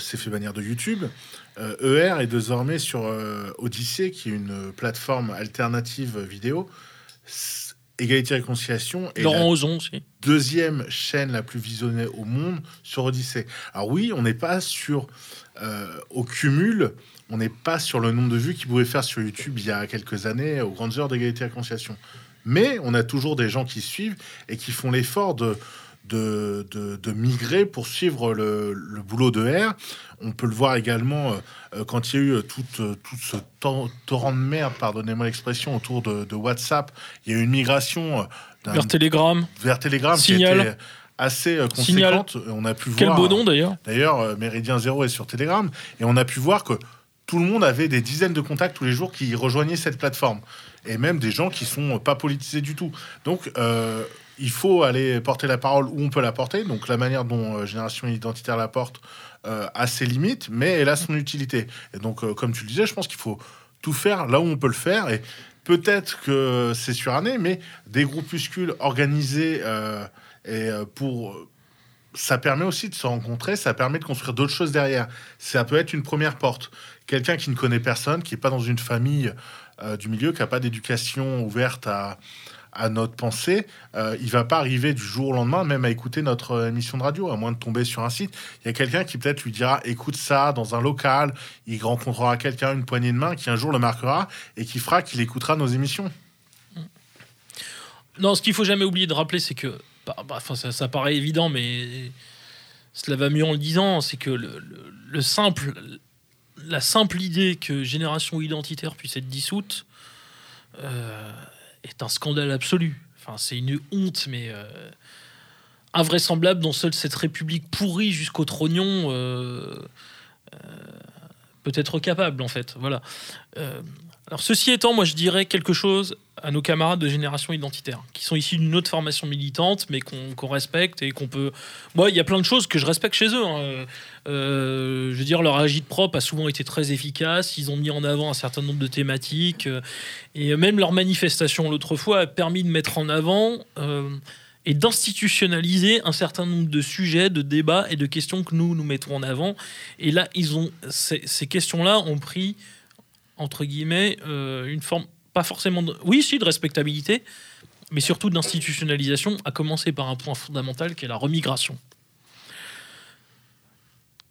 s'est fait bannir de YouTube. ER est désormais sur Odyssée, qui est une plateforme alternative vidéo. Égalité et Réconciliation est la Laurent Ozon aussi. deuxième chaîne la plus visionnée au monde sur Odyssée. Alors oui, on n'est pas sur euh, au cumul, on n'est pas sur le nombre de vues qu'ils pouvaient faire sur YouTube il y a quelques années aux grandes heures d'égalité et réconciliation. Mais on a toujours des gens qui suivent et qui font l'effort de, de, de, de migrer pour suivre le, le boulot de R. On peut le voir également euh, euh, quand il y a eu euh, tout, euh, tout ce tor- torrent de merde, pardonnez-moi l'expression, autour de, de WhatsApp. Il y a eu une migration Vers Telegram. vers Telegram Signal. qui était assez euh, Signal. conséquente. On a pu Quel voir. beau nom d'ailleurs. D'ailleurs, Méridien Zéro est sur Telegram et on a pu voir que tout le monde avait des dizaines de contacts tous les jours qui rejoignaient cette plateforme et même des gens qui sont pas politisés du tout. Donc euh, il faut aller porter la parole où on peut la porter. Donc la manière dont euh, Génération Identitaire la porte euh, a ses limites, mais elle a son utilité. Et donc, comme tu le disais, je pense qu'il faut tout faire là où on peut le faire. Et peut-être que c'est suranné, mais des groupuscules organisés et pour ça permet aussi de se rencontrer, ça permet de construire d'autres choses derrière. Ça peut être une première porte. Quelqu'un qui ne connaît personne, qui n'est pas dans une famille euh, du milieu, qui n'a pas d'éducation ouverte à, notre pensée, euh, il va pas arriver du jour au lendemain, même à écouter notre euh, émission de radio, à moins de tomber sur un site. Il y a quelqu'un qui peut-être lui dira écoute ça dans un local, il rencontrera quelqu'un, une poignée de main, qui un jour le marquera et qui fera qu'il écoutera nos émissions. Non, ce qu'il faut jamais oublier de rappeler, c'est que, bah, bah, ça, paraît évident, mais cela va mieux en le disant, c'est que le simple, la simple idée que Génération Identitaire puisse être dissoute euh, est un scandale absolu. C'est une honte, mais euh, invraisemblable dont seule cette République pourrie jusqu'au trognon euh, peut être capable, en fait. Voilà. Alors, ceci étant, moi, je dirais quelque chose à nos camarades de génération identitaire, qui sont issus d'une autre formation militante, mais qu'on respecte et qu'on peut. Moi, il y a plein de choses que je respecte chez eux. hein. Euh, je veux dire, leur agite propre a souvent été très efficace. Ils ont mis en avant un certain nombre de thématiques. euh, et même leur manifestation l'autre fois a permis de mettre en avant euh, et d'institutionnaliser un certain nombre de sujets, de débats et de questions que nous, nous mettons en avant. Et là, ils ont, ces questions-là ont pris, entre guillemets, euh, une forme, pas forcément, de, oui, si, de respectabilité, mais surtout d'institutionnalisation, à commencer par un point fondamental qui est la remigration.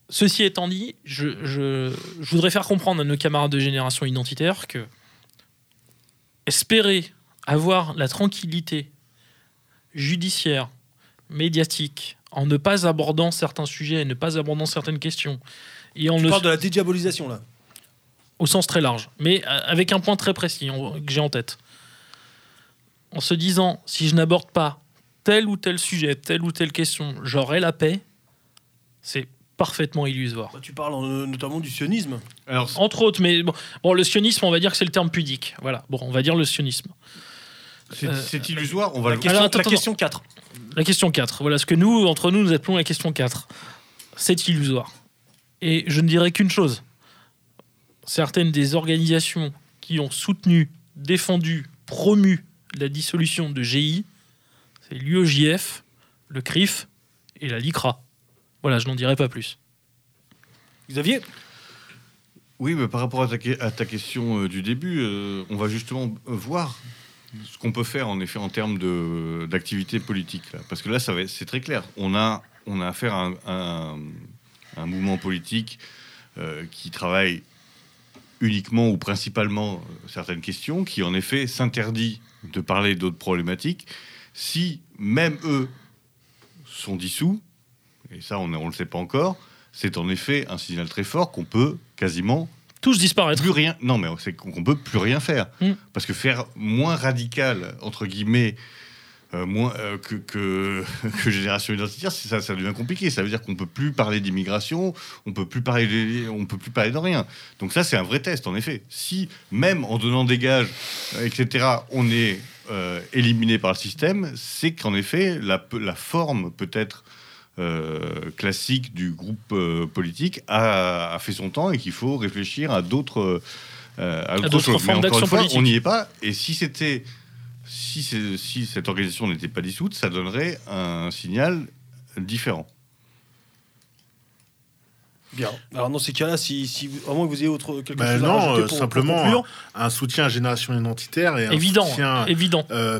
Ceci étant dit, je, je- je voudrais faire comprendre à nos camarades de génération identitaire que espérer avoir la tranquillité judiciaire, médiatique, en ne pas abordant certains sujets, ne pas abordant certaines questions, et en Tu ne parles de la dédiabolisation, là. Au sens très large, mais euh, avec un point très précis que j'ai en tête. En se disant, si je n'aborde pas tel ou tel sujet, telle ou telle question, j'aurai la paix, c'est parfaitement illusoire. Bah, Tu parles euh, notamment du sionisme. Alors, Entre autres, mais bon, bon, le sionisme, on va dire que c'est le terme pudique. Voilà, bon, on va dire le sionisme. c'est euh, illusoire. On va La le question, Alors, attends, la question 4. La question 4. Voilà ce que nous, entre nous, nous appelons la question 4. C'est illusoire. Et je ne dirais qu'une chose. Certaines des organisations qui ont soutenu, défendu, promu la dissolution de GI, c'est l'UEJF, le CRIF et la LICRA. Voilà, je n'en dirai pas plus. Xavier? Oui, mais par rapport à ta, question euh, du début, euh, on va justement voir ce qu'on peut faire en effet en termes d'activité politique. Parce que là, c'est très clair. On a, on a affaire à un mouvement politique euh, qui travaille uniquement ou principalement euh, certaines questions, qui en effet s'interdit de parler d'autres problématiques. Si même eux sont dissous, et ça on ne le sait pas encore, c'est en effet un signal très fort qu'on peut quasiment Tous disparaître. plus rien. Non, mais c'est qu'on peut plus rien faire. Mm. Parce que faire moins radical, entre guillemets, euh, moins, euh, que, que, que génération identitaire, ça, ça devient compliqué. Ça veut dire qu'on peut plus parler d'immigration, on peut plus parler, de, on peut plus parler de rien. Donc ça, c'est un vrai test, en effet. Si même en donnant des gages, euh, etc., on est euh, éliminé par le système, c'est qu'en effet, la, la forme peut-être classique du groupe politique a, a fait son temps et qu'il faut réfléchir à d'autres euh, à d'autres d'autres choses. Mais formes encore une d'action fois, politique. on n'y est pas. Et si c'était si, cette organisation n'était pas dissoute, ça donnerait un signal différent. Bien. Alors dans ces cas-là, si, à moins que vous ayez autre quelque Ben chose à non, rajouter euh, pour- simplement. Un soutien à Génération Identitaire et un Évident, soutien évident. euh,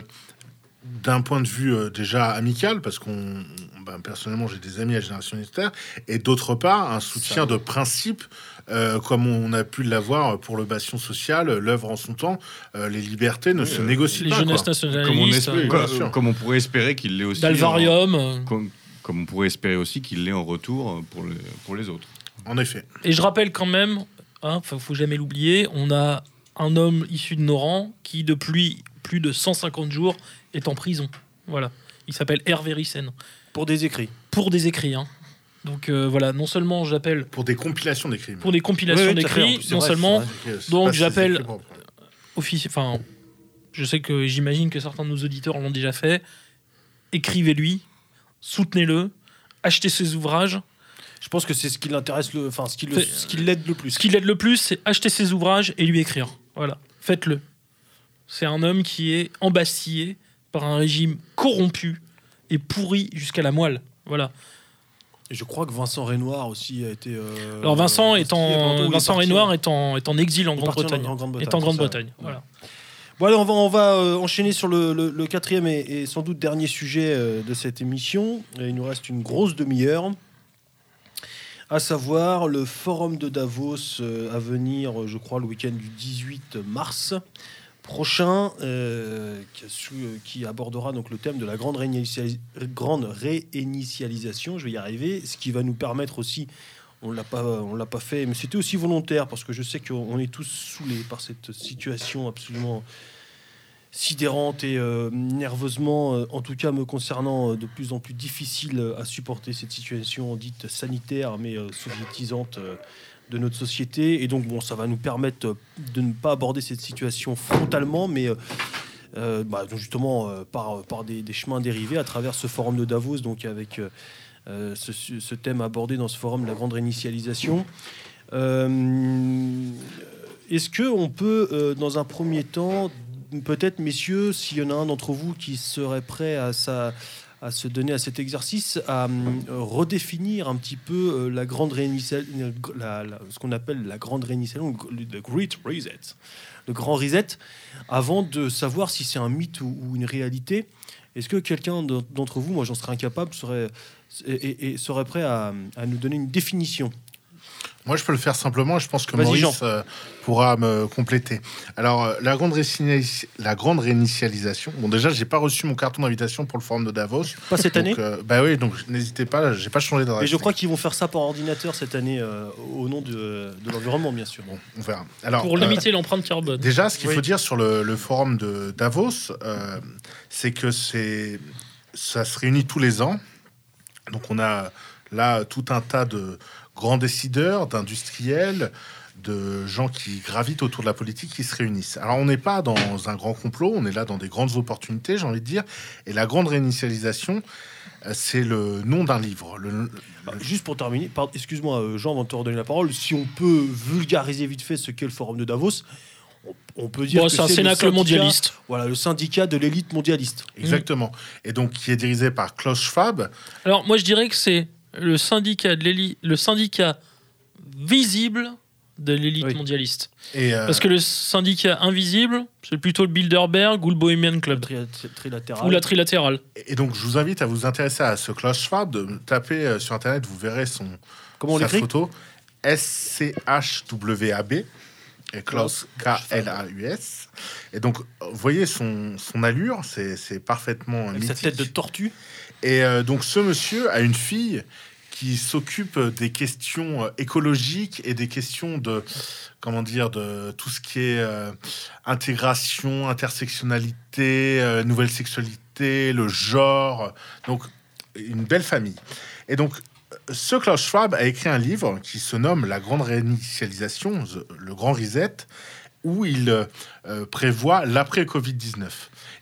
d'un point de vue euh, déjà amical, parce qu'on, ben, personnellement, j'ai des amis à Génération Identitaire, et d'autre part, un soutien de principe, euh, comme on a pu l'avoir pour le bastion social, l'œuvre en son temps, euh, les libertés ne se euh, négocient Les pas. jeunesses. Comme on, espère- comme- on pourrait espérer qu'il l'ait aussi. d'Alvarium. en- comme, comme on pourrait espérer aussi qu'il l'ait en retour pour, le, pour les autres. En effet. Et je rappelle quand même, hein, faut faut jamais l'oublier, on a un homme issu de nos rangs qui, depuis plus de 150 jours, est en prison. Voilà. Il s'appelle Hervé Rissen. pour des écrits. Pour des écrits. hein. Donc euh, voilà, non seulement j'appelle Pour des compilations des crimes. pour des compilations Oui, oui, d'écrits, non vrai, seulement vrai. Donc, j'appelle- enfin, je sais que j'imagine que certains de nos auditeurs l'ont déjà fait. Écrivez-lui, soutenez-le, achetez ses ouvrages. Je pense que c'est ce qui l'intéresse, le, enfin ce qui le- ce qui l'aide le plus. Ce qui l'aide le plus, c'est acheter ses ouvrages et lui écrire. Voilà, faites-le. C'est un homme qui est embastillé par un régime corrompu et pourri jusqu'à la moelle. Voilà. Et je crois que Vincent Renoir aussi a été. euh, Alors Vincent est en Vincent Renoir est en, est en exil en Grande-Bretagne. Est en Grande-Bretagne. Voilà. Bon, allez, on va, on va euh, enchaîner sur le, le- le quatrième et, et sans doute dernier sujet euh, de cette émission. Et il nous reste une grosse demi-heure. À savoir le forum de Davos à venir, je crois, le week-end du 18 mars prochain, euh, euh, qui abordera donc le thème de la grande, réinitialis- grande réinitialisation. Je vais y arriver. Ce qui va nous permettre aussi on l'a pas, on l'a pas fait, mais c'était aussi volontaire parce que je sais qu'on est tous saoulés par cette situation absolument sidérante et euh, nerveusement, en tout cas me concernant, de plus en plus difficile à supporter cette situation dite sanitaire mais soviétisante de notre société. Et donc bon, ça va nous permettre euh, de ne pas aborder cette situation frontalement, mais euh, euh, bah, justement par, par des, chemins dérivés à travers ce forum de Davos, donc avec ce, thème abordé dans ce forum la grande réinitialisation. Est-ce que on peut, dans un premier temps, peut-être, messieurs, s'il y en a un d'entre vous qui serait prêt à, sa- à se donner à cet exercice, à hum, redéfinir un petit peu euh, la grande réinitialisation, la- la- ce qu'on appelle la grande réinitialisation, le Great Reset, le grand reset, avant de savoir si c'est un mythe ou, une réalité. Est-ce que quelqu'un d'en- d'entre vous, moi j'en serais incapable, serait, et serait prêt à, à nous donner une définition? Moi, je peux le faire simplement. Je pense que Maurice euh, pourra me compléter. Alors, euh, la grande, réinitia- la grande réinitialisation. Bon, déjà, j'ai pas reçu mon carton d'invitation pour le forum de Davos. Pas cette année euh, bah oui, donc n'hésitez pas. J'ai pas changé d'adresse. Mais je crois qu'ils vont faire ça par ordinateur cette année euh, au nom de, de l'environnement, bien sûr. Bon, on verra. Alors, Pour euh, limiter l'empreinte carbone. Déjà, ce qu'il Oui. faut dire sur le, le forum de Davos, euh, c'est que c'est ça se réunit tous les ans. Donc on a là tout un tas de grands décideurs, d'industriels, de gens qui gravitent autour de la politique qui se réunissent. Alors on n'est pas dans un grand complot, on est là dans des grandes opportunités, j'ai envie de dire. Et la grande réinitialisation, euh, c'est le nom d'un livre. Le- Ah, Juste pour terminer, pardon, excuse-moi euh, Jean, avant de te redonner la parole, si on peut vulgariser vite fait ce qu'est le forum de Davos, on, peut dire Bon, que c'est un le cénacle syndicat- mondialiste. Voilà, le syndicat de l'élite mondialiste. Exactement. Et donc qui est dirigé par Klaus Schwab, Alors moi je dirais que c'est le syndicat de l'élite, le syndicat visible de l'élite Oui. mondialiste. et euh, Parce que le syndicat invisible, c'est plutôt le Bilderberg ou le Bohemian Club Tri- tri- trilatéral. ou la trilatérale. Et donc, je vous invite à vous intéresser à ce Klaus Schwab, de taper euh, sur Internet, vous verrez son, Comment on sa photo. S-C-H-W-A-B. Et Klaus, K-L-A-U-S. Et donc, vous voyez son, son allure, c'est c'est parfaitement Avec sa mythique. tête de tortue. Et euh, donc, ce monsieur a une fille qui s'occupe des questions euh, écologiques et des questions de comment dire de tout ce qui est euh, intégration, intersectionnalité, euh, nouvelle sexualité, le genre. Donc une belle famille. Et donc ce Klaus Schwab a écrit un livre qui se nomme La Grande Réinitialisation, le Grand Reset, où il euh, prévoit l'après Covid-19.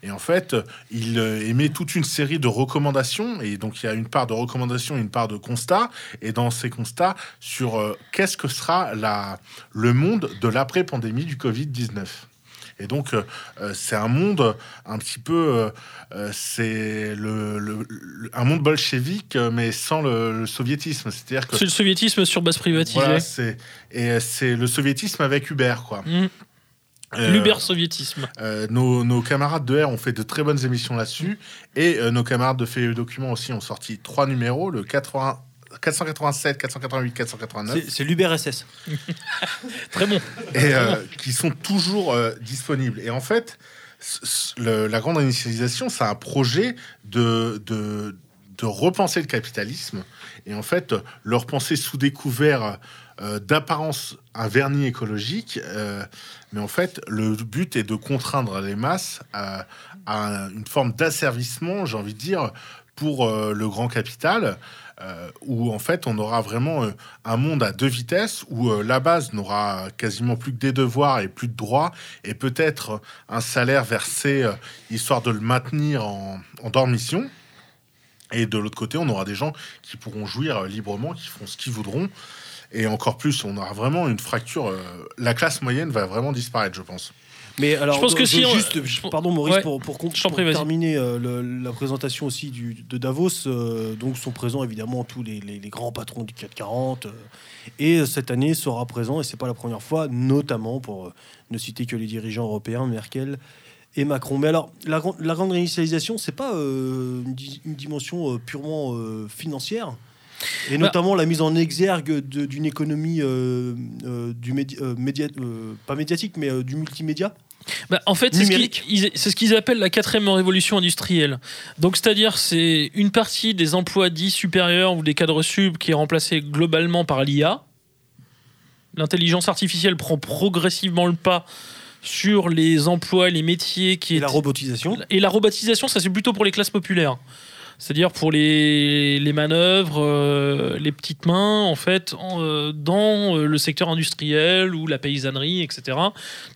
Et en fait, il euh, émet toute une série de recommandations, et donc il y a une part de recommandations une part de constats, et dans ces constats, sur euh, qu'est-ce que sera la, le monde de l'après-pandémie du Covid-19. Et donc, euh, c'est un monde un petit peu. Euh, c'est le, le- le- un monde bolchevique, mais sans le, le soviétisme. C'est-à-dire que. C'est le soviétisme sur base privatisée. Voilà, et c'est le soviétisme avec Uber, quoi. Mm. Euh, L'Uber-soviétisme. euh, nos, nos camarades de R ont fait de très bonnes émissions là-dessus. Et euh, nos camarades de Fait et Documents aussi ont sorti trois numéros le 80, 487, 488, 489. C'est- l'UberSS. Très bon. et euh, qui sont toujours euh, disponibles. Et en fait, le- la grande initialisation, c'est un projet de, de, de repenser le capitalisme et en fait le repenser sous découvert euh, d'apparence un vernis écologique. euh, mais en fait, le but est de contraindre les masses à, une forme d'asservissement, j'ai envie de dire, pour euh, le grand capital. où en fait on aura vraiment un monde à deux vitesses où la base n'aura quasiment plus que des devoirs et plus de droits et peut-être un salaire versé histoire de le maintenir en, en dormition. Et de l'autre côté, on aura des gens qui pourront jouir librement, qui feront ce qu'ils voudront. Et encore plus, on aura vraiment une fracture. euh, la classe moyenne va vraiment disparaître, je pense. Mais alors, Je pense que si on- juste, je- pardon Maurice, ouais. pour, pour, t'en pour prie, terminer euh, le- la présentation aussi du, de Davos, euh, donc sont présents évidemment tous les, les- les grands patrons du CAC 40, euh, et euh, cette année sera présent, et c'est pas la première fois, notamment pour euh, ne citer que les dirigeants européens, Merkel et Macron. Mais alors, la, grande- la grande réinitialisation, c'est pas euh, une, di- une dimension euh, purement euh, financière et Bah- notamment la mise en exergue d'une économie euh, euh, du médi- euh, média- pas médiatique, mais du multimédia. Bah, en fait, c'est ce qu'ils ce appellent la quatrième révolution industrielle. Donc, c'est-à-dire, c'est une partie des emplois dits supérieurs ou des cadres sub qui est remplacée globalement par l'IA. L'intelligence artificielle prend progressivement le pas sur les emplois, les métiers qui Et la étaient- robotisation. Et la robotisation, ça c'est plutôt pour les classes populaires. C'est-à-dire pour les, les manœuvres, euh, les petites mains, en fait, euh, dans euh, le secteur industriel ou la paysannerie, etc.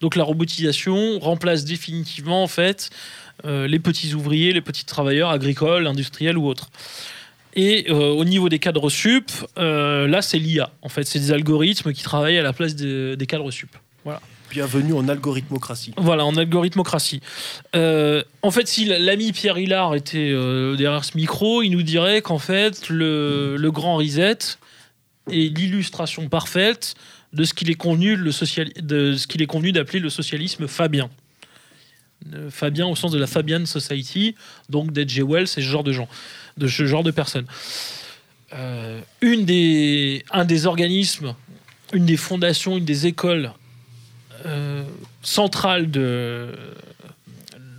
Donc la robotisation remplace définitivement, en fait, les petits ouvriers, les petits travailleurs agricoles, industriels ou autres. Et au niveau des cadres sup, là c'est l'IA. En fait, c'est des algorithmes qui travaillent à la place des- cadres sup. Bienvenue en algorithmocratie. Voilà, en algorithmocratie. Euh, en fait, si l'ami Pierre Hillard était euh, derrière ce micro, il nous dirait qu'en fait, le, grand reset est l'illustration parfaite de ce qu'il est convenu, de ce qu'il est convenu d'appeler le socialisme fabien. Euh, Fabien au sens de la Fabian Society, donc d'Edge Wells et ce genre de gens, de ce genre de personnes. Une des, un des organismes, une des fondations, une des écoles euh, centrale de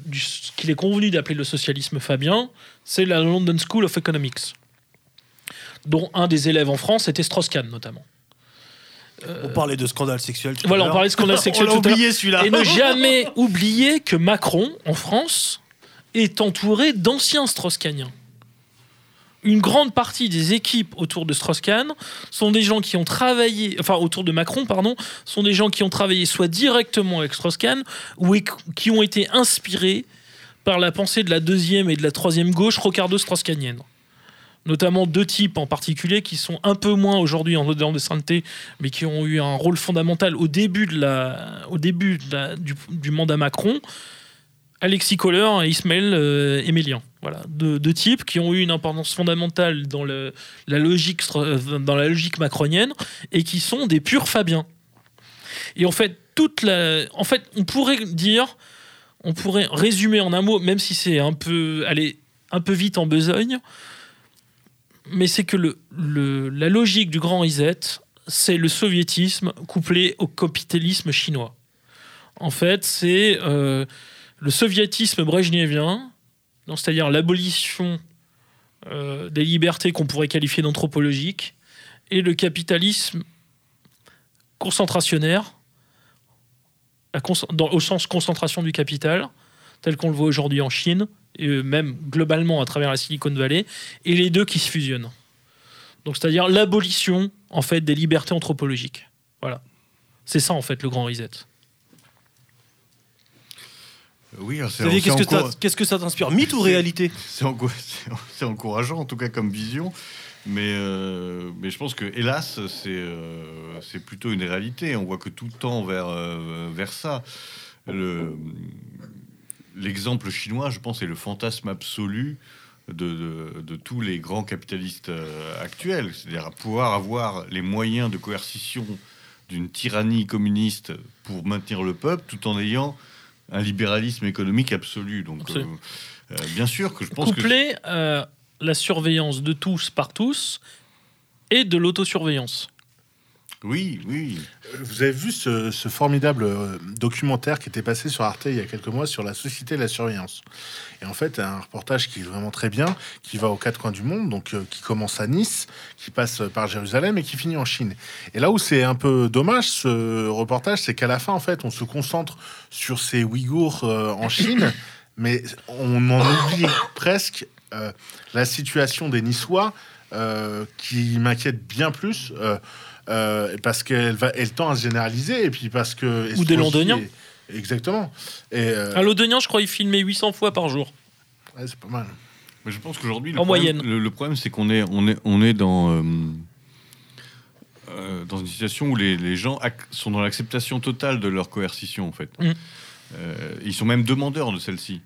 du, ce qu'il est convenu d'appeler le socialisme fabien, c'est la London School of Economics, dont un des élèves en France était Strauss-Kahn notamment. On parlait de scandale sexuel. tout à Voilà, on parlait de scandale sexuel On l'a tout à l'heure. oublié celui-là. Et ne jamais oublier que Macron, en France, est entouré d'anciens Strauss-Kahniens. Une grande partie des équipes autour de Strauss-Kahn sont des gens qui ont travaillé, enfin autour de Macron, pardon, sont des gens qui ont travaillé soit directement avec Strauss-Kahn ou qui ont été inspirés par la pensée de la deuxième et de la troisième gauche rocardo-strauss-kahnienne. Notamment deux types en particulier qui sont un peu moins aujourd'hui en odeur de sainteté, mais qui ont eu un rôle fondamental au début, du mandat Macron. Alexis Kohler et Ismaël euh, Emilian. Voilà, deux, types qui ont eu une importance fondamentale dans, le, la, logique, stro- euh, dans la logique macronienne et qui sont des purs Fabiens. Et en fait, toute la, en fait, on pourrait dire, on pourrait résumer en un mot, même si c'est un peu, allez, un peu vite en besogne, mais c'est que le- la logique du grand reset, c'est le soviétisme couplé au capitalisme chinois. En fait, c'est euh, le soviétisme brejnevien, c'est-à-dire l'abolition euh, des libertés qu'on pourrait qualifier d'anthropologiques, et le capitalisme concentrationnaire, au sens concentration du capital, tel qu'on le voit aujourd'hui en Chine, et même globalement à travers la Silicon Valley, et les deux qui se fusionnent. Donc c'est-à-dire l'abolition en fait des libertés anthropologiques. Voilà. C'est ça en fait le grand reset. Oui, alors c'est qu'est-ce que, qu'est-ce que ça t'inspire Mythe ou réalité C'est enco- c'est- c'est encourageant, en tout cas comme vision. Mais, euh, mais je pense que, hélas, c'est euh, c'est plutôt une réalité. On voit que tout tend vers, euh, vers ça. Le- L'exemple chinois, je pense, est le fantasme absolu de, de- de tous les grands capitalistes actuels. C'est-à-dire pouvoir avoir les moyens de coercition d'une tyrannie communiste pour maintenir le peuple tout en ayant un libéralisme économique absolu. Donc, euh, euh, bien sûr que je pense que Couplé à la surveillance de tous par tous et de l'autosurveillance. Oui, oui. Vous avez vu ce, formidable euh, documentaire qui était passé sur Arte il y a quelques mois sur la société de la surveillance. Et en fait, un reportage qui est vraiment très bien, qui va aux quatre coins du monde, donc euh, qui commence à Nice, qui passe par Jérusalem et qui finit en Chine. Et là où c'est un peu dommage, ce reportage, c'est qu'à la fin, en fait, on se concentre sur ces Ouïghours euh, en Chine, mais on en oublie presque euh, la situation des Niçois, euh, qui m'inquiète bien plus. Euh, parce qu'elle va, elle tend à se généraliser et puis parce que Ou des Londoniens. est- exactement. Et euh, Un Londonien, je crois, il filmait 800 fois par jour. ouais, c'est pas mal. Mais je pense qu'aujourd'hui, le En problème, moyenne. le, le problème, c'est qu'on est, on est, on est dans, euh, euh, dans une situation où les, les gens sont dans l'acceptation totale de leur coercition, en fait. Mm. Euh, ils sont même demandeurs de celle-ci.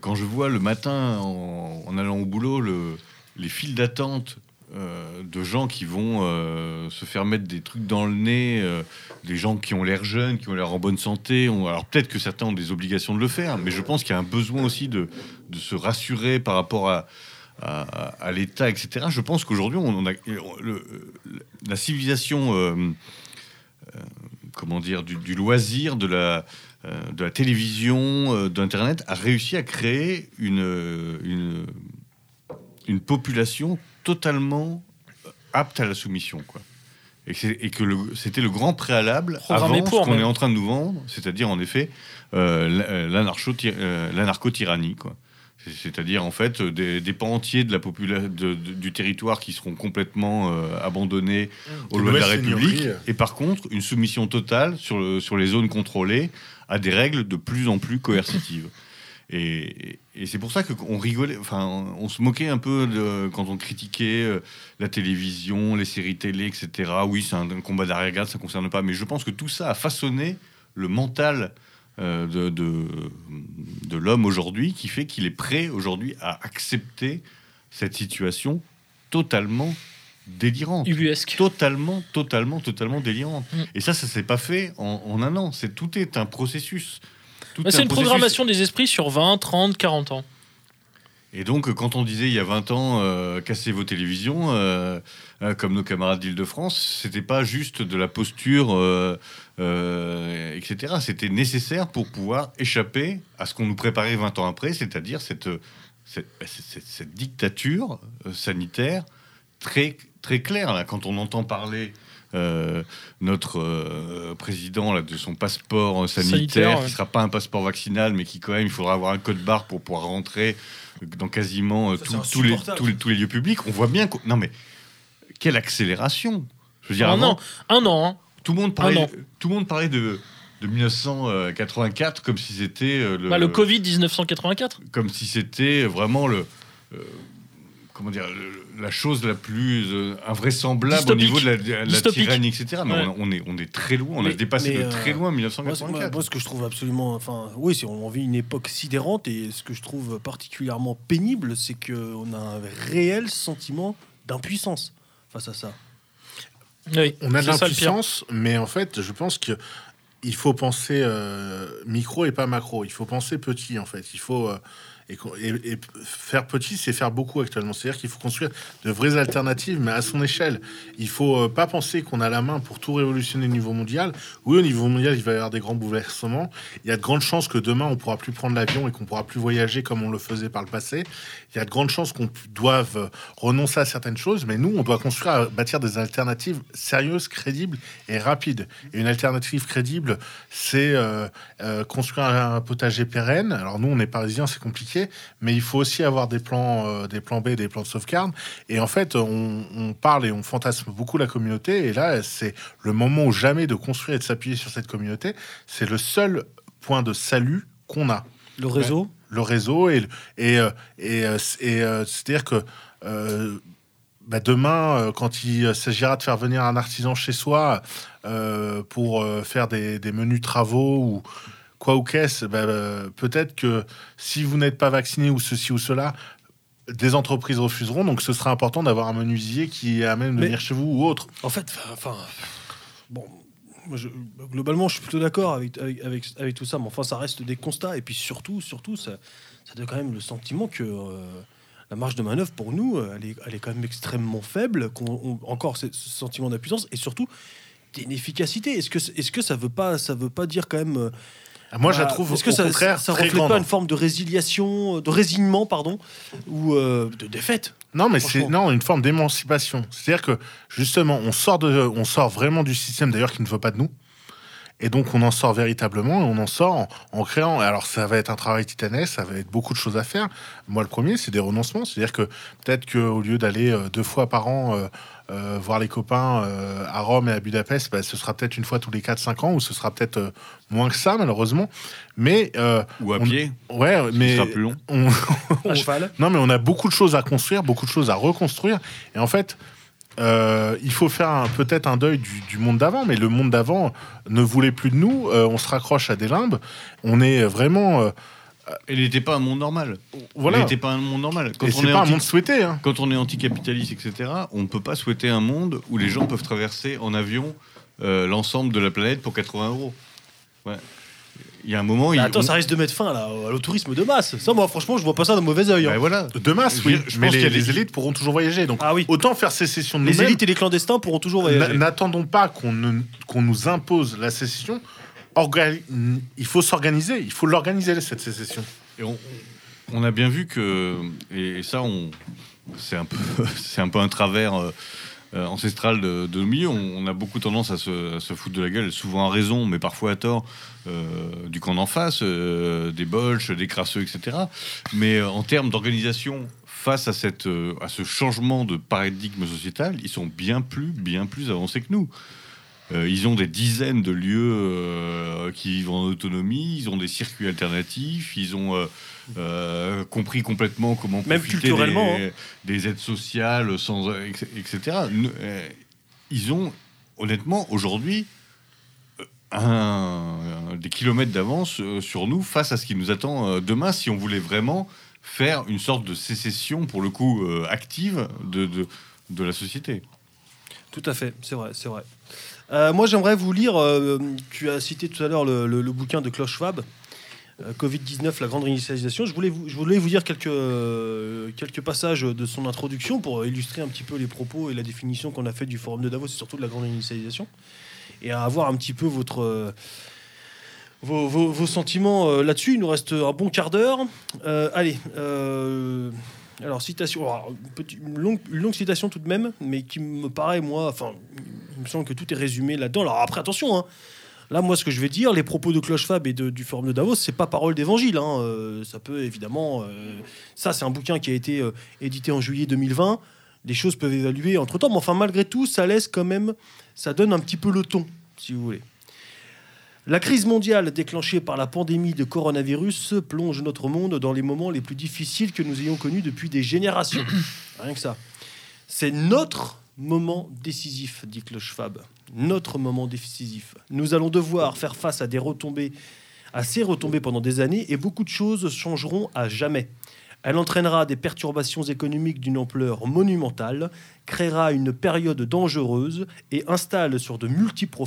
Quand je vois le matin, en, en allant au boulot, le, les files d'attente euh, de gens qui vont euh, se faire mettre des trucs dans le nez, euh, des gens qui ont l'air jeunes, qui ont l'air en bonne santé. ont- alors peut-être que certains ont des obligations de le faire, mais je pense qu'il y a un besoin aussi de, se rassurer par rapport à, l'État, etc. Je pense qu'aujourd'hui, la civilisation, comment dire, du, du loisir, de la, télévision, d'Internet, a réussi à créer une population totalement apte à la soumission, quoi. Et, que et c'était le grand préalable Programmé avant pour, ce qu'on est en train de nous vendre, c'est-à-dire en effet euh, l- euh, euh, l'anarcho-tyrannie, quoi. C'est- C'est-à-dire en fait euh, des, des pans entiers de la popula- de- de- du territoire qui seront complètement euh, abandonnés aux Des lois de la République. Et par contre, une soumission totale sur, le- sur les zones contrôlées à des règles de plus en plus coercitives. Et, et c'est pour ça qu'on rigolait, enfin, on, se moquait un peu de- quand on critiquait euh, la télévision, les séries télé, etc. Oui, c'est un, un combat d'arrière-garde, ça ne concerne pas. Mais je pense que tout ça a façonné le mental euh, de, de, de l'homme aujourd'hui, qui fait qu'il est prêt aujourd'hui à accepter cette situation totalement délirante totalement, totalement, totalement délirante. Mm. Et ça, ça s'est pas fait en, en un an. C'est tout est un processus. Bah, est c'est un une processus. programmation des esprits sur 20, 30, 40 ans. Et donc, quand on disait il y a 20 ans, euh, cassez vos télévisions, euh, euh, comme nos camarades d'Île-de-France, c'était pas juste de la posture, euh, etc. C'était nécessaire pour pouvoir échapper à ce qu'on nous préparait 20 ans après, c'est-à-dire cette, cette, cette- cette- cette dictature sanitaire très, très claire. Là, quand on entend parler euh, notre euh, président là, de son passeport sanitaire, Sanitaire, qui ne sera pas un passeport vaccinal, mais qui quand même, il faudra avoir un code barre pour pouvoir rentrer dans quasiment euh, Ça, tous- les, tous, les, tous les lieux publics. On voit bien que... Non mais, quelle accélération Je veux dire, Un avant, an, un an. hein. tout le monde parlait, an. tout le monde parlait de, de 1984 comme si c'était le, Bah, le Covid 1984. comme si c'était vraiment le euh, comment dire le- la chose la plus euh, invraisemblable Dystopique. au niveau de la, de la Dystopique. tyrannie, etc. Mais Ouais. on, on est on est très loin, on a Mais- dépassé mais, de euh, très loin Moi, c'est- moi, 1984. moi, ce que je trouve absolument, enfin, oui, c'est- on vit une époque sidérante et ce que je trouve particulièrement pénible, c'est que on a un réel sentiment d'impuissance face à ça. Oui, On a de l'impuissance, mais en fait, je pense que il faut penser euh, micro et pas macro. Il faut penser petit, en fait. Il faut, euh, Et, faire petit, c'est faire beaucoup actuellement. C'est-à-dire qu'il faut construire de vraies alternatives, mais à son échelle. Il faut euh, pas penser qu'on a la main pour tout révolutionner au niveau mondial. Oui, au niveau mondial, il va y avoir des grands bouleversements. Il y a de grandes chances que demain, on pourra plus prendre l'avion et qu'on pourra plus voyager comme on le faisait par le passé. Il y a de grandes chances qu'on doive renoncer à certaines choses, mais nous, on doit construire, bâtir des alternatives sérieuses, crédibles et rapides. Et une alternative crédible, c'est euh, euh, construire un potager pérenne. Alors nous, on est parisiens, c'est compliqué, mais il faut aussi avoir des plans, euh, des plans B, des plans de sauvegarde. Et en fait, on, parle et on fantasme beaucoup la communauté. Et là, c'est le moment ou jamais de construire et de s'appuyer sur cette communauté. C'est le seul point de salut qu'on a. Le réseau? Le réseau et et et, et c'est-à-dire que bah, demain, quand il s'agira de faire venir un artisan chez soi pour faire des, des, menus travaux ou quoi ou qu'est-ce, bah, peut-être que si vous n'êtes pas vacciné ou ceci ou cela, des entreprises refuseront. Donc, ce sera important d'avoir un menuisier qui est à même de venir chez vous ou autre. En fait, enfin, bon, globalement, je suis plutôt d'accord avec, avec, avec, tout ça, mais enfin, ça reste des constats. Et puis surtout, surtout, ça, ça donne quand même le sentiment que euh, la marge de manœuvre pour nous, elle est, elle est quand même extrêmement faible. Qu'on, encore ce, sentiment d'impuissance et surtout d'inefficacité. Est-ce que, est-ce que ça veut pas, ça veut pas dire quand même euh, moi, je la trouve Est-ce que ça, contraire ça, reflète pas une forme de résiliation, de résignement, pardon, ou euh, de défaite? Non, mais c'est non une forme d'émancipation. C'est-à-dire que justement, on sort de, on sort vraiment du système d'ailleurs qui ne veut pas de nous. Et donc on en sort véritablement, et on en sort en, créant. Alors ça va être un travail titanesque, ça va être beaucoup de choses à faire. Moi le premier, c'est des renoncements. C'est-à-dire que peut-être qu'au lieu d'aller euh, deux fois par an euh, voir les copains à Rome et à Budapest, bah, ce sera peut-être une fois tous les 4-5 ans, ou ce sera peut-être moins que ça malheureusement. Mais ou à pied. Ouais, mais sera plus long. à cheval. Non, mais on a beaucoup de choses à construire, beaucoup de choses à reconstruire. Et en fait, euh, il faut faire peut-être un deuil du, monde d'avant, mais le monde d'avant ne voulait plus de nous. Euh, on se raccroche à des limbes. On est vraiment. Euh, il n'était pas un monde normal. Voilà. Il n'était pas un monde normal. Quand on est pas un monde souhaité. Hein. Quand on est anticapitaliste, etc., on ne peut pas souhaiter un monde où les gens peuvent traverser en avion l'ensemble de la planète pour 80 euros. Ouais il y a un moment. il, attends, ça risque de mettre fin là, au tourisme de masse. Ça, moi, franchement, je vois pas ça d'un mauvais oeil. Hein. Ben voilà. De masse, oui. Je, mais les, les, élites pourront toujours voyager. Donc, ah, oui. autant faire sécession de Les élites et les clandestins pourront toujours voyager. N'attendons pas qu'on qu'on nous impose la sécession. Il faut s'organiser. Il faut l'organiser, cette sécession. Et on, a bien vu que. Et, ça. C'est un, peu, un peu un travers. Euh, euh, ancestrale de, de, nos milieux. On, a beaucoup tendance à se, foutre de la gueule, souvent à raison, mais parfois à tort, euh, du camp d'en face, des bolches, des crasseux, etc. Mais en termes d'organisation face à, cette, à ce changement de paradigme sociétal, ils sont bien plus, bien plus avancés que nous. Ils ont des dizaines de lieux qui vivent en autonomie, ils ont des circuits alternatifs, ils ont euh, compris complètement comment même culturellement des, hein. des, aides sociales sans etc euh, ils ont honnêtement aujourd'hui un, des kilomètres d'avance euh, sur nous face à ce qui nous attend demain si on voulait vraiment faire une sorte de sécession pour le coup active de, de, de, la société tout à fait c'est vrai c'est vrai moi j'aimerais vous lire tu as cité tout à l'heure le, bouquin de Klaus Schwab euh, Covid-19, la grande réinitialisation. Je voulais vous, je voulais vous dire quelques, euh, quelques passages de son introduction pour illustrer un petit peu les propos et la définition qu'on a fait du forum de Davos et surtout de la grande réinitialisation. Et à avoir un petit peu votre, euh, vos, vos, sentiments là-dessus. Il nous reste un bon quart d'heure. allez. Alors, citation, une, longue, citation tout de même, mais qui me paraît, moi, enfin, il me semble que tout est résumé là-dedans. Alors, après, attention, hein, Là, moi, ce que je vais dire, les propos de Clochefab et du Forum de Davos, c'est pas parole d'évangile. Hein. Euh, ça peut évidemment. Euh, ça, c'est un bouquin qui a été euh, édité en juillet 2020. Les choses peuvent évaluer entre temps, mais enfin, malgré tout, ça laisse quand même. Ça donne un petit peu le ton, si vous voulez. La crise mondiale déclenchée par la pandémie de coronavirus plonge notre monde dans les moments les plus difficiles que nous ayons connus depuis des générations. Rien que ça. C'est notre moment décisif, dit Clochefab notre moment décisif. Nous allons devoir faire face à des retombées, à ces retombées pendant des années, et beaucoup de choses changeront à jamais. Elle entraînera des perturbations économiques d'une ampleur monumentale, créera une période dangereuse et installe sur de multiples,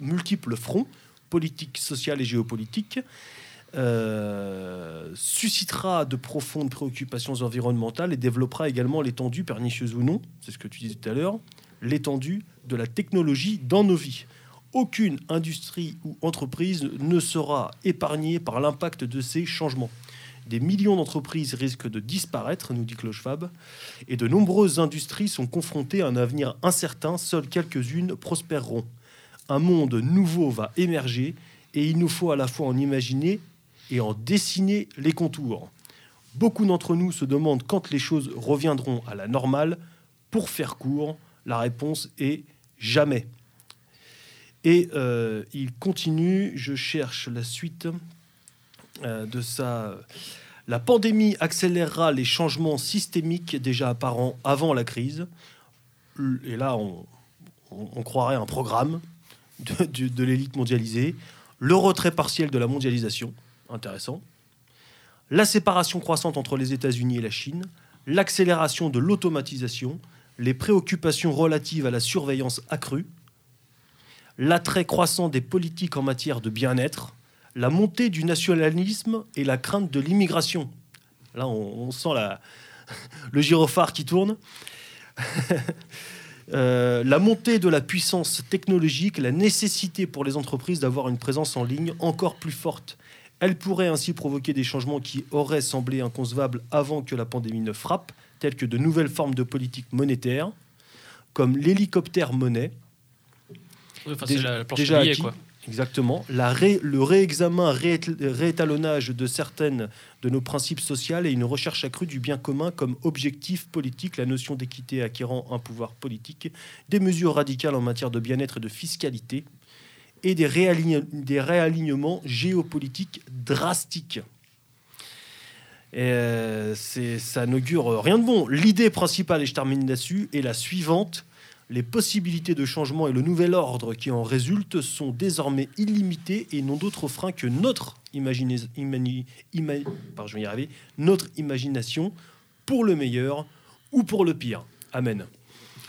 multiples fronts, politiques, sociales et géopolitiques, euh, suscitera de profondes préoccupations environnementales et développera également l'étendue, pernicieuse ou non, c'est ce que tu disais tout à l'heure, l'étendue de la technologie dans nos vies. Aucune industrie ou entreprise ne sera épargnée par l'impact de ces changements. Des millions d'entreprises risquent de disparaître, nous dit Clochefab, et de nombreuses industries sont confrontées à un avenir incertain, seules quelques-unes prospéreront. Un monde nouveau va émerger et il nous faut à la fois en imaginer et en dessiner les contours. Beaucoup d'entre nous se demandent quand les choses reviendront à la normale. Pour faire court, la réponse est jamais. Et euh, il continue, je cherche la suite euh, de ça. La pandémie accélérera les changements systémiques déjà apparents avant la crise. Et là, on, croirait un programme de, l'élite mondialisée. Le retrait partiel de la mondialisation, intéressant. La séparation croissante entre les États-Unis et la Chine. L'accélération de l'automatisation. Les préoccupations relatives à la surveillance accrue l'attrait croissant des politiques en matière de bien-être, la montée du nationalisme et la crainte de l'immigration. Là, on, sent le gyrophare qui tourne. Euh, la montée de la puissance technologique, la nécessité pour les entreprises d'avoir une présence en ligne encore plus forte. Elle pourrait ainsi provoquer des changements qui auraient semblé inconcevables avant que la pandémie ne frappe, tels que de nouvelles formes de politique monétaire, comme l'hélicoptère monnaie, enfin, Déjà- la, la planche déjà à billets, acquis. quoi. Exactement. Le réexamen, réét- réétalonnage de certaines de nos principes sociaux et une recherche accrue du bien commun comme objectif politique, la notion d'équité acquérant un pouvoir politique, des mesures radicales en matière de bien-être et de fiscalité, et des, réaligne- des réalignements géopolitiques drastiques. Euh, ça n'augure rien de bon. L'idée principale, et je termine là-dessus, est la suivante. Les possibilités de changement et le nouvel ordre qui en résulte sont désormais illimités et n'ont d'autre frein que notre, imagination pour le meilleur ou pour le pire. Amen.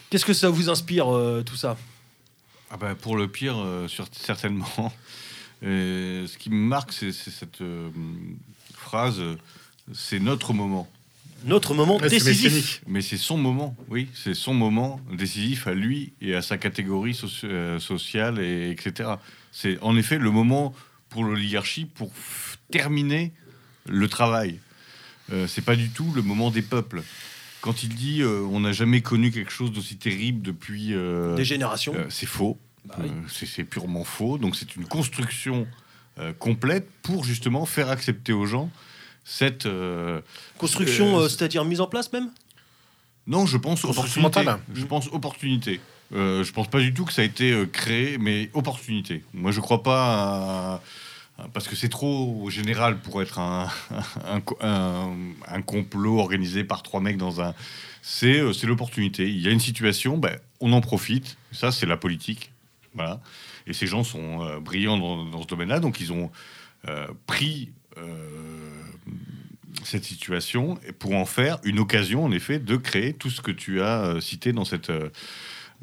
Qu'est-ce que ça vous inspire, euh, tout ça? Ah bah, pour le pire, euh, certainement. Ce qui me marque, c'est cette euh, phrase c'est notre moment. Notre moment Ouais, décisif. Mais c'est son moment, oui, c'est son moment décisif à lui et à sa catégorie euh, sociale, et, etc. C'est en effet le moment pour l'oligarchie pour terminer le travail. Euh, c'est pas du tout le moment des peuples. Quand il dit euh, on n'a jamais connu quelque chose d'aussi terrible depuis. euh, Des générations. euh, c'est faux. Bah oui. Euh, c'est- purement faux. Donc c'est une construction euh, complète pour justement faire accepter aux gens cette. euh, Construction, euh, euh, c'est-à-dire mise en place même? Non, je pense opportunité. mentale. Je pense opportunité. Euh, je pense pas du tout que ça a été créé, mais opportunité. Moi, je crois pas à- à- parce que c'est trop général pour être un, un, co- un- un complot organisé par trois mecs dans un. C'est c'est l'opportunité. Il y a une situation, ben, on en profite. Ça, c'est la politique. Voilà. Et ces gens sont euh, brillants dans, dans ce domaine-là, donc ils ont euh, pris euh, cette situation pour en faire une occasion, en effet, de créer tout ce que tu as euh, cité dans cette, euh,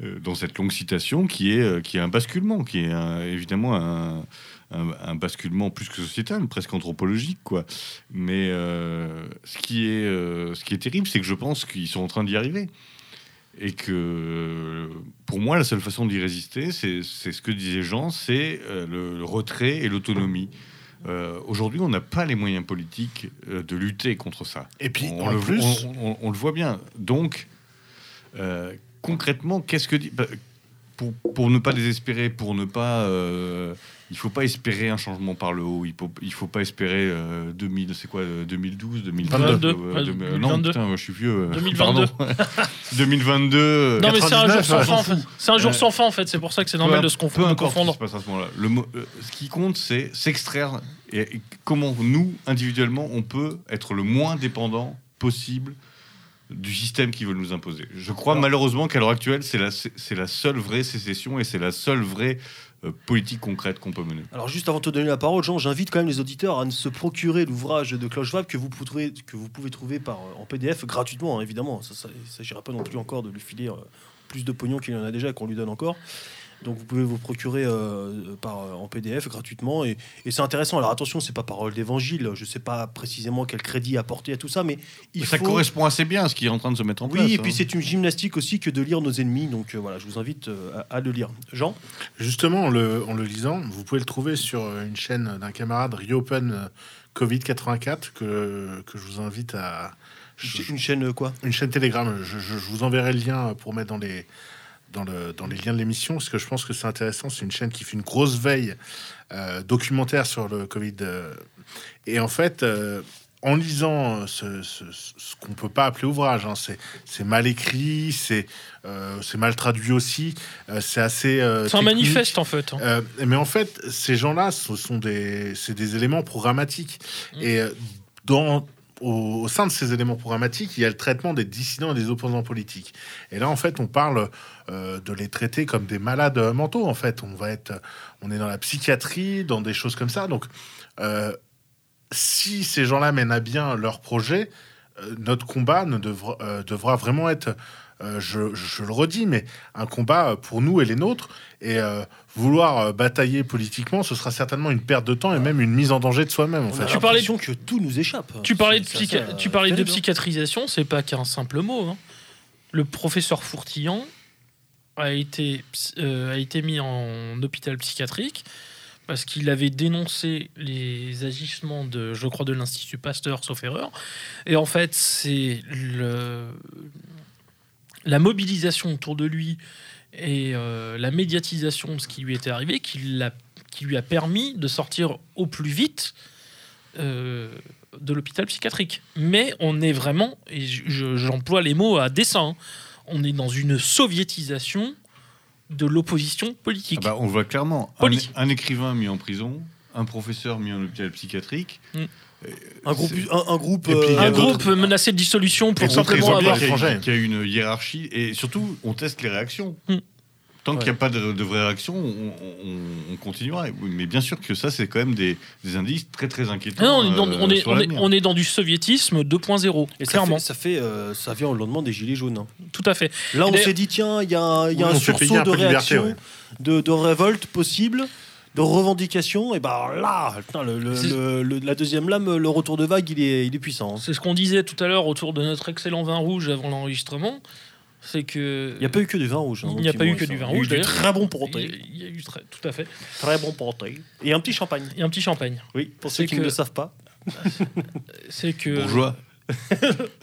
euh, dans cette longue citation, qui est, qui est un basculement, qui est évidemment un, basculement plus que sociétal, presque anthropologique, quoi. Mais ce, qui est, ce qui est terrible, c'est que je pense qu'ils sont en train d'y arriver. Et que pour moi, la seule façon d'y résister, c'est ce que disait Jean, c'est le retrait et l'autonomie. Euh, Aujourd'hui, on n'a pas les moyens politiques euh, de lutter contre ça. Et puis, on, en le, plus, on- on- on le voit bien. Donc, euh, concrètement, qu'est-ce que dit bah, pour, pour ne pas désespérer, pour ne pas, euh, il faut pas espérer un changement par le haut. Il faut, il faut pas espérer euh, 2000, c'est quoi, euh, 2012, 2022, 22, euh, ouais, deux- 2022. non, putain, je suis vieux. euh, 2022. pardon. 2022. euh, Non, mais c'est un jour 99, sans fin, en fait. C'est un jour sans fin, en fait. C'est pour ça que c'est normal de se peu confondre. de importe ce qui confondre. se passe à ce moment-là. Le euh, ce qui compte, c'est s'extraire et, et comment nous, individuellement, on peut être le moins dépendant possible du système qui veut nous imposer. Je crois Alors- malheureusement qu'à l'heure actuelle, c'est la, c'est c'est la seule vraie sécession et c'est la seule vraie euh, politique concrète qu'on peut mener. Alors juste avant de te donner la parole, Jean, j'invite quand même les auditeurs à se procurer l'ouvrage de Clochevab que vous pouvez que vous pouvez trouver euh, en PDF gratuitement, hein, évidemment. Ça, ne s'agira pas non plus encore de lui filer euh, plus de pognon qu'il en a déjà et qu'on lui donne encore. Donc vous pouvez vous procurer euh, par, en PDF gratuitement et, et c'est intéressant. Alors attention, c'est pas parole d'évangile. Je sais pas précisément quel crédit apporter à tout ça, mais il Mais ça faut. correspond assez bien à ce qui est en train de se mettre en Oui, place. et puis hein. c'est une gymnastique aussi que de lire nos ennemis. Donc euh, voilà, je vous invite euh, à, à le lire. Jean, Justement, en le, en le lisant, vous pouvez le trouver sur euh, une chaîne d'un camarade, Reopen euh, Covid 84, que, que je vous invite à. je- une chaîne euh, quoi? une chaîne Telegram. Je, je- je vous enverrai le lien pour mettre dans les, dans le, dans les liens de l'émission, parce que je pense que c'est intéressant. C'est une chaîne qui fait une grosse veille euh, documentaire sur le Covid. euh. et en fait, euh, en lisant ce, ce, ce qu'on peut pas appeler ouvrage, hein, c'est, mal écrit, c'est, euh, mal traduit aussi, c'est assez. C'est un manifeste en fait. hein. Mais en fait, ces gens-là, ce sont des, des éléments programmatiques. Mm. Et dans, au, sein de ces éléments programmatiques, il y a le traitement des dissidents et des opposants politiques. Et là, en fait, on parle euh, de les traiter comme des malades mentaux. En fait, on va être, on est dans la psychiatrie, dans des choses comme ça. Donc, euh, si ces gens-là mènent à bien leur projet, euh, notre combat ne devra, euh, vraiment être, euh, je, le redis, mais un combat euh, pour nous et les nôtres. Euh, vouloir euh, batailler politiquement, ce sera certainement une perte de temps et même une mise en danger de soi-même. En On fait. a Tu parlais l'impression que tout nous échappe. Tu parlais de, C'est psycha- assez, tu parlais de terrible, hein. psychiatrisation, c'est pas qu'un simple mot. hein. Le professeur Fourtillan a été, ps- euh, a été mis en hôpital psychiatrique parce qu'il avait dénoncé les agissements de, je crois, de l'Institut Pasteur, sauf erreur. Et en fait, c'est le, la mobilisation autour de lui et euh, la médiatisation de ce qui lui était arrivé qui, l'a- qui lui a permis de sortir au plus vite euh, de l'hôpital psychiatrique. Mais on est vraiment, et je- j'emploie les mots à dessein, hein, on est dans une soviétisation de l'opposition politique. Ah bah, on voit clairement. Un, écrivain mis en prison, un professeur mis en hôpital psychiatrique. Un groupe, un, groupe, puis, euh, groupe menacé de dissolution pour simplement avoir... qu'il y, a- y a une hiérarchie et surtout on teste les réactions. Hmm. Tant qu'il n'y a pas de, de vraie réaction, on, on- on continuera. Mais bien sûr que ça, c'est quand même des, des indices très très inquiétants. Ah non, on, est dans, euh, on, est, sur on, est, l'avenir. on est dans du soviétisme 2.0, et ça clairement, fait, ça fait, euh, ça vient au lendemain des gilets jaunes. hein. tout à fait. Là, on s'est dit tiens, il y a un, y a Oui, sursaut un de liberté, réaction, de, de révolte possible, de revendication. Et ben là, putain, le, le- C'est- le- le- la deuxième lame, le retour de vague, il est, il est puissant. hein. C'est ce qu'on disait tout à l'heure autour de notre excellent vin rouge avant l'enregistrement, c'est que... Il n'y a pas eu que du vin rouge. hein, Il n'y a pas eu que du vin Il y a eu rouge, du. Très bon porté. il y a eu très, tout à fait. Très bon porté. Et un petit champagne. Et un petit champagne. Oui, pour ceux qui que- ne le savent pas. C'est que... Bourgeois.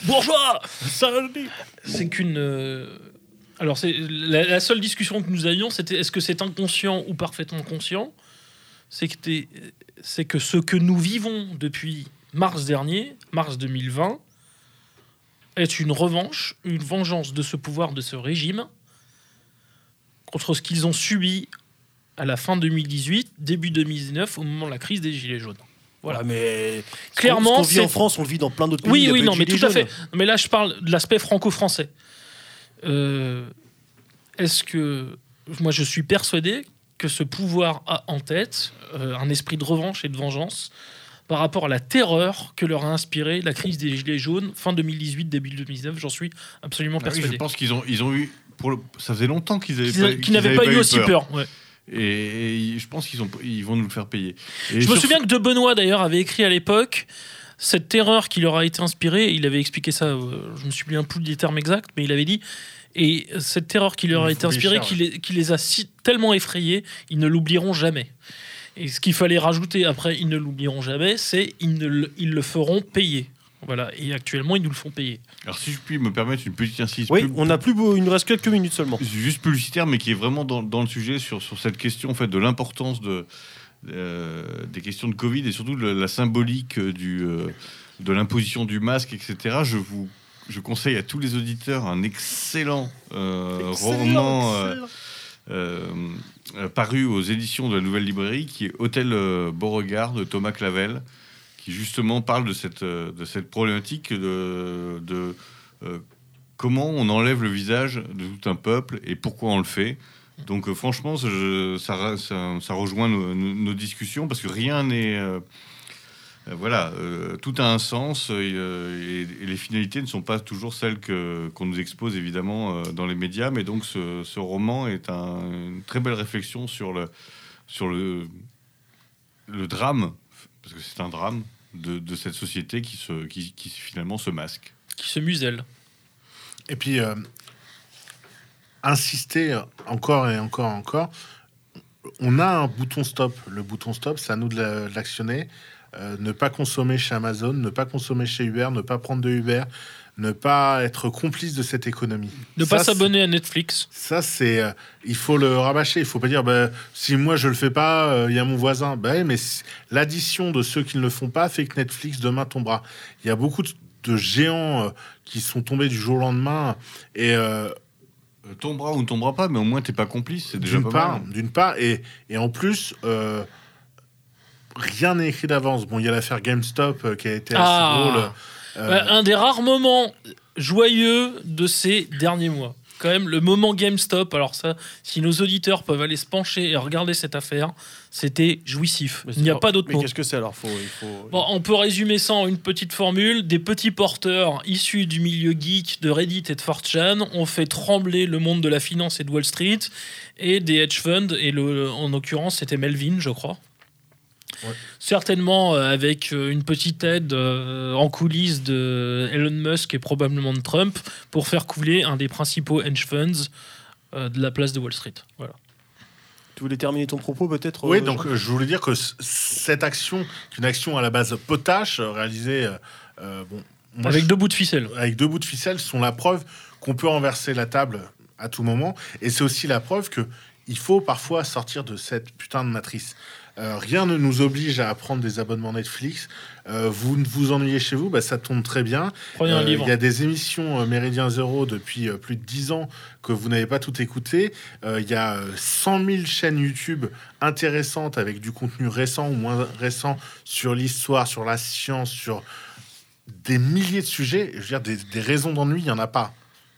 Bourgeois Ça le dit. c'est qu'une. euh, Alors, c'est la, la seule discussion que nous avions, c'était est-ce que c'est inconscient ou parfaitement conscient? C'est que, c'est que ce que nous vivons depuis mars dernier, mars 2020, est une revanche, une vengeance de ce pouvoir, de ce régime, contre ce qu'ils ont subi à la fin 2018, début 2019, au moment de la crise des Gilets jaunes. Voilà. Mais Clairement, ce qu'on vit en France, on le vit dans plein d'autres pays. Oui, oui, non, mais tout à fait. Mais là, je parle de l'aspect franco-français. Euh, Est-ce que. Moi, je suis persuadé que ce pouvoir a en tête euh, un esprit de revanche et de vengeance par rapport à la terreur que leur a inspiré la crise des Gilets jaunes fin 2018, début 2019. J'en suis absolument Ah oui, persuadé. je pense qu'ils ont, ils ont eu. Pour le- ça faisait longtemps qu'ils avaient Qu'ils pas- qu'ils qu'ils n'avaient avaient pas, eu aussi peur. ouais. Et, et je pense qu'ils ont, ils vont nous le faire payer. Et Je me souviens que De Benoît, d'ailleurs, avait écrit à l'époque cette terreur qui leur a été inspirée. Il avait expliqué ça, euh, je me souviens plus des termes exacts, mais il avait dit. Et cette terreur qui leur a été inspirée, qui les, qui les a si, tellement effrayés, ils ne l'oublieront jamais. Et ce qu'il fallait rajouter après, ils ne l'oublieront jamais, c'est ils, ne ils le feront payer. Voilà. Et actuellement, ils nous le font payer. Alors, si je puis me permettre une petite insiste. Oui, pub- on a plus beau, il nous reste quelques minutes seulement. juste publicitaire, mais qui est vraiment dans, dans le sujet sur, sur cette question en fait, de l'importance de, euh, des questions de Covid et surtout de la symbolique euh, du, euh, de l'imposition du masque, etc. Je vous je conseille à tous les auditeurs un excellent, euh, roman paru aux éditions de la Nouvelle Librairie qui est Hôtel Beauregard de Thomas Clavel, qui justement parle de cette, de cette problématique de, de comment on enlève le visage de tout un peuple et pourquoi on le fait. Donc euh, franchement, je- ça, ça- ça rejoint nos, discussions parce que rien n'est euh, Euh, voilà, euh, tout a un sens et, et les finalités ne sont pas toujours celles que- qu'on nous expose évidemment euh, dans les médias, mais donc ce, ce roman est un- une très belle réflexion sur le, sur le, le drame, parce que c'est un drame, de, de cette société qui, se, qui, qui finalement se masque. Qui se muselle. Et puis, euh, insister encore et encore et encore. On a un bouton stop. Le bouton stop, c'est à nous de la- de l'actionner. Euh, ne pas consommer chez Amazon, ne pas consommer chez Uber, ne pas prendre de Uber, ne pas être complice de cette économie. Ne Ça, pas s'abonner à Netflix. Ça, c'est. euh, il faut le rabâcher. Il faut pas dire, bah, si moi je le fais pas, euh, il y a mon voisin. Bah, mais l'addition de ceux qui ne le font pas fait que Netflix demain tombera. Il y a beaucoup de, de géants qui sont tombés du jour au lendemain. Et euh, tombera ou ne tombera pas, mais au moins t'es pas complice, c'est déjà d'une pas part, mal. d'une part, et, et en plus, euh, rien n'est écrit d'avance. Bon, il y a l'affaire GameStop euh, qui a été assez Ah. drôle. Euh, un des rares moments joyeux de ces derniers mois. Quand même, le moment GameStop, alors ça, si nos auditeurs peuvent aller se pencher et regarder cette affaire, c'était jouissif. Mais Il n'y a pas d'autre Mais mot. qu'est-ce que c'est alors faut, il faut... Bon, on peut résumer ça en une petite formule. Des petits porteurs issus du milieu geek de Reddit et de 4chan ont fait trembler le monde de la finance et de Wall Street et des hedge funds. Et le, en l'occurrence, c'était Melvin, je crois. Ouais. Certainement euh, avec euh, une petite aide euh, en coulisses de Elon Musk et probablement de Trump pour faire couler un des principaux hedge funds euh, de la place de Wall Street. Voilà. Tu voulais terminer ton propos peut-être Oui, euh, donc je voulais dire que cette action, une action à la base potache, réalisée euh, bon, moi, avec je- deux bouts de ficelle. avec deux bouts de ficelle, sont la preuve qu'on peut renverser la table à tout moment. Et c'est aussi la preuve que il faut parfois sortir de cette putain de matrice. Euh, rien ne nous oblige à prendre des abonnements Netflix. Euh, vous ne vous ennuyez chez vous, bah, ça tombe très bien. Prenez un Euh, livre. Il y a des émissions Méridien Zéro depuis plus de 10 ans que vous n'avez pas tout écouté. Il y a euh, 100 000 chaînes YouTube intéressantes avec du contenu récent ou moins récent sur l'histoire, sur la science, sur des milliers de sujets. Je veux dire, des, des raisons d'ennui, il n'y en a pas.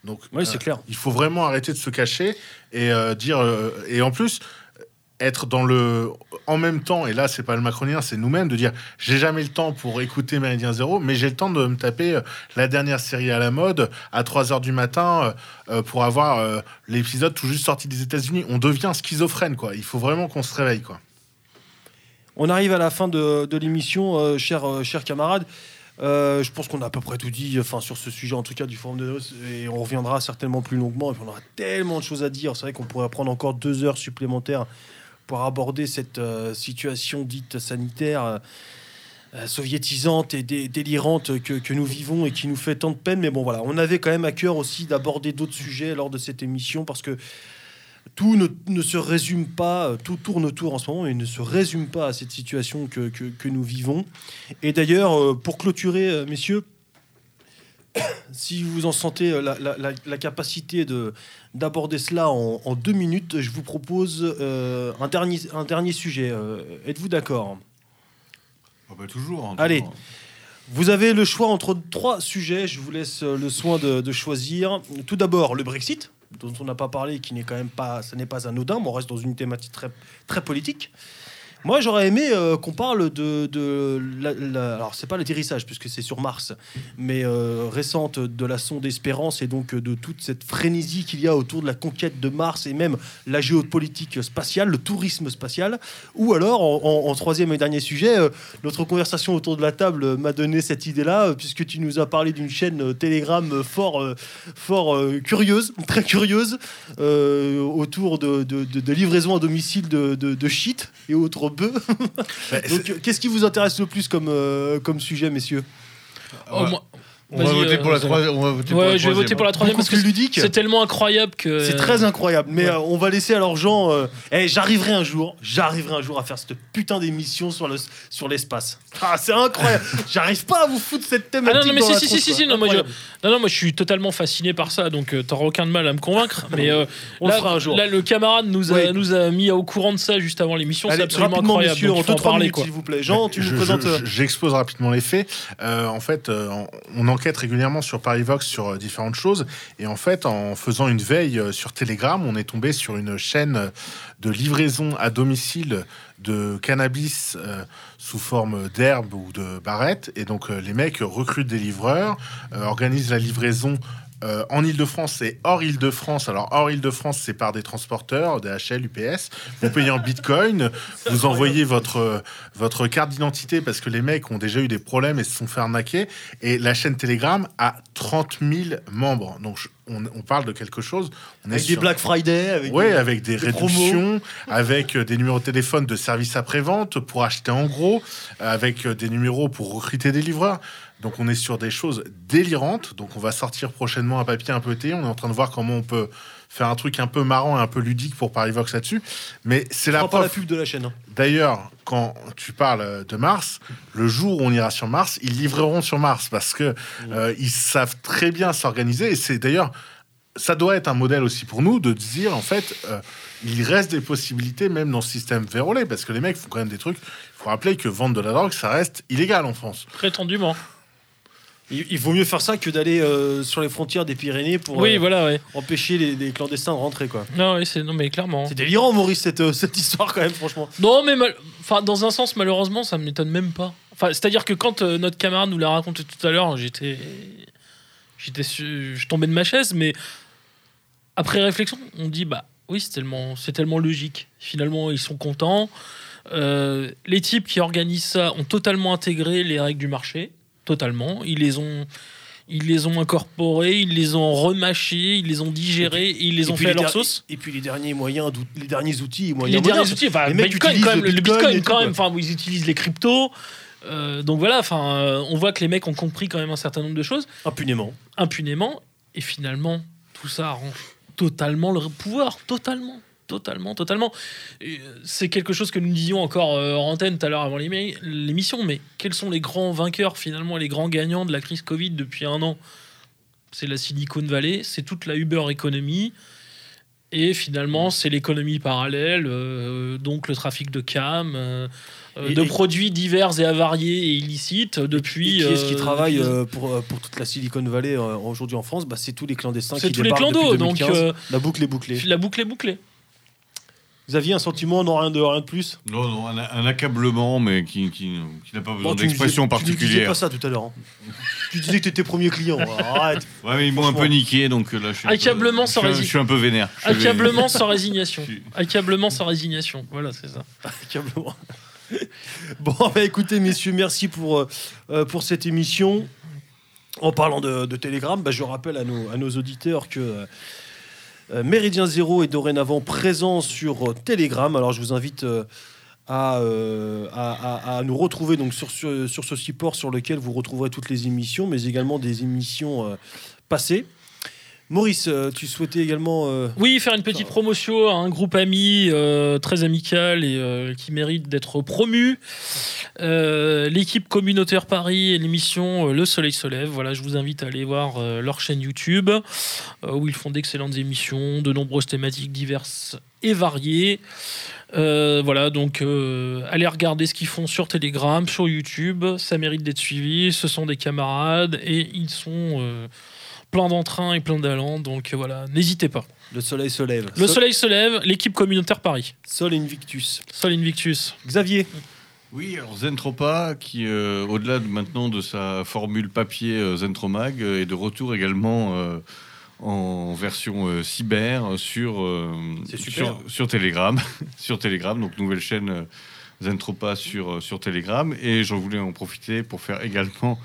Donc, Oui, euh, c'est clair. il faut vraiment arrêter de se cacher et euh, dire. euh, et en plus, être dans le. En même temps, et là, c'est pas le macronien, c'est nous-mêmes, de dire j'ai jamais le temps pour écouter Méridien Zéro, mais j'ai le temps de me taper euh, la dernière série à la mode à 3 h du matin euh, euh, pour avoir euh, l'épisode tout juste sorti des États-Unis. On devient schizophrène, quoi. Il faut vraiment qu'on se réveille, quoi. On arrive à la fin de, de l'émission, euh, chers, euh, chers camarades. Euh, je pense qu'on a à peu près tout dit enfin, sur ce sujet, en tout cas du Forum de Noces, et on reviendra certainement plus longuement. Et puis on aura tellement de choses à dire. C'est vrai qu'on pourrait prendre encore deux heures supplémentaires pour aborder cette euh, situation dite sanitaire euh, soviétisante et dé- délirante que nous vivons et qui nous fait tant de peine. Mais bon, voilà, on avait quand même à cœur aussi d'aborder d'autres sujets lors de cette émission parce que tout ne, ne se résume pas, euh, tout tourne autour en ce moment, mais ne se résume pas à cette situation que, que- que nous vivons. Et d'ailleurs, euh, pour clôturer, euh, messieurs, si vous en sentez la, la- la- la capacité de d'aborder cela en, en deux minutes, je vous propose euh, un, dernier, un dernier sujet. Euh, Êtes-vous d'accord? Ah bah, toujours. hein, Allez. toujours. Vous avez le choix entre trois sujets. Je vous laisse le soin de, de choisir. Tout d'abord, le Brexit, dont on n'a pas parlé, qui n'est quand même pas, ce n'est pas anodin. mais on reste dans une thématique très, très politique. Moi, j'aurais aimé euh, qu'on parle de, de la, la- alors c'est pas l'atterrissage puisque c'est sur Mars, mais euh, récente de la sonde Espérance et donc de toute cette frénésie qu'il y a autour de la conquête de Mars et même la géopolitique spatiale, le tourisme spatial. Ou alors, en, troisième et dernier sujet, euh, notre conversation autour de la table m'a donné cette idée-là, puisque tu nous as parlé d'une chaîne Telegram fort, fort curieuse, très curieuse, autour de- de livraison à domicile de, de, de shit et autres Bah, Donc, qu'est-ce qui vous intéresse le plus comme, euh, comme sujet, messieurs? Oh, moi- On va Vas-y, voter euh, pour la Zéna. troisième. on va voter pour la Ouais, je vais troisième, voter pour la troisième parce que ludique. c'est tellement incroyable que. C'est très incroyable, mais ouais. euh, on va laisser alors Jean. euh, eh, j'arriverai un jour, j'arriverai un jour à faire cette putain d'émission sur le sur l'espace. Ah, c'est incroyable. J'arrive pas à vous foutre cette Ah thématique. non, non, mais dans si, la si, tronche, si, quoi. si, non, moi, je, Incroyable. non, non, moi je suis totalement fasciné par ça, donc euh, t'auras aucun de mal à me convaincre. Mais euh, On là, le fera un jour. là, le camarade nous a, Ouais. nous a mis au courant de ça juste avant l'émission, c'est Allez, absolument rapidement, incroyable. messieurs, donc en il faut en 2-3 parler, minutes, quoi. s'il vous plaît. Jean, tu Je- nous je- présentes. euh, je- J'expose rapidement les faits. Euh, en fait, euh, on, on enquête régulièrement sur Parivox sur euh, différentes choses. Et en fait, en faisant une veille euh, sur Telegram, on est tombé sur une chaîne de livraison à domicile de cannabis euh, sous forme d'herbe ou de barrette. Et donc, euh, les mecs recrutent des livreurs, euh, organisent la livraison euh, en Ile-de-France et hors Ile-de-France. Alors, hors Ile-de-France, c'est par des transporteurs, DHL, UPS. Vous payez en bitcoin, vous envoyez votre, votre carte d'identité parce que les mecs ont déjà eu des problèmes et se sont fait arnaquer. Et la chaîne Telegram a 30 000 membres. Donc, je- on, on parle de quelque chose. On est Avec des sur- Black Friday, avec Ouais, des- avec des, des réductions, avec euh, des numéros de téléphone de service après-vente pour acheter en gros, avec euh, des numéros pour recruter des livreurs. Donc on est sur des choses délirantes. Donc on va sortir prochainement un papier un peu thé. On est en train de voir comment on peut faire un truc un peu marrant et un peu ludique pour Parivox là-dessus. Mais c'est la pas la preuve. pub de la chaîne. hein. D'ailleurs, quand tu parles de Mars, le jour où on ira sur Mars, ils livreront sur Mars parce que euh, ils savent très bien s'organiser. Et c'est d'ailleurs, ça doit être un modèle aussi pour nous de dire en fait, euh, il reste des possibilités même dans ce système vérolé parce que les mecs font quand même des trucs. Il faut rappeler que vendre de la drogue, ça reste illégal en France. Prétendument. Il, il vaut mieux faire ça que d'aller euh, sur les frontières des Pyrénées pour Oui, euh, voilà, ouais. empêcher les, les clandestins de rentrer. quoi. Non, oui, c'est non, mais clairement. C'est délirant, Maurice, cette, euh, cette histoire, quand même, franchement. Non, mais mal- enfin, dans un sens, malheureusement, ça me m'étonne même pas. Enfin, c'est-à-dire que quand notre camarade nous l'a raconté tout à l'heure, j'étais, j'étais, su- je tombais de ma chaise, mais après réflexion, on dit bah oui, c'est tellement, tellement logique. Finalement, ils sont contents. Les types qui organisent ça ont totalement intégré les règles du marché, totalement. Ils les ont, ils les ont incorporés, ils les ont remâchés, ils les ont digérés, et ils les ont fait à leur sauce. Et puis les derniers moyens, les derniers outils, et Les moyens derniers modernes. outils, enfin, Les mecs Bitcoin, quand même, le Bitcoin quand même, enfin, ils utilisent les cryptos. Euh, donc voilà, enfin, euh, on voit que les mecs ont compris quand même un certain nombre de choses Impunément. impunément, et finalement, tout ça arrange totalement le pouvoir, totalement, totalement, totalement. Euh, C'est quelque chose que nous disions encore euh, en antenne tout à l'heure avant l'émi- l'émission, mais quels sont les grands vainqueurs finalement, les grands gagnants de la crise Covid depuis un an? C'est la Silicon Valley, c'est toute la Uber économie. Et finalement, c'est l'économie parallèle, euh, donc le trafic de cam, euh, euh, Et- de et- produits divers et avariés et illicites depuis. Et qui est-ce qui euh, travaille euh, pour, euh, pour toute la Silicon Valley euh, aujourd'hui en France? Bah, C'est tous les clandestins C'est qui tous les clandos, depuis donc 2015. euh, La boucle est bouclée. la boucle est bouclée. Xavier, un sentiment, non, rien de, rien de plus? Non, non, un, un accablement, mais qui, qui, qui n'a pas besoin d'expression disais- Tu disais particulière. pas ça tout à l'heure. hein. tu disais que tu étais premier client. Arrête. Ouais, mais ils m'ont un peu niqué, donc euh, là, je suis un peu- Accablement sans suis un- rési- Je suis un peu vénère. Accablement sans résignation. Accablement sans résignation. Voilà, c'est ça. Accablement. Bon, bah écoutez, messieurs, merci pour, euh, euh, pour cette émission. En parlant de, de Telegram, bah, je rappelle à nos, à nos auditeurs que euh, Méridien Zéro est dorénavant présent sur euh, Telegram. Alors, je vous invite euh, à, euh, nous retrouver donc, sur, ce- support sur lequel vous retrouverez toutes les émissions, mais également des émissions euh, passées. Maurice, euh, tu souhaitais également. euh, Oui, faire une petite promotion à un groupe ami euh, très amical et euh, qui mérite d'être promu. L'équipe communautaire Paris et l'émission Le Soleil se lève. Voilà, je vous invite à aller voir leur chaîne YouTube où ils font d'excellentes émissions, de nombreuses thématiques diverses et variées. Euh, voilà, donc euh, allez regarder ce qu'ils font sur Telegram, sur YouTube. Ça mérite d'être suivi. Ce sont des camarades et ils sont euh, plein d'entrain et plein d'allant. Donc euh, voilà, n'hésitez pas. le soleil se lève. Le Sol, soleil se lève, l'équipe communautaire Paris. Sol Invictus. Sol Invictus. Xavier, Oui, alors Zentropa, qui, euh, au-delà de, maintenant de sa formule papier euh, Zentromag, euh, est de retour également euh, en version euh, cyber sur, euh, sur, sur Telegram. sur Telegram, donc nouvelle chaîne euh, Zentropa sur, euh, sur Telegram. Et j'en voulais en profiter pour faire également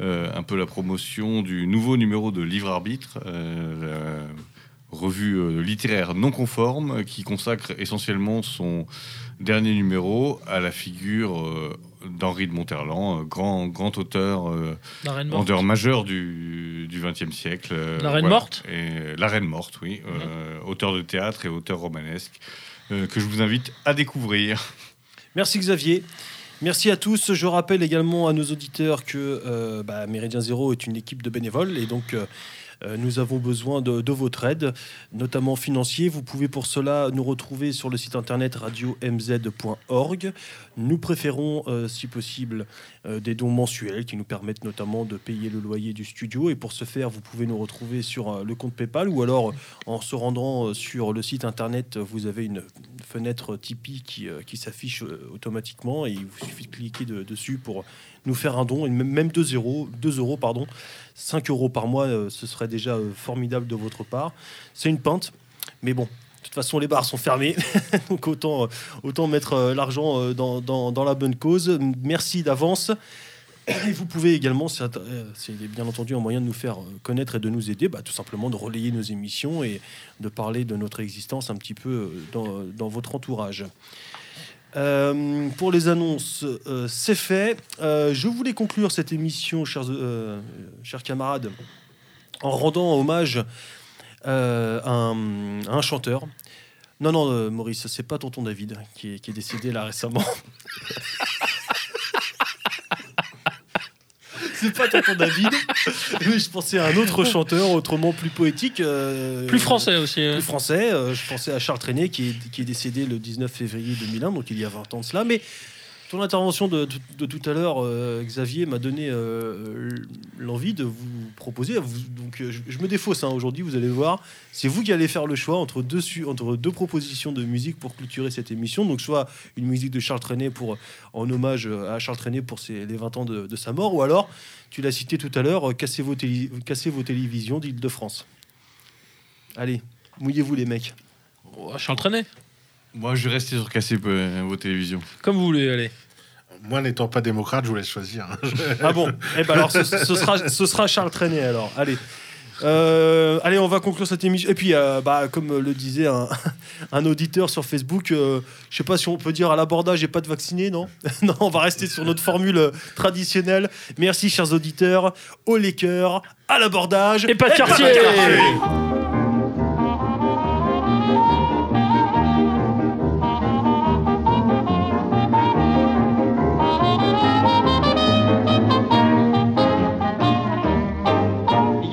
un peu la promotion du nouveau numéro de Livre Arbitre. euh, la revue euh, littéraire non conforme euh, qui consacre essentiellement son dernier numéro à la figure euh, d'Henri de Monterland, euh, grand, grand auteur, euh, auteur majeur du XXe siècle. euh, La Reine morte et La Reine morte, oui. euh, auteur de théâtre et auteur romanesque, euh, que je vous invite à découvrir. Merci Xavier. Merci à tous. Je rappelle également à nos auditeurs que euh, bah, Méridien Zéro est une équipe de bénévoles et donc euh, nous avons besoin de, votre aide, notamment financier. Vous pouvez pour cela nous retrouver sur le site internet radio-mz.org. Nous préférons, euh, si possible, euh, des dons mensuels qui nous permettent notamment de payer le loyer du studio. Et pour ce faire, vous pouvez nous retrouver sur euh, le compte PayPal ou alors euh, en se rendant euh, sur le site internet, euh, vous avez une fenêtre Tipeee qui, euh, s'affiche euh, automatiquement et il vous suffit de cliquer de- dessus pour nous faire un don, même même 2 euros, 2 euros pardon, 5 euros par mois, euh, ce serait déjà euh, formidable de votre part. C'est une pinte, mais bon. De toute façon, les bars sont fermés, donc autant, euh, autant mettre l'argent dans, dans- la bonne cause. Merci d'avance. Et vous pouvez également, c'est bien entendu un moyen de nous faire connaître et de nous aider, bah, tout simplement de relayer nos émissions et de parler de notre existence un petit peu dans, dans votre entourage. Euh, pour les annonces, euh, c'est fait. Euh, je voulais conclure cette émission, chers, camarades, en rendant hommage à, un, chanteur. Non, non, Maurice, c'est pas tonton David qui est décédé là récemment. c'est pas tonton David, mais je pensais à un autre chanteur, autrement plus poétique. euh, Plus français aussi. hein. plus français. Euh, je pensais à Charles Trenet qui est, qui est décédé le 19 février 2001, donc il y a 20 ans de cela. Mais ton intervention de, de- de tout à l'heure, euh, Xavier, m'a donné euh, l'envie de vous proposer. vous- donc euh, je, je me défausse hein, aujourd'hui, vous allez voir. C'est vous qui allez faire le choix entre deux, su- entre deux propositions de musique pour clôturer cette émission. Donc soit une musique de Charles Trenet pour, en hommage à Charles Trenet pour ses, les 20 ans de, de sa mort, ou alors, tu l'as cité tout à l'heure, euh, cassez vos, télé- cassez vos télévisions d'Île-de-France. Allez, mouillez-vous les mecs. Oh, Charles Trenet. Moi, je vais rester sur casser euh, vos télévisions. Comme vous voulez, allez. Moi, n'étant pas démocrate, je vous laisse choisir. Ah bon? Eh ben alors ce, ce sera, ce sera Charles Trenet alors. Allez. Euh, allez, on va conclure cette émission. Et puis, euh, bah, comme le disait un, un auditeur sur Facebook, euh, je sais pas si on peut dire à l'abordage et pas de vacciné, non? Non, on va rester sur notre formule euh, traditionnelle. Merci, chers auditeurs. Au Laker, à l'abordage. Et pas de quartier y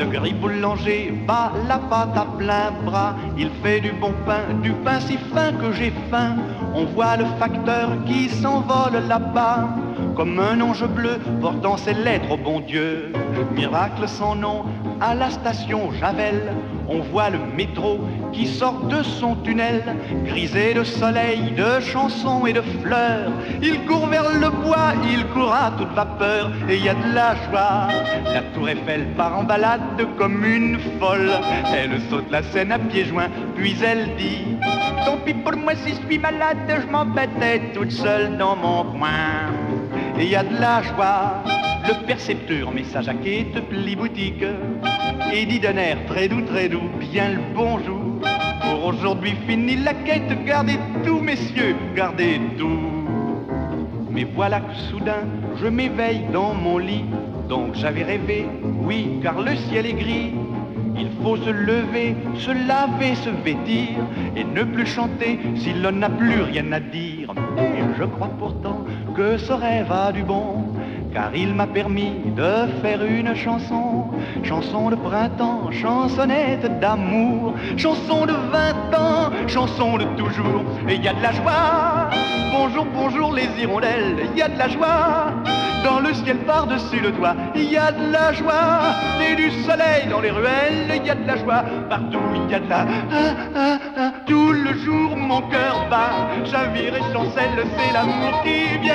Le gris boulanger bat la pâte à plein bras. Il fait du bon pain, du pain si fin que j'ai faim. On voit le facteur qui s'envole là-bas. Comme un ange bleu portant ses lettres au bon Dieu. Miracle sans nom à la station Javel. On voit le métro qui sort de son tunnel, grisé de soleil, de chansons et de fleurs. Il court vers le bois, il court à toute vapeur, et il y a de la joie. La tour Eiffel part en balade comme une folle. Elle saute la scène à pieds joints, puis elle dit Tant pis pour moi si je suis malade, je m'embêtais toute seule dans mon coin. Et y a de la joie. Le percepteur met sa jaquette, plie boutique et dit d'un air très doux, très doux, bien le bonjour. Pour aujourd'hui fini la quête, gardez tout, messieurs, gardez tout. Mais voilà que soudain, je m'éveille dans mon lit. Donc j'avais rêvé, oui, car le ciel est gris. Il faut se lever, se laver, se vêtir et ne plus chanter si l'on n'a plus rien à dire. Je crois pourtant que ce rêve a du bon, car il m'a permis de faire une chanson. Chanson de printemps, chansonnette d'amour, chanson de 20 ans, chanson de toujours. Et il y a de la joie. Bonjour, bonjour les hirondelles, il y a de la joie. Dans le ciel par-dessus le toit, il y a de la joie. Et du soleil dans les ruelles, il y a de la joie. Partout, il y a de la... Ah, ah, ah. Tout le jour, mon cœur bat. Chavire et chancelle, c'est l'amour qui vient.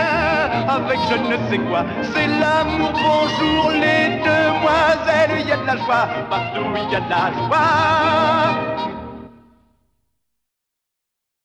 Avec je ne sais quoi, c'est l'amour. Bonjour les demoiselles, il y a de la joie. Partout, il y a de la joie.